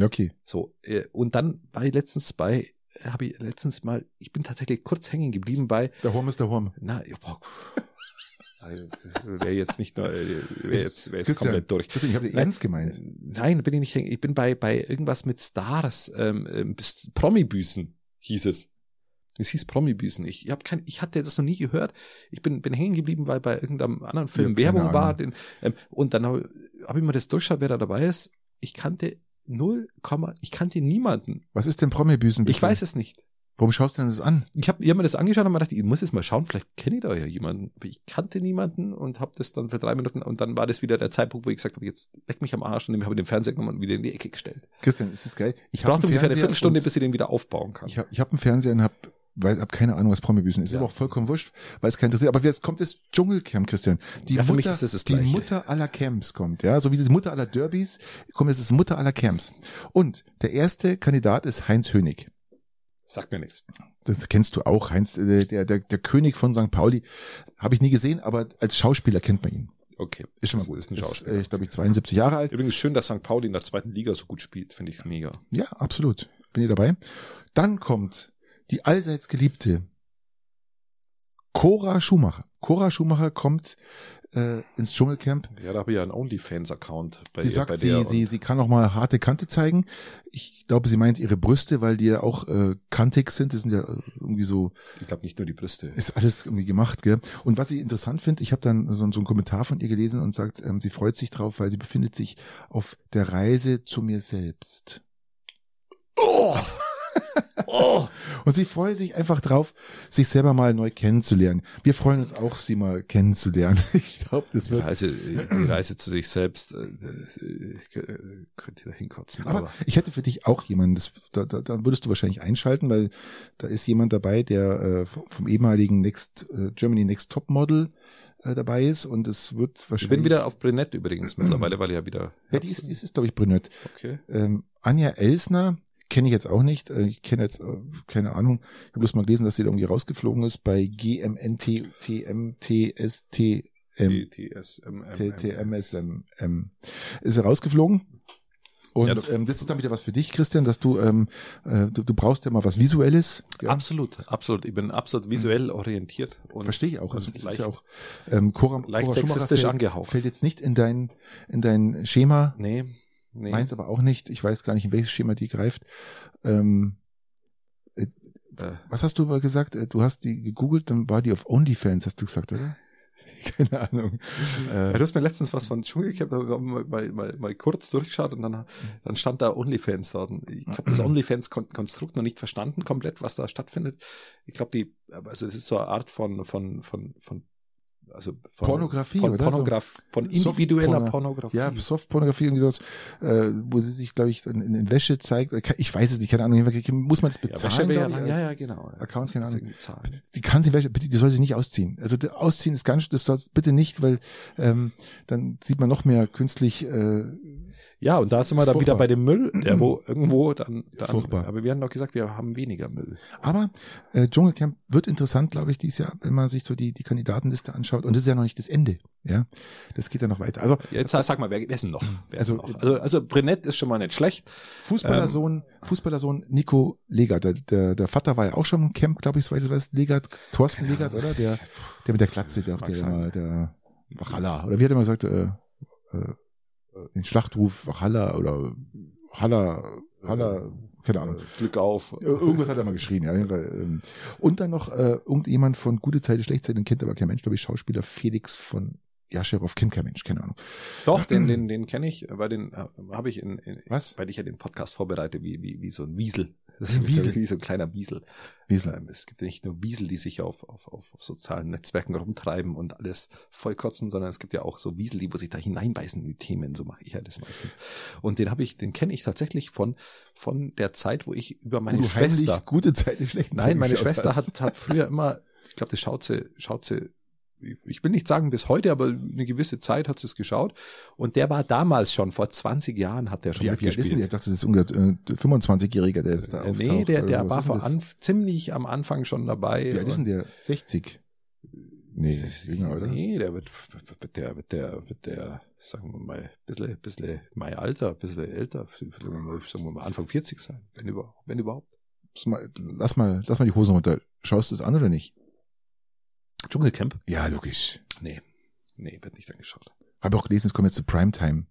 Okay. So, äh, und dann war ich letztens bei, habe ich letztens mal, ich bin tatsächlich kurz hängen geblieben bei, Der Horm ist der Horm. na, ja, boah, wäre jetzt nicht nur, wäre jetzt, wär jetzt Christian, komplett durch. Christian, ich habe ernst gemeint. Nein, bin ich nicht hängen. Ich bin bei, bei irgendwas mit Stars, ähm, ähm, Promi-Büßen hieß es. Es hieß Promi-Büßen. Ich, hab kein, ich hatte das noch nie gehört. Ich bin, bin hängen geblieben, weil bei irgendeinem anderen Film Werbung war. Den, ähm, und dann habe hab ich mir das durchschaut, wer da dabei ist. Ich kannte null Komma, ich kannte niemanden. Was ist denn Promi-Büßen? Ich weiß es nicht. Warum schaust du denn das an? Ich habe hab mir das angeschaut und mir gedacht, ich muss jetzt mal schauen, vielleicht kenne ich da ja jemanden. Aber ich kannte niemanden und habe das dann für drei Minuten und dann war das wieder der Zeitpunkt, wo ich gesagt habe, jetzt leck mich am Arsch und dann habe ich den Fernseher genommen und wieder in die Ecke gestellt. Christian, ist das geil? Ich hab brauchte ungefähr eine Viertelstunde, und bis ich den wieder aufbauen kann. Ich habe ich hab einen Fernseher und habe weil hab keine Ahnung, was Promi-Büßen ist. Ist Ja. aber auch vollkommen wurscht, weil es keinen interessiert. Aber jetzt kommt das Dschungelcamp, Christian. Die Ja, für Mutter, mich ist das das die Gleiche. Mutter aller Camps kommt, ja, so wie die Mutter aller Derbys, kommt jetzt das Mutter aller Camps. Und der erste Kandidat ist Heinz Hönig. Sagt mir nichts. Das kennst du auch, Heinz, äh, der, der, der König von St. Pauli. Habe ich nie gesehen, aber als Schauspieler kennt man ihn. Okay. Ist schon mal gut. Ist ein Ist, Schauspieler. äh, ich glaube, ich 72 Jahre alt. Übrigens schön, dass St. Pauli in der zweiten Liga so gut spielt. Finde ich mega. Ja, absolut. Bin ihr dabei? Dann kommt die allseits geliebte Cora Schumacher. Cora Schumacher kommt äh, ins Dschungelcamp. Ja, da habe ich ja einen OnlyFans-Account. bei sie ihr- sagt, sie, sie, sie kann auch mal harte Kante zeigen. Ich glaube, sie meint ihre Brüste, weil die ja auch äh, kantig sind. Die sind ja äh, irgendwie so, Ich glaube nicht nur die Brüste. ist alles irgendwie gemacht, gell? Und was ich interessant finde, ich habe dann so, so einen Kommentar von ihr gelesen und sagt, ähm, sie freut sich drauf, weil sie befindet sich auf der Reise zu mir selbst. Oh! Oh! Und sie freuen sich einfach drauf, sich selber mal neu kennenzulernen. Wir freuen uns auch, sie mal kennenzulernen. Ich glaube, das Die wird. Reise, die Reise zu sich selbst, äh, äh, könnt ihr da hinkotzen. Aber ich hätte für dich auch jemanden, das, da, da, da würdest du wahrscheinlich einschalten, weil da ist jemand dabei, der äh, vom ehemaligen Next äh, Germany Next Top Model äh, dabei ist und es wird ich wahrscheinlich. bin wieder auf Brünett übrigens mittlerweile, weil ich ja wieder. Ja, die ist, die ist, ist glaube ich, Brünett. Okay. Ähm, Anja Elsner kenne ich jetzt auch nicht. Äh, Ich kenne jetzt, äh, keine Ahnung. Ich habe bloß mal gelesen, dass sie da irgendwie rausgeflogen ist bei GMNT, TMTST, TTSM. Ist er rausgeflogen. Und Ja, ähm, das ist dann wieder was für dich, Christian, dass du, ähm, äh, du, du brauchst ja mal was Visuelles. Ja, Absolut, absolut. Ich bin absolut visuell orientiert und Verstehe ich auch. Also das ist leicht- ja auch ähm, Cora, leicht Cora sexistisch fällt, angehaucht. fällt jetzt nicht in dein in dein Schema. Nee, nee. Meins aber auch nicht. Ich weiß gar nicht, in welches Schema die greift. Ähm, äh, was hast du mal gesagt? Äh, Du hast die gegoogelt, dann war die auf OnlyFans, hast du gesagt, oder? Keine Ahnung. Äh, du hast mir letztens was von Dschungelcamp mal, mal, mal, mal kurz durchgeschaut und dann, dann stand da OnlyFans da. Und Ich habe das OnlyFans-Konstrukt noch nicht verstanden, komplett, was da stattfindet. Ich glaube, die, also es ist so eine Art von, von, von, von also von, Pornografie, von oder? Pornograf, von individueller Softporno- Pornografie. ja, Softpornografie, irgendwie sowas, äh, wo sie sich, glaube ich, in, in Wäsche zeigt. Ich weiß es nicht, keine Ahnung. Muss man das ja, bezahlen? Wäsche ja, ich, ja, ja, genau. Ja. Account, keine Ahnung. Die kann sie welche, bitte, die soll sie nicht ausziehen. Also ausziehen ist ganz, das soll bitte nicht, weil ähm, dann sieht man noch mehr künstlich. Äh, Ja, und da sind wir dann wieder Furchtbar. bei dem Müll, der wo irgendwo dann, dann Furchtbar. aber wir haben doch gesagt, wir haben weniger Müll. aber äh, Dschungelcamp wird interessant, glaube ich, dieses Jahr, wenn man sich so die die Kandidatenliste anschaut. und das ist ja noch nicht das Ende. Ja, das geht ja noch weiter. Also Jetzt sag mal, wer denn noch? Wer Also, noch? also, also Brunett ist schon mal nicht schlecht. Fußballersohn, Fußballersohn Nico Legert. Der, der, der Vater war ja auch schon im Camp, glaube ich, soweit du weißt, Legert, Thorsten Legert, oder? Der, der mit der Glatze, der, der, sein. der Wachalla. Oder wie hat er immer gesagt, äh, äh, den Schlachtruf Wachalla oder Halla, Halla, keine Ahnung. Glück auf. Ir- Irgendwas hat er mal geschrien, ja. ähm. Und dann noch äh, irgendjemand von Gute Zeiten, Schlechte Zeiten, den kennt aber kein Mensch, glaube ich, Schauspieler Felix von Jascherow, kennt kein Mensch, keine Ahnung. Doch, den, den, den kenne ich, weil den äh, habe ich in, in Was? weil ich ja den Podcast vorbereite, wie, wie, wie so ein Wiesel. Das Ein ist Wiesel? wie so ein kleiner Wiesel. Wiesel. Ähm, Es gibt ja nicht nur Wiesel, die sich auf, auf, auf, auf sozialen Netzwerken rumtreiben und alles vollkotzen, sondern es gibt ja auch so Wiesel, die wo sich da hineinbeißen in die Themen. So mache ich ja das meistens. Und den habe ich, den kenne ich tatsächlich von, von der Zeit, wo ich über meine Schwester. Gute Zeiten, schlechte Nein, Zeiten meine Schwester hast. hat, hat früher immer, ich glaube, das schaut sie, schaut sie, ich will nicht sagen bis heute, aber eine gewisse Zeit hat sie es geschaut. Und der war damals schon, vor 20 Jahren hat der schon Wie ist denn mitgespielt. Ich dachte, das ist ungefähr äh, 25-Jähriger, der jetzt da Äh, auftaucht. nee, der, der war vor an, ziemlich am Anfang schon dabei. Wie alt ist denn der? 60? Nee, jünger, oder? Nee, der wird, wird der, wird der, wird der, sagen wir mal, bisschen, bisschen mein Alter, bisschen älter, sagen wir mal Anfang 40 sein, wenn überhaupt, wenn überhaupt. Lass mal, lass mal, lass mal die Hosen runter. Schaust du es an oder nicht? Dschungelcamp? Ja, logisch. Nee, nee, wird nicht angeschaut. Habe auch gelesen, es kommt jetzt zu Primetime.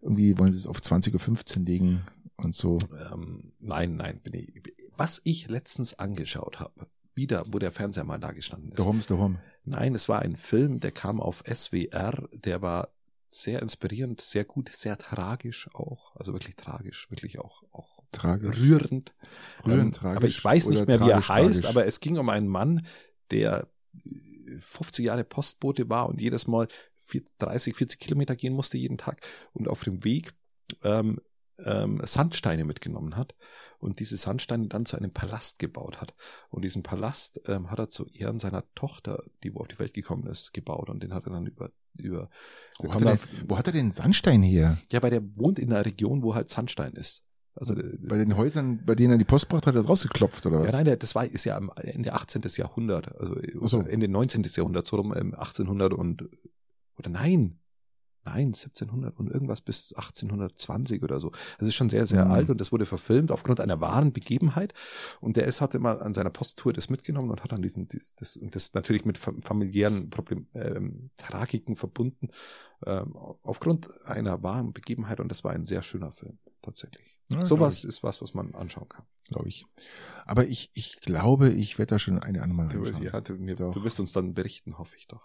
Irgendwie wollen sie es auf 20.15 Uhr legen und so. Ähm, nein, nein, bin ich. Was ich letztens angeschaut habe, wieder, wo der Fernseher mal da gestanden ist. Der Home ist der Home. Nein, es war ein Film, der kam auf SWR, der war sehr inspirierend, sehr gut, sehr tragisch auch, also wirklich tragisch, wirklich auch, auch Tragisch. rührend. Rührend, Ähm, tragisch Aber ich weiß nicht mehr, wie er heißt, tragisch? aber es ging um einen Mann, der 50 Jahre Postbote war und jedes Mal vier- 30, 40 Kilometer gehen musste jeden Tag und auf dem Weg ähm, ähm, Sandsteine mitgenommen hat und diese Sandsteine dann zu einem Palast gebaut hat. Und diesen Palast ähm, hat er zu Ehren seiner Tochter, die wo auf die Welt gekommen ist, gebaut und den hat er dann über über Wo hat, er denn, wo hat er denn Sandstein her? ja, weil der wohnt in einer Region, wo halt Sandstein ist. Also äh, Bei den Häusern, bei denen er die Post braucht, hat er das rausgeklopft oder was? Ja, nein, das war ist ja Ende 18. Jahrhundert, also Ach so. Ende 19. Jahrhundert, so rum ähm, 1800 und oder nein, nein, 1700 und irgendwas bis 1820 oder so. Das ist schon sehr, sehr Mhm. alt und das wurde verfilmt aufgrund einer wahren Begebenheit. Und der ist hat immer an seiner Posttour das mitgenommen und hat dann diesen, dies, das, und das natürlich mit fam- familiären Problem, ähm, Tragiken verbunden, ähm, aufgrund einer wahren Begebenheit und das war ein sehr schöner Film, tatsächlich. Ja, Sowas ist was, was man anschauen kann. glaube ich. Aber ich, ich glaube, ich werde da schon eine andere Mal Du, reinschauen. ja, du, mir, du wirst uns dann berichten, hoffe ich doch.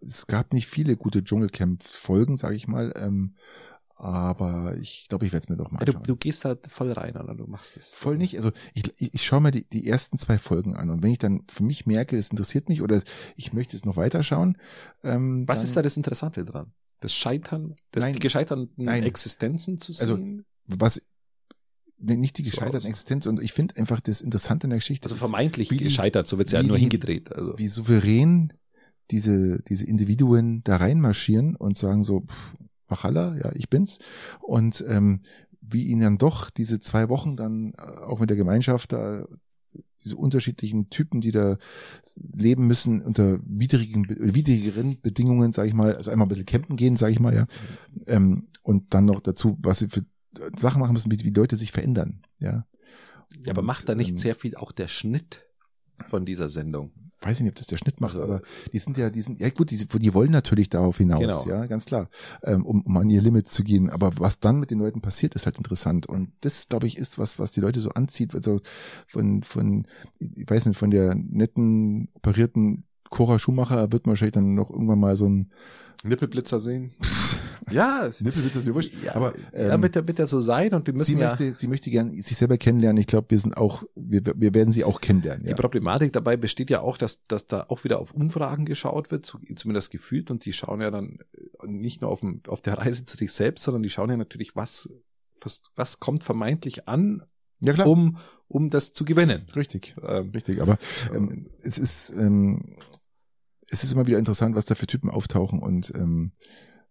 Es gab nicht viele gute Dschungelcamp-Folgen, sage ich mal. Ähm, aber ich glaube, ich werde es mir doch mal Ja, du, anschauen. du gehst da voll rein, oder du machst es. Voll nicht. Also ich, ich, ich schaue mir die, die ersten zwei Folgen an und wenn ich dann für mich merke, es interessiert mich oder ich möchte es noch weiterschauen. Ähm, Was ist da das Interessante dran? Das Scheitern, das, Nein. die gescheiterten Nein. Existenzen zu Also, sehen? was ne, nicht die So gescheiterten aus. Existenz und ich finde einfach das Interessante in der Geschichte Also ist, vermeintlich wie die- gescheitert, so wird's ja wie nur die- hingedreht. Also wie souverän diese diese Individuen da reinmarschieren und sagen so pff, Wachalla, ja ich bin's und ähm, wie ihnen dann doch diese zwei Wochen dann äh, auch mit der Gemeinschaft da diese unterschiedlichen Typen, die da leben müssen unter widrigen, widrigeren Bedingungen, sage ich mal, also einmal ein bisschen campen gehen, sage ich mal, ja, ähm, und dann noch dazu, was sie für Sachen machen müssen, wie, wie Leute sich verändern, ja. ja, aber macht da nicht ähm, sehr viel auch der Schnitt von dieser Sendung? weiß ich nicht, ob das der Schnitt macht, Also, aber die sind ja, die sind, ja gut, die, die wollen natürlich darauf hinaus, Genau. ja, ganz klar, ähm, um, um an ihr Limit zu gehen. Aber was dann mit den Leuten passiert, ist halt interessant. Und das, glaube ich, ist was, was die Leute so anzieht, also von, von, ich weiß nicht, von der netten, operierten Cora Schumacher wird man wahrscheinlich dann noch irgendwann mal so ein Nippelblitzer sehen? ja, Nippelwitz ist mir wurscht, ja, aber ja, ähm, wird, der, wird der so sein und wir müssen sie ja möchte, sie möchte gern sich selber kennenlernen. Ich glaube, wir sind auch, wir, wir werden sie auch kennenlernen. Die Ja. Problematik dabei besteht ja auch, dass, dass da auch wieder auf Umfragen geschaut wird, zu- zumindest gefühlt, und die schauen ja dann äh, nicht nur auf, dem, auf der Reise zu sich selbst, sondern die schauen ja natürlich, was, was, was kommt vermeintlich an, ja klar, um, um das zu gewinnen. richtig. Ähm, Richtig, aber ähm, es ist ähm, es ist immer wieder interessant, was da für Typen auftauchen und ähm,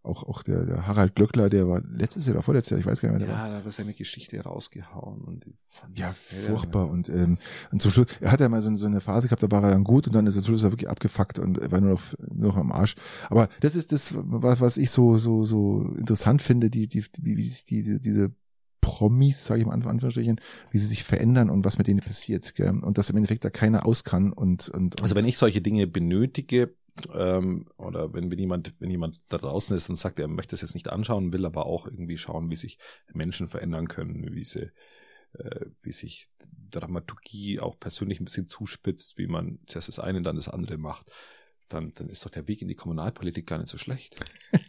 auch, auch der, der Harald Glöckler, der war letztes Jahr oder vorletztes Jahr, ich weiß gar nicht mehr. Ja, da hat er seine Geschichte rausgehauen und Ja, furchtbar. Und, ähm, und zum Schluss, er hat ja mal so, so eine Phase gehabt, da war er dann gut und dann ist er zum Schluss wirklich abgefuckt und war nur noch, nur noch am Arsch. Aber das ist das, was, was ich so, so, so interessant finde, die, die, wie, wie sich die, diese Promis, sage ich mal in Anführungsstrichen, wie sie sich verändern und was mit denen passiert. Gell? Und dass im Endeffekt da keiner aus kann und, und, Also wenn ich solche Dinge benötige, ähm, oder wenn, wenn jemand, wenn jemand da draußen ist und sagt, er möchte es jetzt nicht anschauen, will aber auch irgendwie schauen, wie sich Menschen verändern können, wie sie, äh, wie sich Dramaturgie auch persönlich ein bisschen zuspitzt, wie man zuerst das eine, dann das andere macht, dann, dann ist doch der Weg in die Kommunalpolitik gar nicht so schlecht.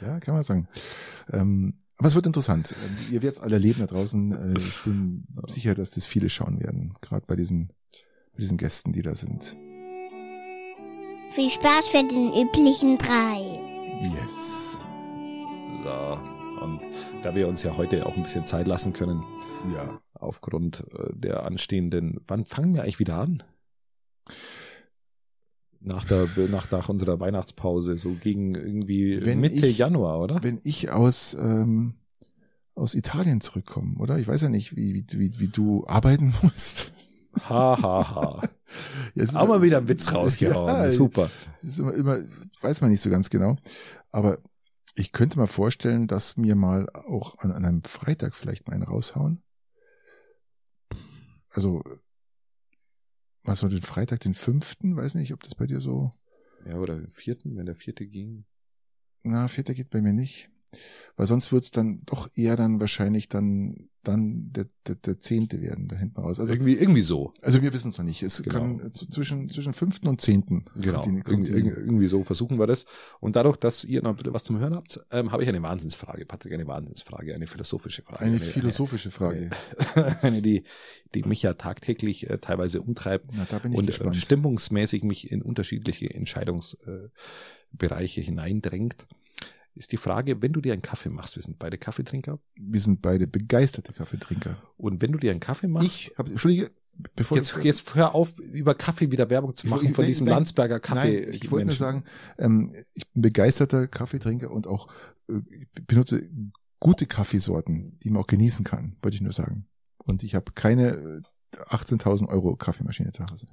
Ja, kann man sagen. Ähm, aber es wird interessant. Ihr werdet es alle erleben da draußen. Äh, ich bin sicher, dass das viele schauen werden. Gerade bei diesen, bei diesen Gästen, die da sind. Viel Spaß für den üblichen drei. Yes. So. Und da wir uns ja heute auch ein bisschen Zeit lassen können, Ja. aufgrund äh, der anstehenden, wann fangen wir eigentlich wieder an? Nach der, nach, nach unserer Weihnachtspause, so gegen irgendwie Wenn Mitte ich- Januar, oder? Wenn ich aus, ähm, aus Italien zurückkomme, oder? Ich weiß ja nicht, wie, wie, wie, wie du arbeiten musst. Ha, ha, ha. Ist Auch mal wieder einen Witz rausgehauen. Ja, Super. Ist immer, immer, weiß man nicht so ganz genau. Aber ich könnte mir vorstellen, dass mir mal auch an, an einem Freitag vielleicht mal einen raushauen. Also, was so den Freitag, den fünften, weiß nicht, ob das bei dir so, Ja, oder im vierten, wenn der vierte ging. na, vierter geht bei mir nicht. Weil sonst wird's dann doch eher dann wahrscheinlich dann, dann der, der, der zehnte werden, da hinten raus. Also, irgendwie, irgendwie so. also wir wissen es noch nicht. Es Genau. kann äh, zwischen, zwischen fünften und zehnten. Genau. die- irgendwie, irgendwie so versuchen wir das. Und dadurch, dass ihr noch ein bisschen was zum Hören habt, ähm, habe ich eine Wahnsinnsfrage, Patrick, eine Wahnsinnsfrage, eine philosophische Frage. Eine philosophische Frage. Eine, eine die, die mich ja tagtäglich äh, teilweise umtreibt. Na, da bin ich und äh, gespannt. stimmungsmäßig mich in unterschiedliche Entscheidungsbereiche äh, hineindrängt, ist die Frage, wenn du dir einen Kaffee machst, wir sind beide Kaffeetrinker, Wir sind beide begeisterte Kaffeetrinker. und wenn du dir einen Kaffee machst, Ich habe, Entschuldige, bevor jetzt, jetzt hör auf, über Kaffee wieder Werbung zu Ich- machen ich- von nein, diesem nein, Landsberger Kaffee. Nein, ich wollte nur sagen, ähm, ich bin begeisterter Kaffeetrinker und auch äh, ich benutze gute Kaffeesorten, die man auch genießen kann, wollte ich nur sagen. Und ich habe keine äh, 18.000 Euro Kaffeemaschine zu Hause.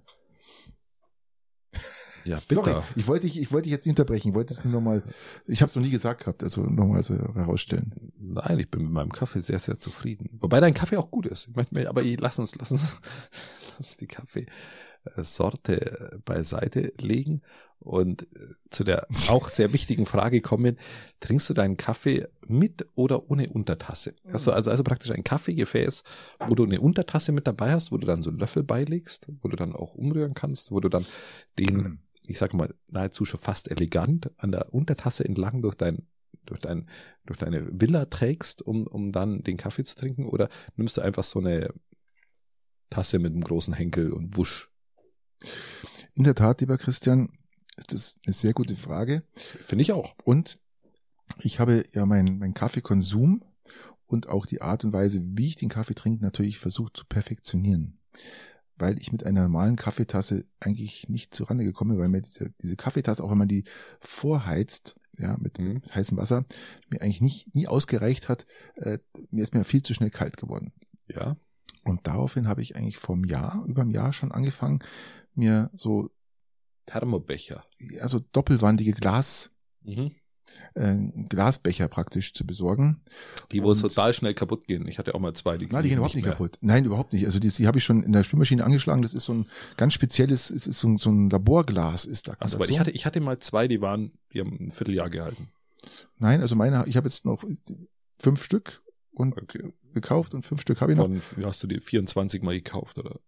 Ja, Sorry, bitter. ich wollte dich, ich wollte dich jetzt nicht unterbrechen, ich wollte es nur nochmal, ich habe es noch nie gesagt gehabt, also nochmal so herausstellen. Nein, ich bin mit meinem Kaffee sehr, sehr zufrieden. Wobei dein Kaffee auch gut ist. Ich möchte mir, aber ich- lass uns, lass uns, lass uns die Kaffeesorte beiseite legen und äh, zu der auch sehr wichtigen Frage kommen. Trinkst du deinen Kaffee mit oder ohne Untertasse? Du also, also praktisch ein Kaffeegefäß, wo du eine Untertasse mit dabei hast, wo du dann so Löffel beilegst, wo du dann auch umrühren kannst, wo du dann den, ich sag mal, nahezu schon fast elegant an der Untertasse entlang durch dein durch, dein, durch deine Villa trägst, um, um dann den Kaffee zu trinken? Oder nimmst du einfach so eine Tasse mit einem großen Henkel und wusch? In der Tat, lieber Christian, ist das eine sehr gute Frage. Finde ich auch. Und ich habe ja meinen mein Kaffeekonsum und auch die Art und Weise, wie ich den Kaffee trinke, natürlich versucht zu perfektionieren. Weil ich mit einer normalen Kaffeetasse eigentlich nicht zurande gekommen bin, weil mir diese, diese Kaffeetasse, auch wenn man die vorheizt, ja, mit Mhm. heißem Wasser, mir eigentlich nicht, nie ausgereicht hat. Äh, mir ist mir viel zu schnell kalt geworden. Ja. Und daraufhin habe ich eigentlich vor einem Jahr, über einem Jahr schon angefangen, mir so Thermobecher. also doppelwandige Glas, Mhm. Äh, Glasbecher praktisch zu besorgen. Die, wo Und- total schnell kaputt gehen. Ich hatte auch mal zwei, die Nein, die gehen überhaupt nicht mehr. kaputt. Nein, überhaupt nicht. Also die, die habe ich schon in der Spülmaschine angeschlagen. Das ist so ein ganz spezielles, es ist so ein, so ein Laborglas ist da. Also, weil ich hatte, ich hatte mal zwei, die waren, die haben ein Vierteljahr gehalten. Nein, also meine, ich habe jetzt noch fünf Stück und Okay. gekauft und fünf Stück habe ich noch. Und hast du die 24 mal gekauft, oder?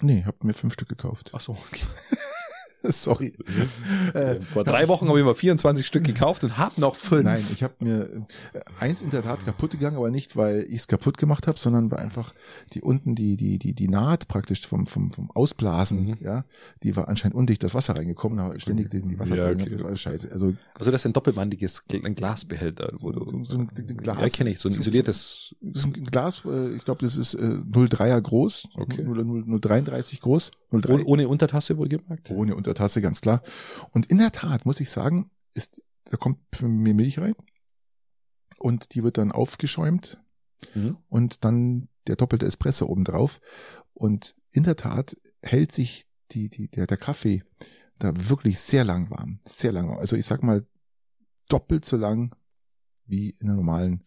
Nee, habe mir fünf Stück gekauft. Ach so. Sorry. Äh, Vor drei Wochen habe ich mal 24 Stück gekauft und hab noch fünf. Nein, ich habe mir äh, eins in der Tat kaputt gegangen, aber nicht, weil ich es kaputt gemacht habe, sondern weil einfach die unten die die die die Naht praktisch vom vom vom Ausblasen, Mhm. ja, die war anscheinend undicht das Wasser reingekommen, da ständig in die Wasser Ja, okay. Scheiße. Also Also das ist ein doppelwandiges Gl- ein Glasbehälter, wo du So- so ein- ein Glas. Ja, kenne ich, so ein So- isoliertes. das ist ein Glas, äh, ich glaube, das ist äh, 0,3er groß, Okay. 0, 0, 0,33 groß, 0,3 Ohne, ohne Untertasse wohlgemerkt. ohne Untertasse, ganz klar. Und in der Tat muss ich sagen, ist da kommt mir Milch rein und die wird dann aufgeschäumt Mhm. und dann der doppelte Espresso obendrauf. Und in der Tat hält sich die, die, der, der Kaffee da wirklich sehr lang warm. Sehr lang warm. Also ich sag mal doppelt so lang wie in einem normalen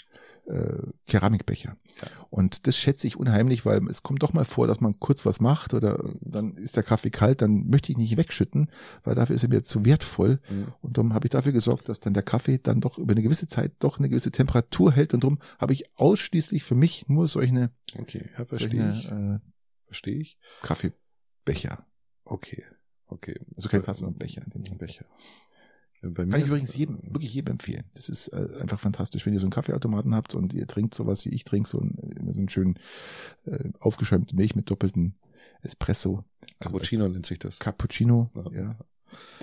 äh, Keramikbecher. Ja. Und das schätze ich unheimlich, weil es kommt doch mal vor, dass man kurz was macht oder dann ist der Kaffee kalt, dann möchte ich nicht wegschütten, weil dafür ist er mir zu wertvoll. Mhm. Und darum habe ich dafür gesorgt, dass dann der Kaffee dann doch über eine gewisse Zeit doch eine gewisse Temperatur hält. Und darum habe ich ausschließlich für mich nur solche, Okay, ja, verstehe ich. solche äh, Verstehe ich. Kaffeebecher. Okay, okay. Also keine Tassen und Becher. Becher. Bei mir Kann ich übrigens jedem, wirklich jedem empfehlen. Das ist äh, einfach fantastisch, wenn ihr so einen Kaffeeautomaten habt und ihr trinkt sowas wie ich trinke, so einen, so einen schönen äh, aufgeschäumten Milch mit doppelten Espresso. Also Cappuccino nennt sich das. Cappuccino, Ja. ja.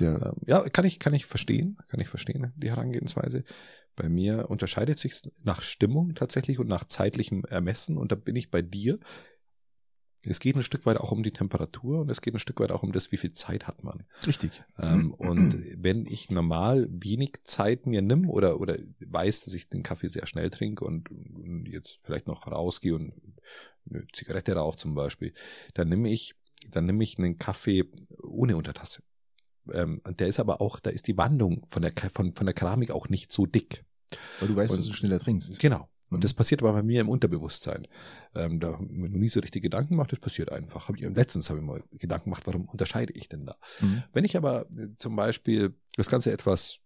Der, Ähm, Ja, kann ich, kann ich verstehen, kann ich verstehen, die Herangehensweise. Bei mir unterscheidet sich nach Stimmung tatsächlich und nach zeitlichem Ermessen und da bin ich bei dir. Es geht ein Stück weit auch um die Temperatur und es geht ein Stück weit auch um das, wie viel Zeit hat man. richtig. Ähm, und wenn ich normal wenig Zeit mir nimm oder, oder weiß, dass ich den Kaffee sehr schnell trinke und, und jetzt vielleicht noch rausgehe und eine Zigarette rauche zum Beispiel, dann nehme ich, dann nehme ich einen Kaffee ohne Untertasse. Ähm, und der ist aber auch, da ist die Wandung von der, von, von der Keramik auch nicht so dick. Weil du weißt, Und- dass du schneller trinkst. Genau. Und das passiert aber bei mir im Unterbewusstsein. Ähm, da habe ich mir noch nie so richtig Gedanken gemacht, das passiert einfach. Hab ich, letztens habe ich mal Gedanken gemacht, warum unterscheide ich denn da? Mhm. Wenn ich aber äh, zum Beispiel das Ganze etwas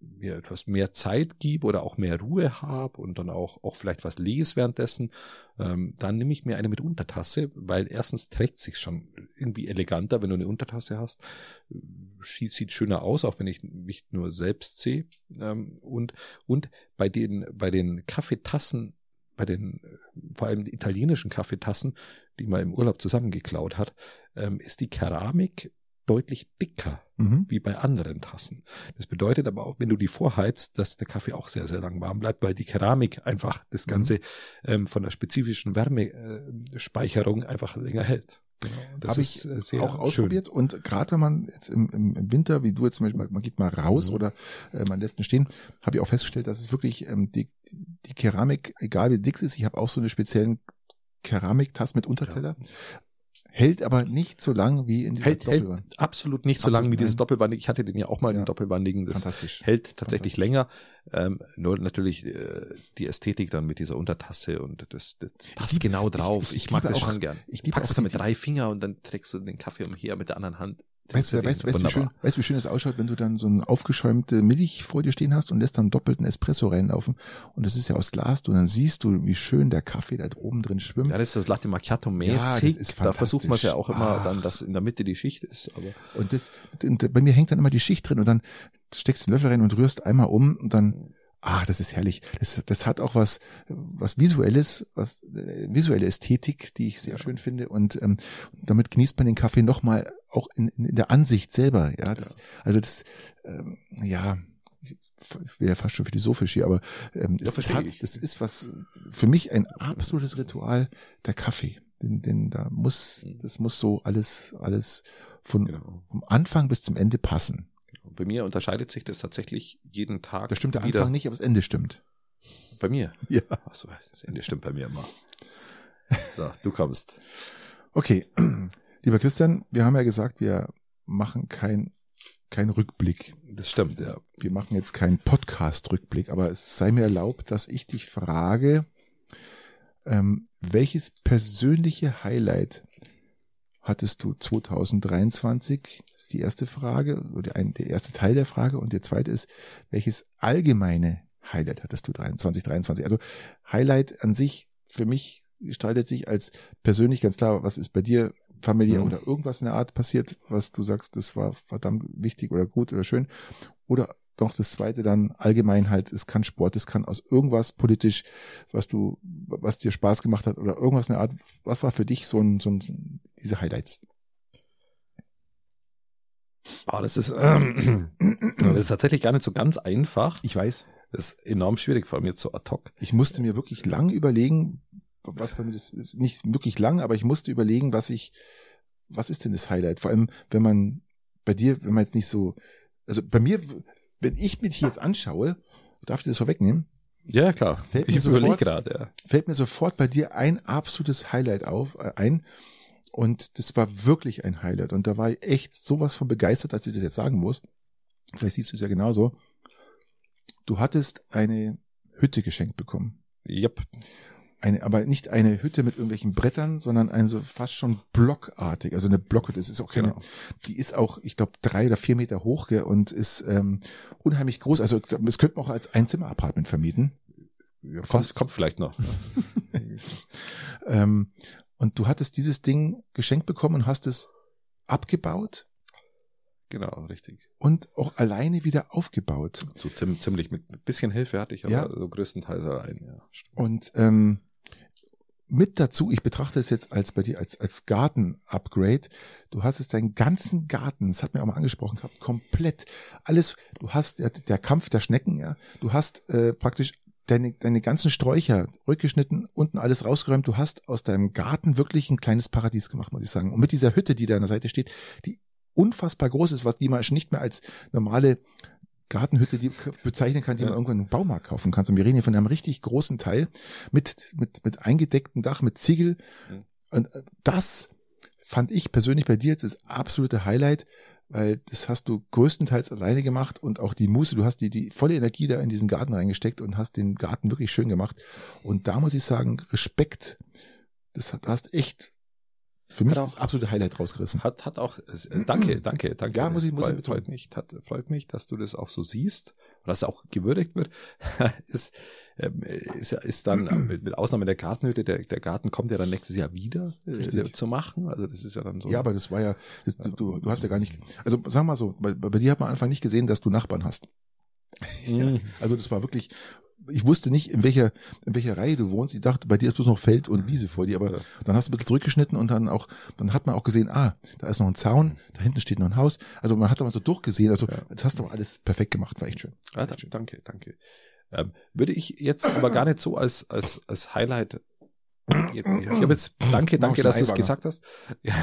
mir etwas mehr Zeit gebe oder auch mehr Ruhe habe und dann auch, auch vielleicht was lese währenddessen, ähm, dann nehme ich mir eine mit Untertasse, weil erstens trägt sich schon irgendwie eleganter, wenn du eine Untertasse hast. Sieht, sieht schöner aus, auch wenn ich mich nur selbst sehe. Ähm, und, und bei den, bei den Kaffeetassen, bei den äh, vor allem italienischen Kaffeetassen, die man im Urlaub zusammengeklaut hat, ähm, ist die Keramik deutlich dicker Mhm. wie bei anderen Tassen. Das bedeutet aber auch, wenn du die vorheizt, dass der Kaffee auch sehr, sehr lang warm bleibt, weil die Keramik einfach das Ganze ähm, von der spezifischen Wärmespeicherung einfach länger hält. Genau. Das Habe ist, ich äh, sehr auch schön. ausprobiert und gerade wenn man jetzt im, im, Winter, wie du jetzt zum Beispiel, man geht mal raus Mhm. oder äh, man lässt ihn stehen, habe ich auch festgestellt, dass es wirklich ähm, die, die Keramik, egal wie dick sie ist, ich habe auch so eine speziellen Keramiktasse mit Unterteller, hält aber nicht so lang wie in dieser Hält, hält Doppelwand. absolut nicht so Absolut lang wie dieses nein. doppelwandige. Ich hatte den ja auch mal, Ja. den doppelwandigen. Das Fantastisch. hält tatsächlich Fantastisch. länger. Ähm, nur natürlich äh, die Ästhetik dann mit dieser Untertasse und das, das passt liebe- genau drauf. ich- Ich, ich mag das auch- schon gern. ich es dann mit drei Finger und dann trägst du den Kaffee umher mit der anderen Hand. Weißt du, weißt, weißt, wie schön, weißt du, wie schön es ausschaut, wenn du dann so eine aufgeschäumte Milch vor dir stehen hast und lässt dann doppelten Espresso reinlaufen und das ist ja aus Glas und dann siehst du, wie schön der Kaffee da oben drin schwimmt. Ja, das ist so Latte Macchiato Ja, mäßig. ist da versucht man es ja auch immer Ach. dann, dass in der Mitte die Schicht ist. Aber Und das, und bei mir hängt dann immer die Schicht drin und dann steckst du den Löffel rein und rührst einmal um und dann, ah, das ist herrlich. Das, das hat auch was, was visuelles, was äh, visuelle Ästhetik, die ich sehr Ja. schön finde und ähm, damit genießt man den Kaffee nochmal auch in, in der Ansicht selber. Ja, das, also das, ähm, ja. Wäre fast schon philosophisch hier, aber ähm, Ja, hat, ich. das ist was für mich ein absolutes Ritual, der Kaffee. Den, den da muss, Mhm. das muss so alles, alles von, genau. vom Anfang bis zum Ende passen. Bei mir unterscheidet sich das tatsächlich jeden Tag. Da stimmt der wieder. Anfang nicht, aber das Ende stimmt. Bei mir. Ja. Achso, das Ende stimmt bei mir immer. So, du kommst. Okay, lieber Christian, wir haben ja gesagt, wir machen kein, kein Rückblick. Das stimmt, ja. Wir machen jetzt keinen Podcast-Rückblick, aber es sei mir erlaubt, dass ich dich frage, ähm, welches persönliche Highlight hattest du 2023? Das ist die erste Frage, oder ein, der erste Teil der Frage. Und der zweite ist, welches allgemeine Highlight hattest du 2023? Also Highlight an sich für mich gestaltet sich als persönlich ganz klar, was ist bei dir familiär Mhm. oder irgendwas in der Art passiert, was du sagst, das war verdammt wichtig oder gut oder schön. Oder doch das zweite dann allgemein halt, es kann Sport, es kann aus irgendwas politisch, was du, was dir Spaß gemacht hat oder irgendwas in der Art, was war für dich so ein, so ein diese Highlights? Ah, das ist, ähm, das ist tatsächlich gar nicht so ganz einfach. Ich weiß, Das ist enorm schwierig, vor allem jetzt so ad hoc. ich musste mir wirklich lang überlegen, was bei mir das ist nicht wirklich lang, aber ich musste überlegen, was ich, was ist denn das Highlight? Vor allem, wenn man bei dir, wenn man jetzt nicht so, also bei mir, wenn ich mich jetzt anschaue, darf ich das vorwegnehmen, Ja, klar. Fällt mir ich überlege sofort- gerade, ja. fällt mir sofort bei dir ein absolutes Highlight auf, äh, ein. Und das war wirklich ein Highlight. Und da war ich echt sowas von begeistert, als ich das jetzt sagen muss. Vielleicht siehst du es ja genauso. Du hattest eine Hütte geschenkt bekommen. Yep. Eine, aber nicht eine Hütte mit irgendwelchen Brettern, sondern eine so fast schon blockartig. Also eine Blockhütte. Das ist auch keine, Genau. die ist auch, ich glaube, drei oder vier Meter hoch gell, und ist ähm, unheimlich groß. Also das könnte man auch als Einzimmer-Apartment vermieten. Ja, kommt, kommt vielleicht noch. Ähm, und du hattest dieses Ding geschenkt bekommen und hast es abgebaut genau, richtig. und auch alleine wieder aufgebaut. So ziem- ziemlich mit ein bisschen Hilfe hatte ich, aber Ja. so größtenteils allein, ja. stimmt. Und ähm, mit dazu, ich betrachte es jetzt als bei dir als, als Garten-Upgrade. Du hast es deinen ganzen Garten, das hat mir auch mal angesprochen gehabt, komplett alles. Du hast der, der Kampf der Schnecken, ja. Du hast äh, praktisch deine, deine ganzen Sträucher rückgeschnitten, unten alles rausgeräumt. Du hast aus deinem Garten wirklich ein kleines Paradies gemacht, muss ich sagen. Und mit dieser Hütte, die da an der Seite steht, die unfassbar groß ist, was die man nicht mehr als normale Gartenhütte die bezeichnen kann, die Ja. man irgendwann im Baumarkt kaufen kann. Und wir reden hier von einem richtig großen Teil mit, mit, mit eingedecktem Dach, mit Ziegel. Mhm. Und äh, das fand ich persönlich bei dir jetzt das absolute Highlight, weil das hast du größtenteils alleine gemacht und auch die Muße, du hast die, die volle Energie da in diesen Garten reingesteckt und hast den Garten wirklich schön gemacht. Und da muss ich sagen, Respekt, das hast echt für mich Hat auch- das absolute Highlight rausgerissen. Hat, hat auch, äh, danke, danke, danke. Ja, muss ich- muss ich freut, betonen. freut mich, hat, freut mich, dass du das auch so siehst, und dass es auch gewürdigt wird. ist, ähm, ist, ja- ist dann, mit, Ausnahme der Gartenhütte, der, der Garten kommt ja dann nächstes Jahr wieder äh, zu machen. Also das ist ja dann so. Ja, aber das war ja, das, du, du, hast ja gar nicht, also sag mal so, bei, bei dir hat man am Anfang nicht gesehen, dass du Nachbarn hast. Mhm. Also das war wirklich, ich wusste nicht, in welcher, in welcher Reihe du wohnst. Ich dachte, bei dir ist bloß noch Feld und Wiese vor dir, aber Ja. dann hast du ein bisschen zurückgeschnitten und dann auch, dann hat man auch gesehen, ah, da ist noch ein Zaun, da hinten steht noch ein Haus. Also man hat da mal so durchgesehen, also Ja. das hast du alles perfekt gemacht, war echt schön. Ah, da, danke, danke. Ähm, würde ich jetzt aber gar nicht so als, als, als Highlight. Ich habe jetzt, danke, danke, dass du es gesagt hast. Ja.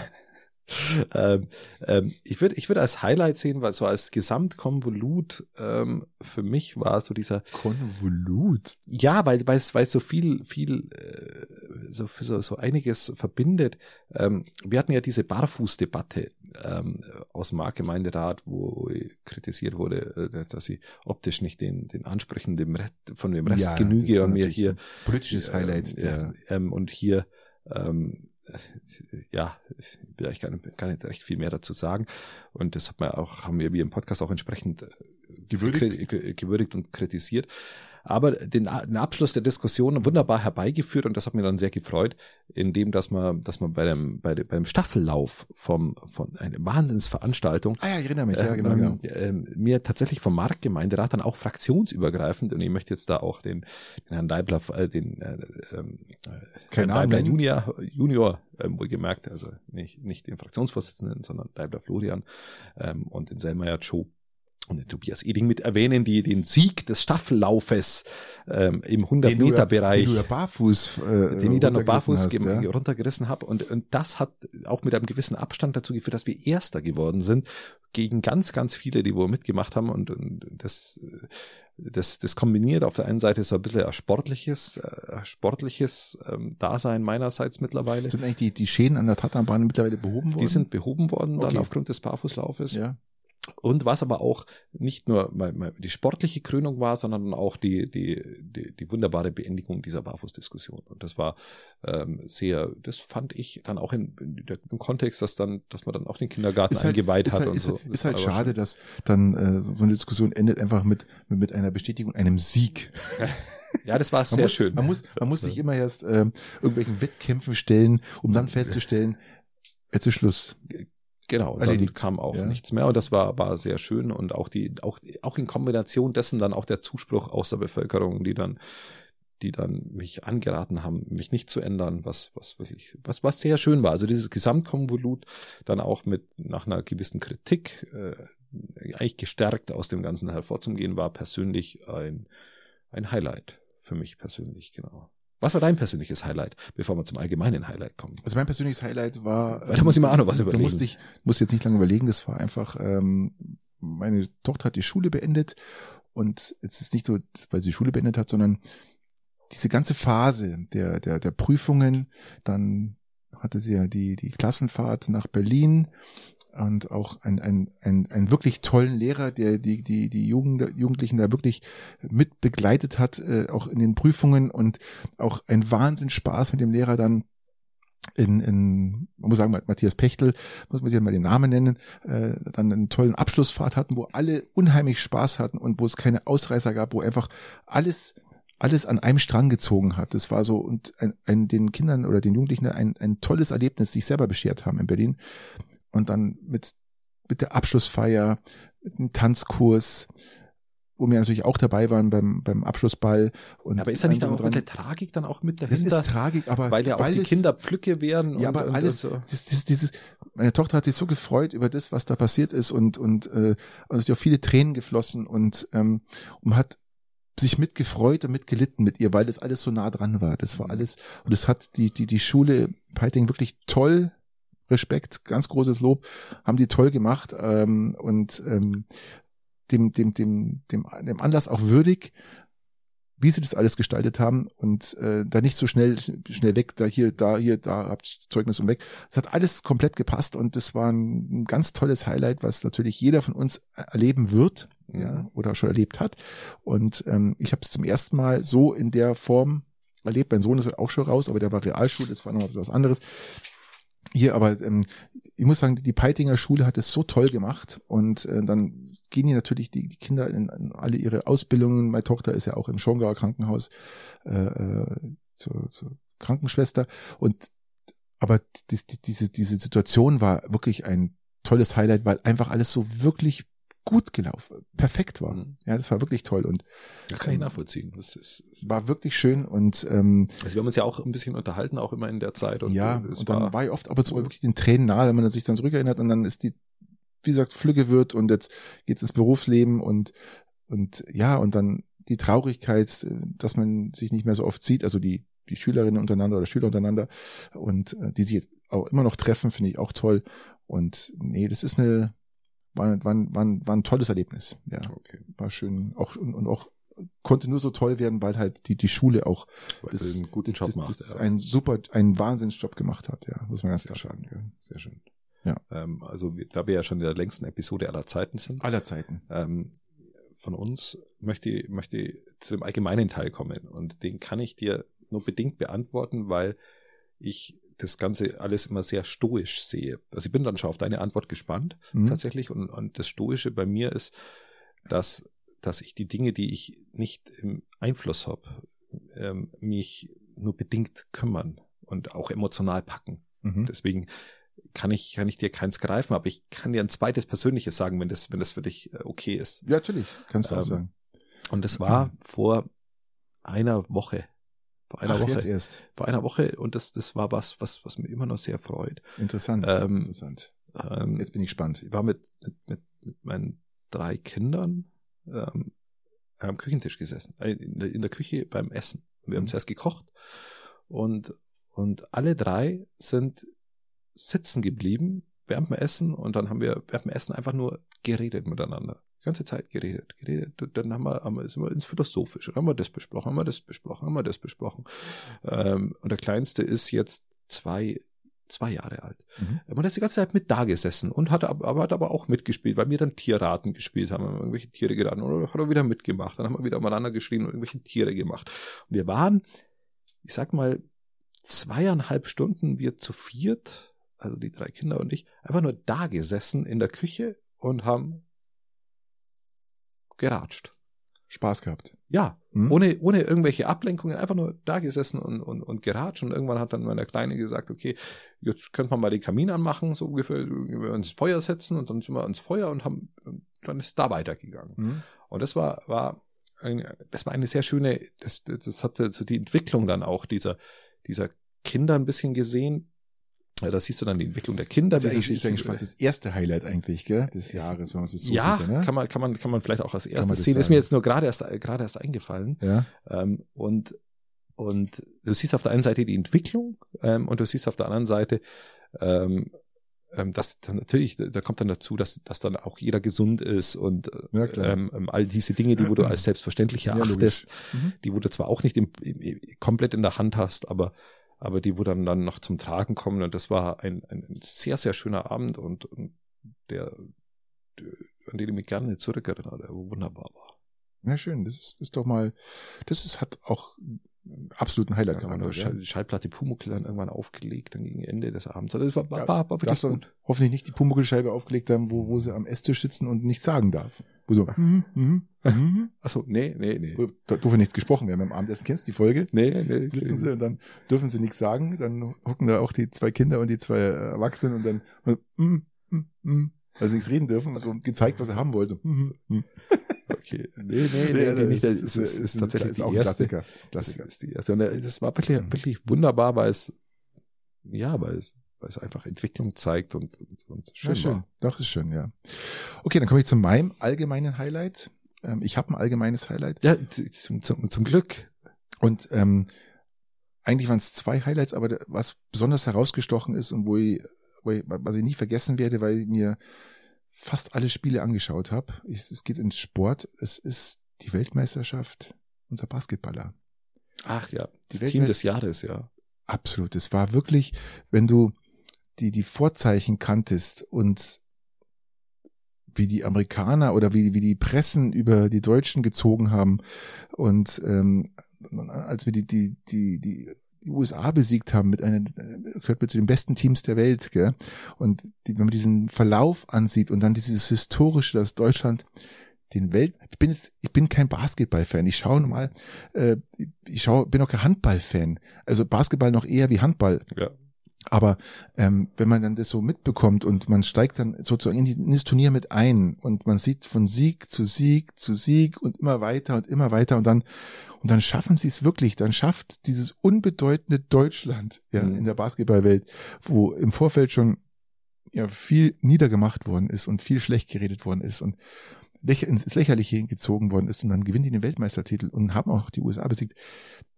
ähm, ähm, ich würde ich würde als Highlight sehen, weil so als Gesamtkonvolut ähm, für mich war so dieser Konvolut. ja, weil weil es weil so viel viel äh, so so so einiges verbindet. Ähm, wir hatten ja diese Barfußdebatte ähm, aus dem Marktgemeinderat, wo kritisiert wurde, äh, dass sie optisch nicht den den Ansprüchen dem Rest, von dem Rest Ja, genüge und mir hier ein Politisches Highlight. ähm, ja, ähm, und hier ähm, ja, ich will eigentlich gar nicht, recht viel mehr dazu sagen. Und das hat man auch, haben wir wie im Podcast auch entsprechend äh, Gewürdigt. gewürdigt und kritisiert. Aber den, den Abschluss der Diskussion wunderbar herbeigeführt und das hat mir dann sehr gefreut, indem dass man, dass man bei dem, bei dem, beim Staffellauf vom, von einer Wahnsinnsveranstaltung ah ja, ich erinnere mich, ja, genau, ähm, genau. ähm, mir tatsächlich vom Marktgemeinderat dann auch fraktionsübergreifend, und ich möchte jetzt da auch den, den Herrn Deibler, äh, den äh, äh, Herrn Deibler. Junior, Junior ähm, wohlgemerkt, also nicht, nicht den Fraktionsvorsitzenden, sondern Deibler Florian ähm, und den Selmayr Joe und den Tobias Eding mit erwähnen, die den Sieg des Staffellaufes ähm, im 100-Meter-Bereich Den du ja barfuß, äh, den ich dann noch barfuß hast, ja. runtergerissen habe. Und, und das hat auch mit einem gewissen Abstand dazu geführt, dass wir Erster geworden sind gegen ganz, ganz viele, die wohl mitgemacht haben. Und, und das, äh, das, das kombiniert auf der einen Seite so ein bisschen ein sportliches, äh, ein sportliches ähm, Dasein meinerseits mittlerweile. Sind eigentlich die, die Schäden an der Tatanbahn mittlerweile behoben worden? Die sind behoben worden dann Okay. aufgrund des Barfußlaufes. ja. Und was aber auch nicht nur die sportliche Krönung war, sondern auch die, die, die, die wunderbare Beendigung dieser Barfußdiskussion. Und das war ähm, sehr, das fand ich dann auch in, in im Kontext, dass dann, dass man dann auch den Kindergarten Ist halt- eingeweiht ist hat halt, und ist, so. halt- ist halt schade, dass dann äh, so eine Diskussion endet einfach mit, mit, einer Bestätigung, einem Sieg. Ja, das war sehr muss, schön. Man muss, man muss sich immer erst ähm, irgendwelchen Wettkämpfen stellen, um dann festzustellen, jetzt ist Schluss. Genau, dann erledigt. kam auch Ja. nichts mehr und das war, war sehr schön und auch die, auch, auch in Kombination dessen dann auch der Zuspruch aus der Bevölkerung, die dann, die dann mich angeraten haben, mich nicht zu ändern, was, was wirklich, was, was sehr schön war. Also dieses Gesamtkonvolut dann auch mit nach einer gewissen Kritik äh, eigentlich gestärkt aus dem Ganzen hervorzugehen, war persönlich ein, ein Highlight für mich persönlich, genau. Was war dein persönliches Highlight, bevor wir zum allgemeinen Highlight kommen? Also mein persönliches Highlight war. Weil da muss ich mir auch noch was überlegen. musst dich, musst jetzt nicht lange überlegen, das war einfach ähm, meine Tochter hat die Schule beendet und es ist nicht nur, weil sie die Schule beendet hat, sondern diese ganze Phase der, der, der Prüfungen, dann hatte sie ja die, die Klassenfahrt nach Berlin und auch ein, ein, ein, ein wirklich tollen Lehrer, der die, die, die Jugend, Jugendlichen da wirklich mit begleitet hat, äh, auch in den Prüfungen und auch ein Wahnsinn Spaß mit dem Lehrer dann in, in man muss sagen, Matthias Pechtel, muss man sich mal den Namen nennen, äh, dann einen tollen Abschlussfahrt hatten, wo alle unheimlich Spaß hatten und wo es keine Ausreißer gab, wo einfach alles alles an einem Strang gezogen hat. Das war so und ein, ein, den Kindern oder den Jugendlichen ein, ein tolles Erlebnis sich selber beschert haben in Berlin. Und dann mit, mit der Abschlussfeier, mit dem Tanzkurs, wo wir natürlich auch dabei waren beim, beim Abschlussball. Und aber ist da nicht auch dran, der Tragik dann auch mit dahinter? Das ist Tragik, aber weil ja auch weil die es, Kinder Pflücke werden. Ja, und, aber und, alles, und so. das, dieses, meine Tochter hat sich so gefreut über das, was da passiert ist und und äh, sind auch viele Tränen geflossen und ähm, und hat sich mitgefreut und mitgelitten mit ihr, weil das alles so nah dran war. Das war Mhm. alles und es hat die die die Schule Peiting wirklich toll Respekt, ganz großes Lob, haben die toll gemacht ähm, und ähm, dem, dem, dem, dem, dem Anlass auch würdig, wie sie das alles gestaltet haben und äh, da nicht so schnell schnell weg, da hier, da hier, da habt Zeugnis und weg. Es hat alles komplett gepasst und das war ein, ein ganz tolles Highlight, was natürlich jeder von uns erleben wird, ja, oder schon erlebt hat. Und ähm, ich habe es zum ersten Mal so in der Form erlebt. Mein Sohn ist auch schon raus, aber der war Realschule, das war noch was anderes. Hier, aber ähm, ich muss sagen, die Peitinger Schule hat es so toll gemacht und äh, dann gehen hier natürlich die, die Kinder in, in alle ihre Ausbildungen. Meine Tochter ist ja auch im Schongauer Krankenhaus äh, äh, zur, zur Krankenschwester und aber die, die, diese diese Situation war wirklich ein tolles Highlight, weil einfach alles so wirklich gut gelaufen, perfekt war. Mhm. Ja, das war wirklich toll und Das kann ich nachvollziehen. Das ist, war wirklich schön und ähm, also wir haben uns ja auch ein bisschen unterhalten, auch immer in der Zeit. Und ja, und dann war, ich oft ab und zu wirklich den Tränen nahe, wenn man sich dann zurückerinnert und dann ist die, wie gesagt, Flügge wird und jetzt geht's ins Berufsleben und und ja, und dann die Traurigkeit, äh, dass man sich nicht mehr so oft sieht, also die die Schülerinnen untereinander oder Schüler untereinander und äh, die sich jetzt auch immer noch treffen, finde ich auch toll. Und nee, das ist eine war, war, war, war ein tolles Erlebnis. Ja, okay. war schön auch und, und auch konnte nur so toll werden, weil halt die die Schule auch Weil das, einen guten Job das, macht. das ja. ein super, ein Wahnsinnsjob gemacht hat, ja, muss man ganz klar sagen. Ja. Sehr schön. Ja. Ähm, also da wir ja schon in der längsten Episode aller Zeiten sind, Aller Zeiten. ähm, von uns möchte, möchte zu dem allgemeinen Teil kommen und den kann ich dir nur bedingt beantworten, weil ich das Ganze alles immer sehr stoisch sehe. Also ich bin dann schon auf deine Antwort gespannt Mhm. tatsächlich und, und das Stoische bei mir ist, dass, dass ich die Dinge, die ich nicht im Einfluss habe, ähm, mich nur bedingt kümmern und auch emotional packen. Mhm. Deswegen kann ich, kann ich dir keins greifen, aber ich kann dir ein zweites Persönliches sagen, wenn das, wenn das für dich äh, okay ist. Ja, natürlich, kannst du auch Ähm, sagen. Und das war vor einer Woche. Vor einer Ach, jetzt Woche. erst. Vor einer Woche und das, das war was, was, was mir immer noch sehr freut. Interessant. Ähm, Interessant. Ähm, Jetzt bin ich gespannt. ich war mit, mit, mit, mit meinen drei Kindern ähm, am Küchentisch gesessen, äh, in der, in der Küche beim Essen. Wir haben Mhm. zuerst gekocht und, und alle drei sind sitzen geblieben während dem Essen und dann haben wir während dem Essen einfach nur geredet miteinander. Die ganze Zeit geredet, geredet. Und Dann haben wir, haben wir, sind wir ins Philosophische, dann haben wir das besprochen, haben wir das besprochen, haben wir das besprochen. Ähm, und der Kleinste ist jetzt zwei, zwei Jahre alt. Mhm. Man ist die ganze Zeit mit da gesessen und hat aber, hat aber auch mitgespielt, weil wir dann Tierraten gespielt haben, haben irgendwelche Tiere geraten oder hat er wieder mitgemacht, dann haben wir wieder umeinander geschrien und irgendwelche Tiere gemacht. Und wir waren, ich sag mal, zweieinhalb Stunden wir zu viert, also die drei Kinder und ich, einfach nur da gesessen in der Küche und haben geratscht. Spaß gehabt. Ja, Mhm. ohne, ohne irgendwelche Ablenkungen, einfach nur da gesessen und, und, und geratscht. Und irgendwann hat dann meine Kleine gesagt, okay, jetzt könnte man mal den Kamin anmachen, so ungefähr, wir ins Feuer setzen und dann sind wir ans Feuer und haben, und dann ist da weitergegangen. Mhm. Und das war, war, ein, das war eine sehr schöne, das, das hatte so die Entwicklung dann auch dieser, dieser Kinder ein bisschen gesehen. Ja, Da siehst du dann die Entwicklung der Kinder, Das ist ist eigentlich fast das erste Highlight eigentlich, gell, des Jahres, wenn man es so ja, sieht, ne? kann man, kann man, kann man vielleicht auch als erstes sehen. Ist sagen. mir jetzt nur gerade erst, gerade erst eingefallen. Ja. Ähm, und, und du siehst auf der einen Seite die Entwicklung ähm, und du siehst auf der anderen Seite, ähm, ähm, das dann natürlich, da kommt dann dazu, dass, dass dann auch jeder gesund ist und Ja, ähm, ähm, all diese Dinge, die wo du als selbstverständlich Ja, erachtest, Mhm. die wo du zwar auch nicht im, im, komplett in der Hand hast, aber aber die wo dann dann noch zum Tragen kommen und das war ein, ein sehr sehr schöner Abend und, und der, der an den ich mich gerne zurückerinnere, der wunderbar war. Ja, schön. Das ist, das ist doch mal, das ist, hat auch absoluten Highlight gehabt. noch ja. Die Schallplatte Pumuckl dann irgendwann aufgelegt, dann gegen Ende des Abends. Also das war, war, Ja, war, war wirklich gut. hoffentlich nicht die Pumuckl-Scheibe aufgelegt haben, wo, wo sie am Esstisch sitzen und nichts sagen darf. Wo so, mhm, mhm, mhm. Achso, nee, nee, nee. Wo- da durfte nichts gesprochen werden beim Abendessen. Kennst du die Folge? Nee, nee. Sitzen sie und dann dürfen sie nichts sagen. Dann hocken da auch die zwei Kinder und die zwei Erwachsenen und dann, mm, mm, mm, weil sie nichts reden dürfen, so gezeigt, was er haben wollte. Okay. Nee, nee, nee, nee, nicht. Das ist, ist, ist, tatsächlich ist auch die erste. Klassiker. Klassiker. ist die erste. Und das war wirklich, wirklich wunderbar, weil es, ja, weil es, weil es einfach Entwicklung zeigt und, und, und schön, Ja, schön. war. Doch, ist schön, ja. Okay, dann komme ich zu meinem allgemeinen Highlight. Ähm, ich habe ein allgemeines Highlight. Ja, zum, zum, zum Glück. Und ähm, eigentlich waren es zwei Highlights, aber was besonders herausgestochen ist und wo ich, was ich nie vergessen werde, weil ich mir fast alle Spiele angeschaut habe. Es geht ins Sport. Es ist die Weltmeisterschaft unser Basketballer. Ach ja, das Team des Jahres, ja. Absolut. Es war wirklich, wenn du die, die Vorzeichen kanntest und wie die Amerikaner oder wie, wie die Pressen über die Deutschen gezogen haben und ähm, als wir die, die, die, die, die USA besiegt haben mit einer, gehört mit zu den besten Teams der Welt, gell? Und die, wenn man diesen Verlauf ansieht und dann dieses historische, dass Deutschland den Welt, ich bin jetzt, ich bin kein Basketball-Fan. Ich schaue mal, äh, ich schaue, bin auch kein Handball-Fan. Also Basketball noch eher wie Handball. Ja. Aber ähm, wenn man dann das so mitbekommt und man steigt dann sozusagen in, die, in das Turnier mit ein und man sieht von Sieg zu Sieg zu Sieg und immer weiter und immer weiter und dann und dann schaffen sie es wirklich, dann schafft dieses unbedeutende Deutschland ja Mhm. in der Basketballwelt, wo im Vorfeld schon ja viel niedergemacht worden ist und viel schlecht geredet worden ist und lächer, ins Lächerliche gezogen worden ist und dann gewinnen die den Weltmeistertitel und haben auch die USA besiegt.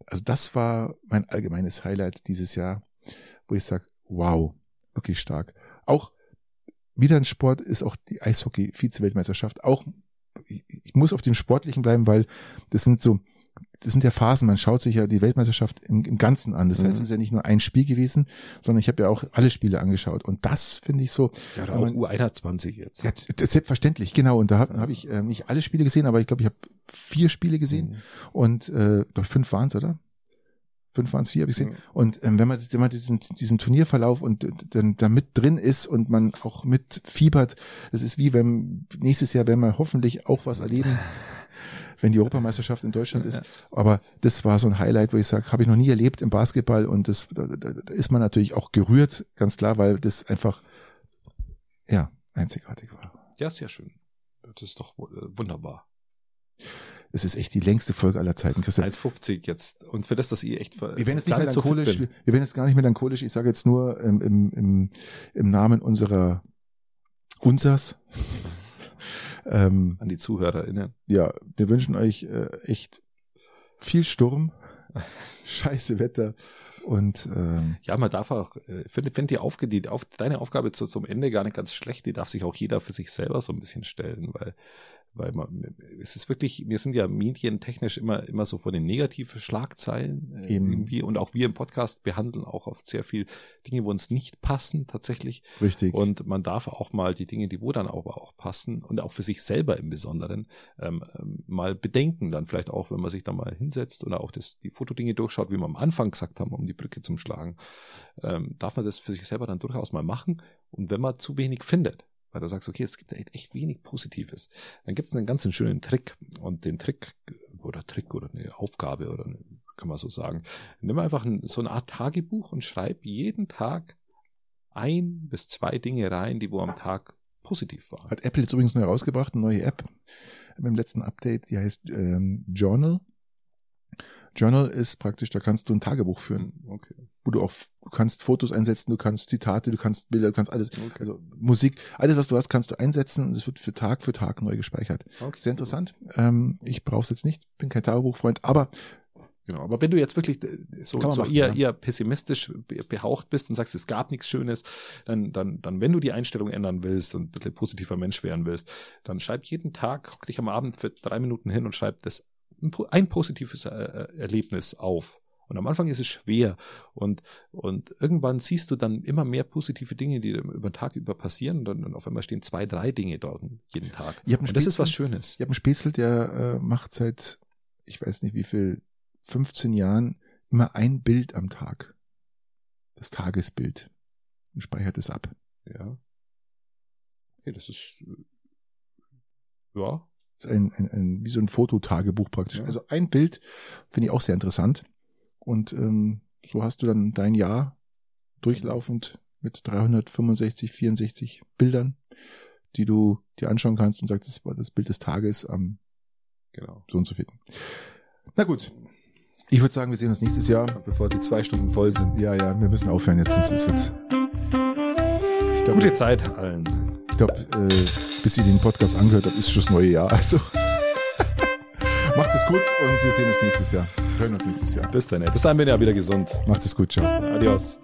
Also das war mein allgemeines Highlight dieses Jahr wo ich sage, wow, wirklich stark. Auch wieder ein Sport ist auch die Eishockey-Vize-Weltmeisterschaft. Auch, ich, ich muss auf dem Sportlichen bleiben, weil das sind so, das sind ja Phasen, man schaut sich ja die Weltmeisterschaft im, im Ganzen an. Das heißt, Mhm. es ist ja nicht nur ein Spiel gewesen, sondern ich habe ja auch alle Spiele angeschaut. Und das finde ich so, Ja, Wenn auch man- U21 jetzt. ja, selbstverständlich, genau. Und da habe hab ich ähm, nicht alle Spiele gesehen, aber ich glaube, ich habe vier Spiele gesehen. Mhm. Und äh, glaub, fünf waren es, oder? Fünf waren es, vier habe ich gesehen. Ja. Und ähm, wenn man, wenn man diesen, diesen Turnierverlauf und äh, dann da mit drin ist und man auch mit fiebert, das ist wie wenn nächstes Jahr werden wir hoffentlich auch was erleben, wenn die Europameisterschaft in Deutschland ist. Aber das war so ein Highlight, wo ich sage, habe ich noch nie erlebt im Basketball und das da, da, da ist man natürlich auch gerührt, ganz klar, weil das einfach ja einzigartig war. Ja, sehr schön. Das ist doch äh, wunderbar. Es ist echt die längste Folge aller Zeiten, Christian. 1,50 jetzt. Und für das, dass ihr echt Wir werden jetzt gar nicht so melancholisch, bin. wir wir werden jetzt gar nicht melancholisch, ich sage jetzt nur im, im, im, im Namen unserer unsers. ähm, an die ZuhörerInnen. ja, wir wünschen euch äh, echt viel Sturm, scheiße Wetter und ähm, Ja, man darf auch, äh, finde find die Aufgabe, die, auf, deine Aufgabe zu, zum Ende gar nicht ganz schlecht, die darf sich auch jeder für sich selber so ein bisschen stellen, weil, weil man, es ist wirklich, wir sind ja medientechnisch immer, immer so vor den negativen Schlagzeilen äh, irgendwie und auch wir im Podcast behandeln auch oft sehr viel Dinge, wo uns nicht passen tatsächlich richtig. und man darf auch mal die Dinge, die wo dann aber auch passen und auch für sich selber im Besonderen ähm, ähm, mal bedenken, dann vielleicht auch, wenn man sich da mal hinsetzt oder auch das, die Fotodinge durchschaut, wie wir am Anfang gesagt haben, um die Brücke zum Schlagen, ähm, darf man das für sich selber dann durchaus mal machen. Und wenn man zu wenig findet, weil du sagst, okay, es gibt echt, echt wenig Positives, dann gibt es einen ganz schönen Trick. Und den Trick oder Trick oder eine Aufgabe oder eine, kann man so sagen, nimm einfach ein, so eine Art Tagebuch und schreib jeden Tag ein bis zwei Dinge rein, die wo am Tag positiv waren. Hat Apple jetzt übrigens neu rausgebracht, eine neue App mit dem letzten Update, die heißt ähm, Journal. Journal ist praktisch, da kannst du ein Tagebuch führen, Okay. Wo du auch, du kannst Fotos einsetzen, du kannst Zitate, du kannst Bilder, du kannst alles, okay. also Musik, alles was du hast, kannst du einsetzen und es wird für Tag für Tag neu gespeichert. okay. Sehr interessant. Ähm, ich brauche es jetzt nicht, bin kein Tagebuchfreund, aber Genau, aber wenn du jetzt wirklich äh, so, so machen, eher, ja. eher pessimistisch be- behaucht bist und sagst, es gab nichts Schönes, dann, dann, dann, wenn du die Einstellung ändern willst und ein bisschen positiver Mensch werden willst, dann schreib jeden Tag, guck dich am Abend für drei Minuten hin und schreib das ein positives äh, äh, Erlebnis auf. Und am Anfang ist es schwer und, und irgendwann siehst du dann immer mehr positive Dinge, die über den Tag über passieren und dann auf einmal stehen zwei, drei Dinge dort jeden Tag. Und das ist was Schönes. Ich habe einen Spätzle, der äh, macht seit, ich weiß nicht wie viel, 15 Jahren immer ein Bild am Tag. Das Tagesbild. Und speichert es ab. Ja. Okay, das ist, äh, ja, Das ist ein, ein, ein, wie so ein Fototagebuch praktisch. Ja. Also ein Bild finde ich auch sehr interessant. Und ähm, so hast du dann dein Jahr durchlaufend mit 365, 64 Bildern, die du dir anschauen kannst und sagst, das war das Bild des Tages am genau. so und so viel. Na gut. Ich würde sagen, wir sehen uns nächstes Jahr. Bevor die zwei Stunden voll sind. Ja, ja, wir müssen aufhören jetzt, sonst es glaube, Gute Zeit allen. ich glaub, äh, bis ihr den Podcast angehört habt, ist schon das neue Jahr. Also macht es gut und wir sehen uns nächstes Jahr. Hören uns nächstes Jahr. Bis dann, ey. Bis dahin bin ich ja wieder gesund. Macht es gut, ciao. Adios.